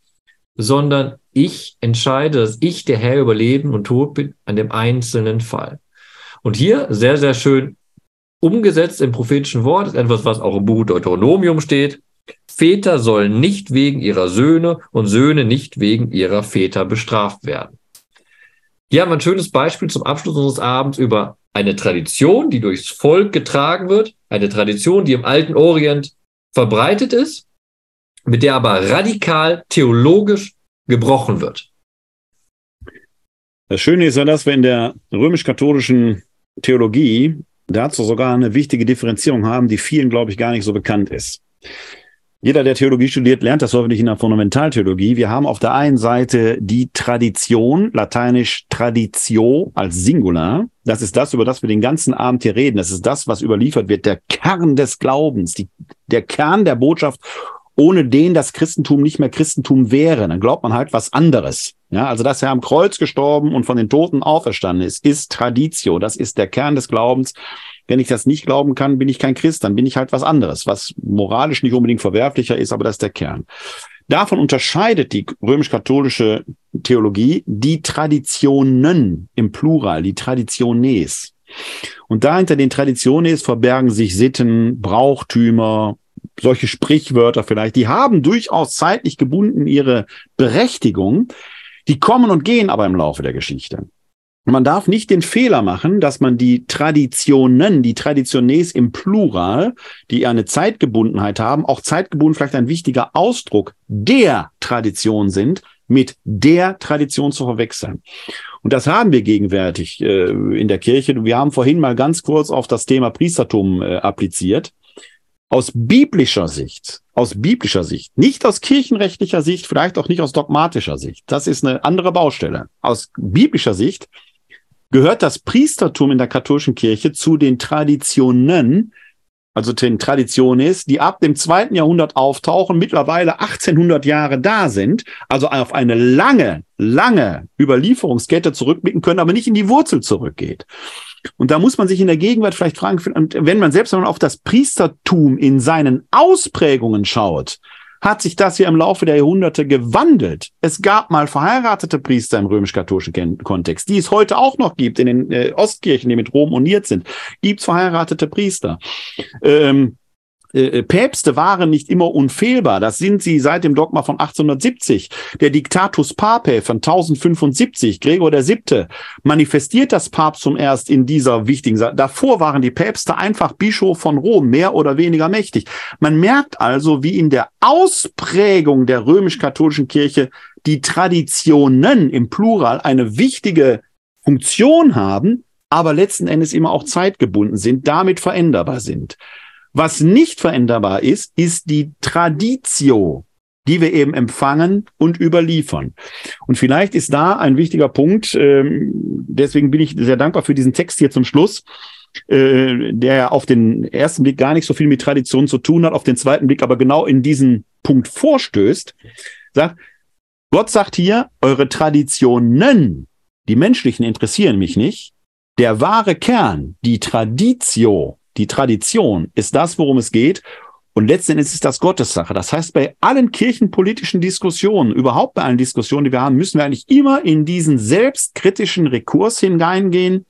sondern ich entscheide, dass ich der Herr über Leben und Tod bin an dem einzelnen Fall. Und hier sehr, sehr schön umgesetzt im prophetischen Wort, ist etwas, was auch im Buch Deuteronomium steht. Väter sollen nicht wegen ihrer Söhne und Söhne nicht wegen ihrer Väter bestraft werden. Hier haben wir ein schönes Beispiel zum Abschluss unseres Abends über eine Tradition, die durchs Volk getragen wird, eine Tradition, die im alten Orient verbreitet ist, mit der aber radikal theologisch gebrochen wird. Das Schöne ist ja, dass wir in der römisch-katholischen Theologie dazu sogar eine wichtige Differenzierung haben, die vielen, glaube ich, gar nicht so bekannt ist. Jeder, der Theologie studiert, lernt das hoffentlich in der Fundamentaltheologie. Wir haben auf der einen Seite die Tradition, lateinisch Traditio als Singular. Das ist das, über das wir den ganzen Abend hier reden. Das ist das, was überliefert wird, der Kern des Glaubens, die, der Kern der Botschaft, ohne den das Christentum nicht mehr Christentum wäre. Dann glaubt man halt was anderes. Ja, also dass er am Kreuz gestorben und von den Toten auferstanden ist, ist Traditio. Das ist der Kern des Glaubens. Wenn ich das nicht glauben kann, bin ich kein Christ, dann bin ich halt was anderes, was moralisch nicht unbedingt verwerflicher ist, aber das ist der Kern. Davon unterscheidet die römisch-katholische Theologie die Traditionen im Plural, die Traditiones. Und da hinter den Traditiones verbergen sich Sitten, Brauchtümer, solche Sprichwörter vielleicht. Die haben durchaus zeitlich gebunden ihre Berechtigung. Die kommen und gehen aber im Laufe der Geschichte. Man darf nicht den Fehler machen, dass man die Traditionen, die Traditiones im Plural, die eine Zeitgebundenheit haben, auch zeitgebunden vielleicht ein wichtiger Ausdruck der Tradition sind, mit der Tradition zu verwechseln. Und das haben wir gegenwärtig äh, in der Kirche. Wir haben vorhin mal ganz kurz auf das Thema Priestertum äh, appliziert. Aus biblischer Sicht, aus biblischer Sicht, nicht aus kirchenrechtlicher Sicht, vielleicht auch nicht aus dogmatischer Sicht. Das ist eine andere Baustelle. Aus biblischer Sicht gehört das Priestertum in der katholischen Kirche zu den Traditionen, also den Traditiones, die ab dem zweiten Jahrhundert auftauchen, mittlerweile 1800 Jahre da sind, also auf eine lange, lange Überlieferungskette zurückblicken können, aber nicht in die Wurzel zurückgeht. Und da muss man sich in der Gegenwart vielleicht fragen, wenn man selbst wenn man auf das Priestertum in seinen Ausprägungen schaut, hat sich das hier im Laufe der Jahrhunderte gewandelt. Es gab mal verheiratete Priester im römisch-katholischen Kontext, die es heute auch noch gibt in den äh, Ostkirchen, die mit Rom uniert sind, gibt es verheiratete Priester. Ähm, äh, Päpste waren nicht immer unfehlbar. Das sind sie seit dem Dogma von 1870. Der Diktatus Papae von 1075, Gregor Siebte, manifestiert das Papsttum erst in dieser wichtigen Sache. Davor waren die Päpste einfach Bischof von Rom, mehr oder weniger mächtig. Man merkt also, wie in der Ausprägung der römisch-katholischen Kirche die Traditionen im Plural eine wichtige Funktion haben, aber letzten Endes immer auch zeitgebunden sind, damit veränderbar sind. Was nicht veränderbar ist, ist die Traditio, die wir eben empfangen und überliefern. Und vielleicht ist da ein wichtiger Punkt, ähm, deswegen bin ich sehr dankbar für diesen Text hier zum Schluss, äh, der auf den ersten Blick gar nicht so viel mit Tradition zu tun hat, auf den zweiten Blick aber genau in diesen Punkt vorstößt, sagt, Gott sagt hier, eure Traditionen, die menschlichen interessieren mich nicht. Der wahre Kern, die Traditio, die Tradition ist das, worum es geht. Und letztendlich ist das Gottessache. Das heißt, bei allen kirchenpolitischen Diskussionen, überhaupt bei allen Diskussionen, die wir haben, müssen wir eigentlich immer in diesen selbstkritischen Rekurs hineingehen,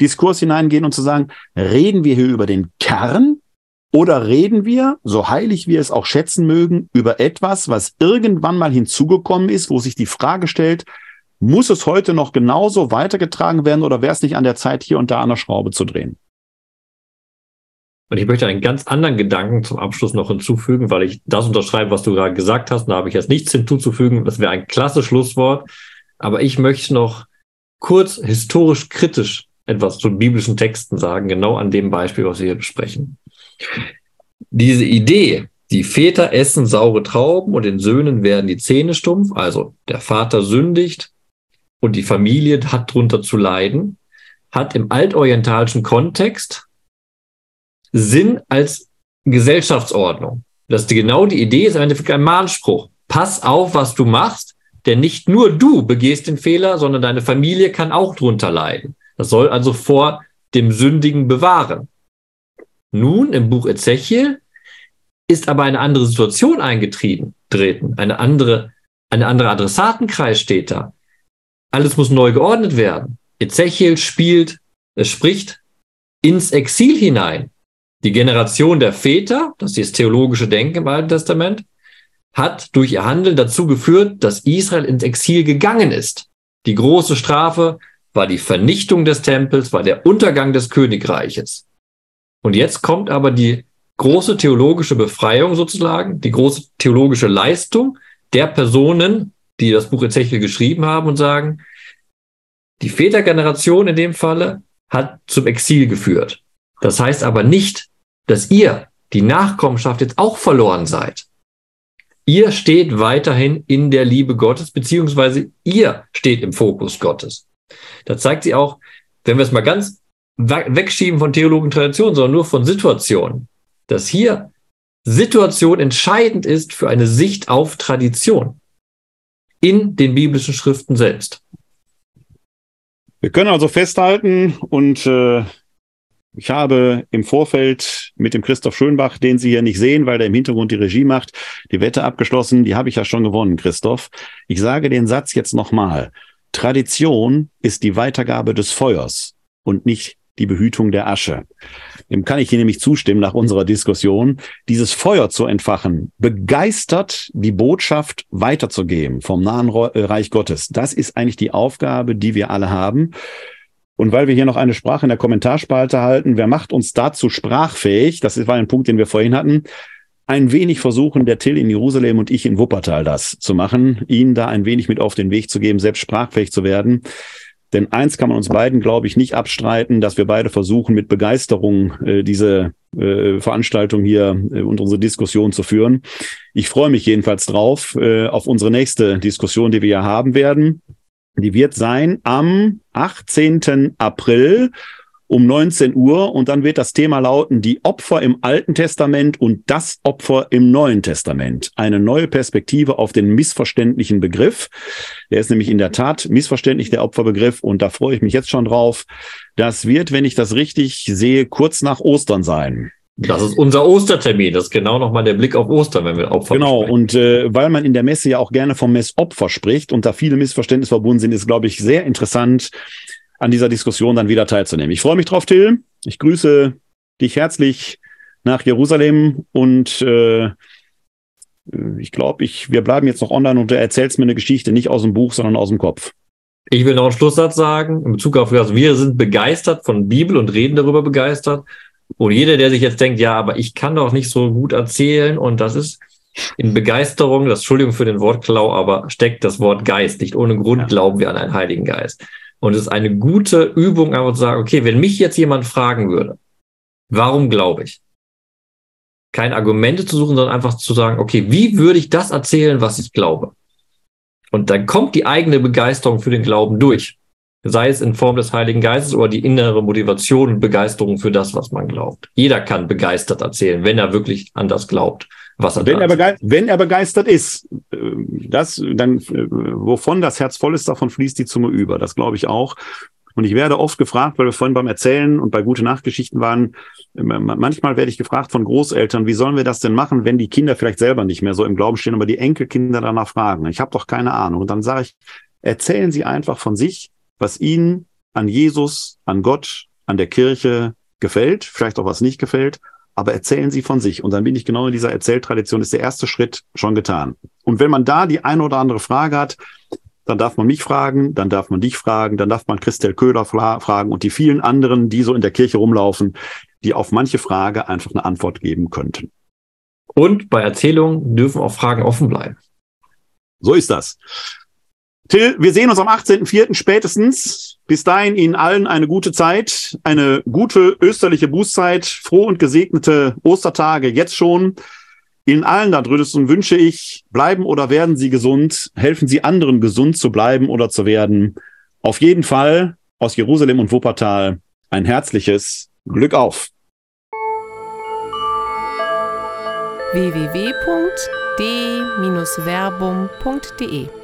Diskurs hineingehen und zu sagen, reden wir hier über den Kern oder reden wir, so heilig wir es auch schätzen mögen, über etwas, was irgendwann mal hinzugekommen ist, wo sich die Frage stellt, muss es heute noch genauso weitergetragen werden oder wäre es nicht an der Zeit, hier und da an der Schraube zu drehen? Und ich möchte einen ganz anderen Gedanken zum Abschluss noch hinzufügen, weil ich das unterschreibe, was du gerade gesagt hast. Da habe ich jetzt nichts hinzuzufügen. Das wäre ein klasse Schlusswort. Aber ich möchte noch kurz historisch kritisch etwas zu biblischen Texten sagen, genau an dem Beispiel, was wir hier besprechen. Diese Idee, die Väter essen saure Trauben und den Söhnen werden die Zähne stumpf, also der Vater sündigt und die Familie hat drunter zu leiden, hat im altorientalischen Kontext Sinn als Gesellschaftsordnung. Das ist genau die Idee, ist im Endeffekt ein Mahnspruch. Pass auf, was du machst, denn nicht nur du begehst den Fehler, sondern deine Familie kann auch drunter leiden. Das soll also vor dem Sündigen bewahren. Nun, im Buch Ezechiel ist aber eine andere Situation eingetreten, treten. Eine andere, eine andere Adressatenkreis steht da. Alles muss neu geordnet werden. Ezechiel spielt, es spricht ins Exil hinein. Die Generation der Väter, das ist das theologische Denken im Alten Testament, hat durch ihr Handeln dazu geführt, dass Israel ins Exil gegangen ist. Die große Strafe war die Vernichtung des Tempels, war der Untergang des Königreiches. Und jetzt kommt aber die große theologische Befreiung sozusagen, die große theologische Leistung der Personen, die das Buch Ezechiel geschrieben haben und sagen, die Vätergeneration in dem Falle hat zum Exil geführt. Das heißt aber nicht, dass ihr, die Nachkommenschaft, jetzt auch verloren seid. Ihr steht weiterhin in der Liebe Gottes, beziehungsweise ihr steht im Fokus Gottes. Da zeigt sie auch, wenn wir es mal ganz wegschieben von Theologen Tradition, sondern nur von Situationen, dass hier Situation entscheidend ist für eine Sicht auf Tradition in den biblischen Schriften selbst. Wir können also festhalten und äh, ich habe im Vorfeld mit dem Christoph Schönbach, den Sie hier nicht sehen, weil der im Hintergrund die Regie macht, die Wette abgeschlossen. Die habe ich ja schon gewonnen, Christoph. Ich sage den Satz jetzt nochmal. Tradition ist die Weitergabe des Feuers und nicht die Behütung der Asche. Dem kann ich hier nämlich zustimmen nach unserer Diskussion. Dieses Feuer zu entfachen, begeistert die Botschaft weiterzugeben vom nahen Reich Gottes. Das ist eigentlich die Aufgabe, die wir alle haben. Und weil wir hier noch eine Sprache in der Kommentarspalte halten, wer macht uns dazu sprachfähig? Das war ein Punkt, den wir vorhin hatten. Ein wenig versuchen, der Till in Jerusalem und ich in Wuppertal das zu machen, ihn da ein wenig mit auf den Weg zu geben, selbst sprachfähig zu werden. Denn eins kann man uns beiden, glaube ich, nicht abstreiten, dass wir beide versuchen, mit Begeisterung äh, diese äh, Veranstaltung hier äh, und unsere Diskussion zu führen. Ich freue mich jedenfalls drauf, äh, auf unsere nächste Diskussion, die wir ja haben werden. Die wird sein am 18. April um 19 Uhr und dann wird das Thema lauten, die Opfer im Alten Testament und das Opfer im Neuen Testament. Eine neue Perspektive auf den missverständlichen Begriff. Der ist nämlich in der Tat missverständlich, der Opferbegriff, und da freue ich mich jetzt schon drauf. Das wird, wenn ich das richtig sehe, kurz nach Ostern sein. Das ist unser Ostertermin. Das ist genau nochmal der Blick auf Ostern, wenn wir Opfer Genau. Besprechen. Und äh, weil man in der Messe ja auch gerne vom Messopfer spricht und da viele Missverständnisse verbunden sind, ist, glaube ich, sehr interessant, an dieser Diskussion dann wieder teilzunehmen. Ich freue mich drauf, Till. Ich grüße dich herzlich nach Jerusalem und äh, ich glaube, ich, wir bleiben jetzt noch online und du erzählst mir eine Geschichte nicht aus dem Buch, sondern aus dem Kopf. Ich will noch einen Schlusssatz sagen in Bezug auf das. Wir sind begeistert von Bibel und reden darüber begeistert. Und jeder, der sich jetzt denkt, ja, aber ich kann doch nicht so gut erzählen und das ist in Begeisterung, das Entschuldigung für den Wortklau, aber steckt das Wort Geist. Nicht ohne Grund ja. glauben wir an einen Heiligen Geist. Und es ist eine gute Übung, einfach zu sagen, okay, wenn mich jetzt jemand fragen würde, warum glaube ich? Keine Argumente zu suchen, sondern einfach zu sagen, okay, wie würde ich das erzählen, was ich glaube? Und dann kommt die eigene Begeisterung für den Glauben durch. Sei es in Form des Heiligen Geistes oder die innere Motivation und Begeisterung für das, was man glaubt. Jeder kann begeistert erzählen, wenn er wirklich an das glaubt, was er wenn er, wenn er begeistert ist, äh, das, dann, äh, wovon das Herz voll ist, davon fließt die Zunge über. Das glaube ich auch. Und ich werde oft gefragt, weil wir vorhin beim Erzählen und bei gute Nachtgeschichten waren, manchmal werde ich gefragt von Großeltern, wie sollen wir das denn machen, wenn die Kinder vielleicht selber nicht mehr so im Glauben stehen, aber die Enkelkinder danach fragen. Ich habe doch keine Ahnung. Und dann sage ich, erzählen Sie einfach von sich, was Ihnen an Jesus, an Gott, an der Kirche gefällt, vielleicht auch was nicht gefällt, aber erzählen Sie von sich. Und dann bin ich genau in dieser Erzähltradition, ist der erste Schritt schon getan. Und wenn man da die eine oder andere Frage hat, dann darf man mich fragen, dann darf man dich fragen, dann darf man Christel Köhler fragen und die vielen anderen, die so in der Kirche rumlaufen, die auf manche Frage einfach eine Antwort geben könnten. Und bei Erzählungen dürfen auch Fragen offen bleiben. So ist das. Till, wir sehen uns am 18.04. spätestens. Bis dahin Ihnen allen eine gute Zeit, eine gute österliche Bußzeit, froh und gesegnete Ostertage jetzt schon. Ihnen allen da draußen wünsche ich, bleiben oder werden Sie gesund, helfen Sie anderen gesund zu bleiben oder zu werden. Auf jeden Fall aus Jerusalem und Wuppertal ein herzliches Glück auf. www.d-verbum.de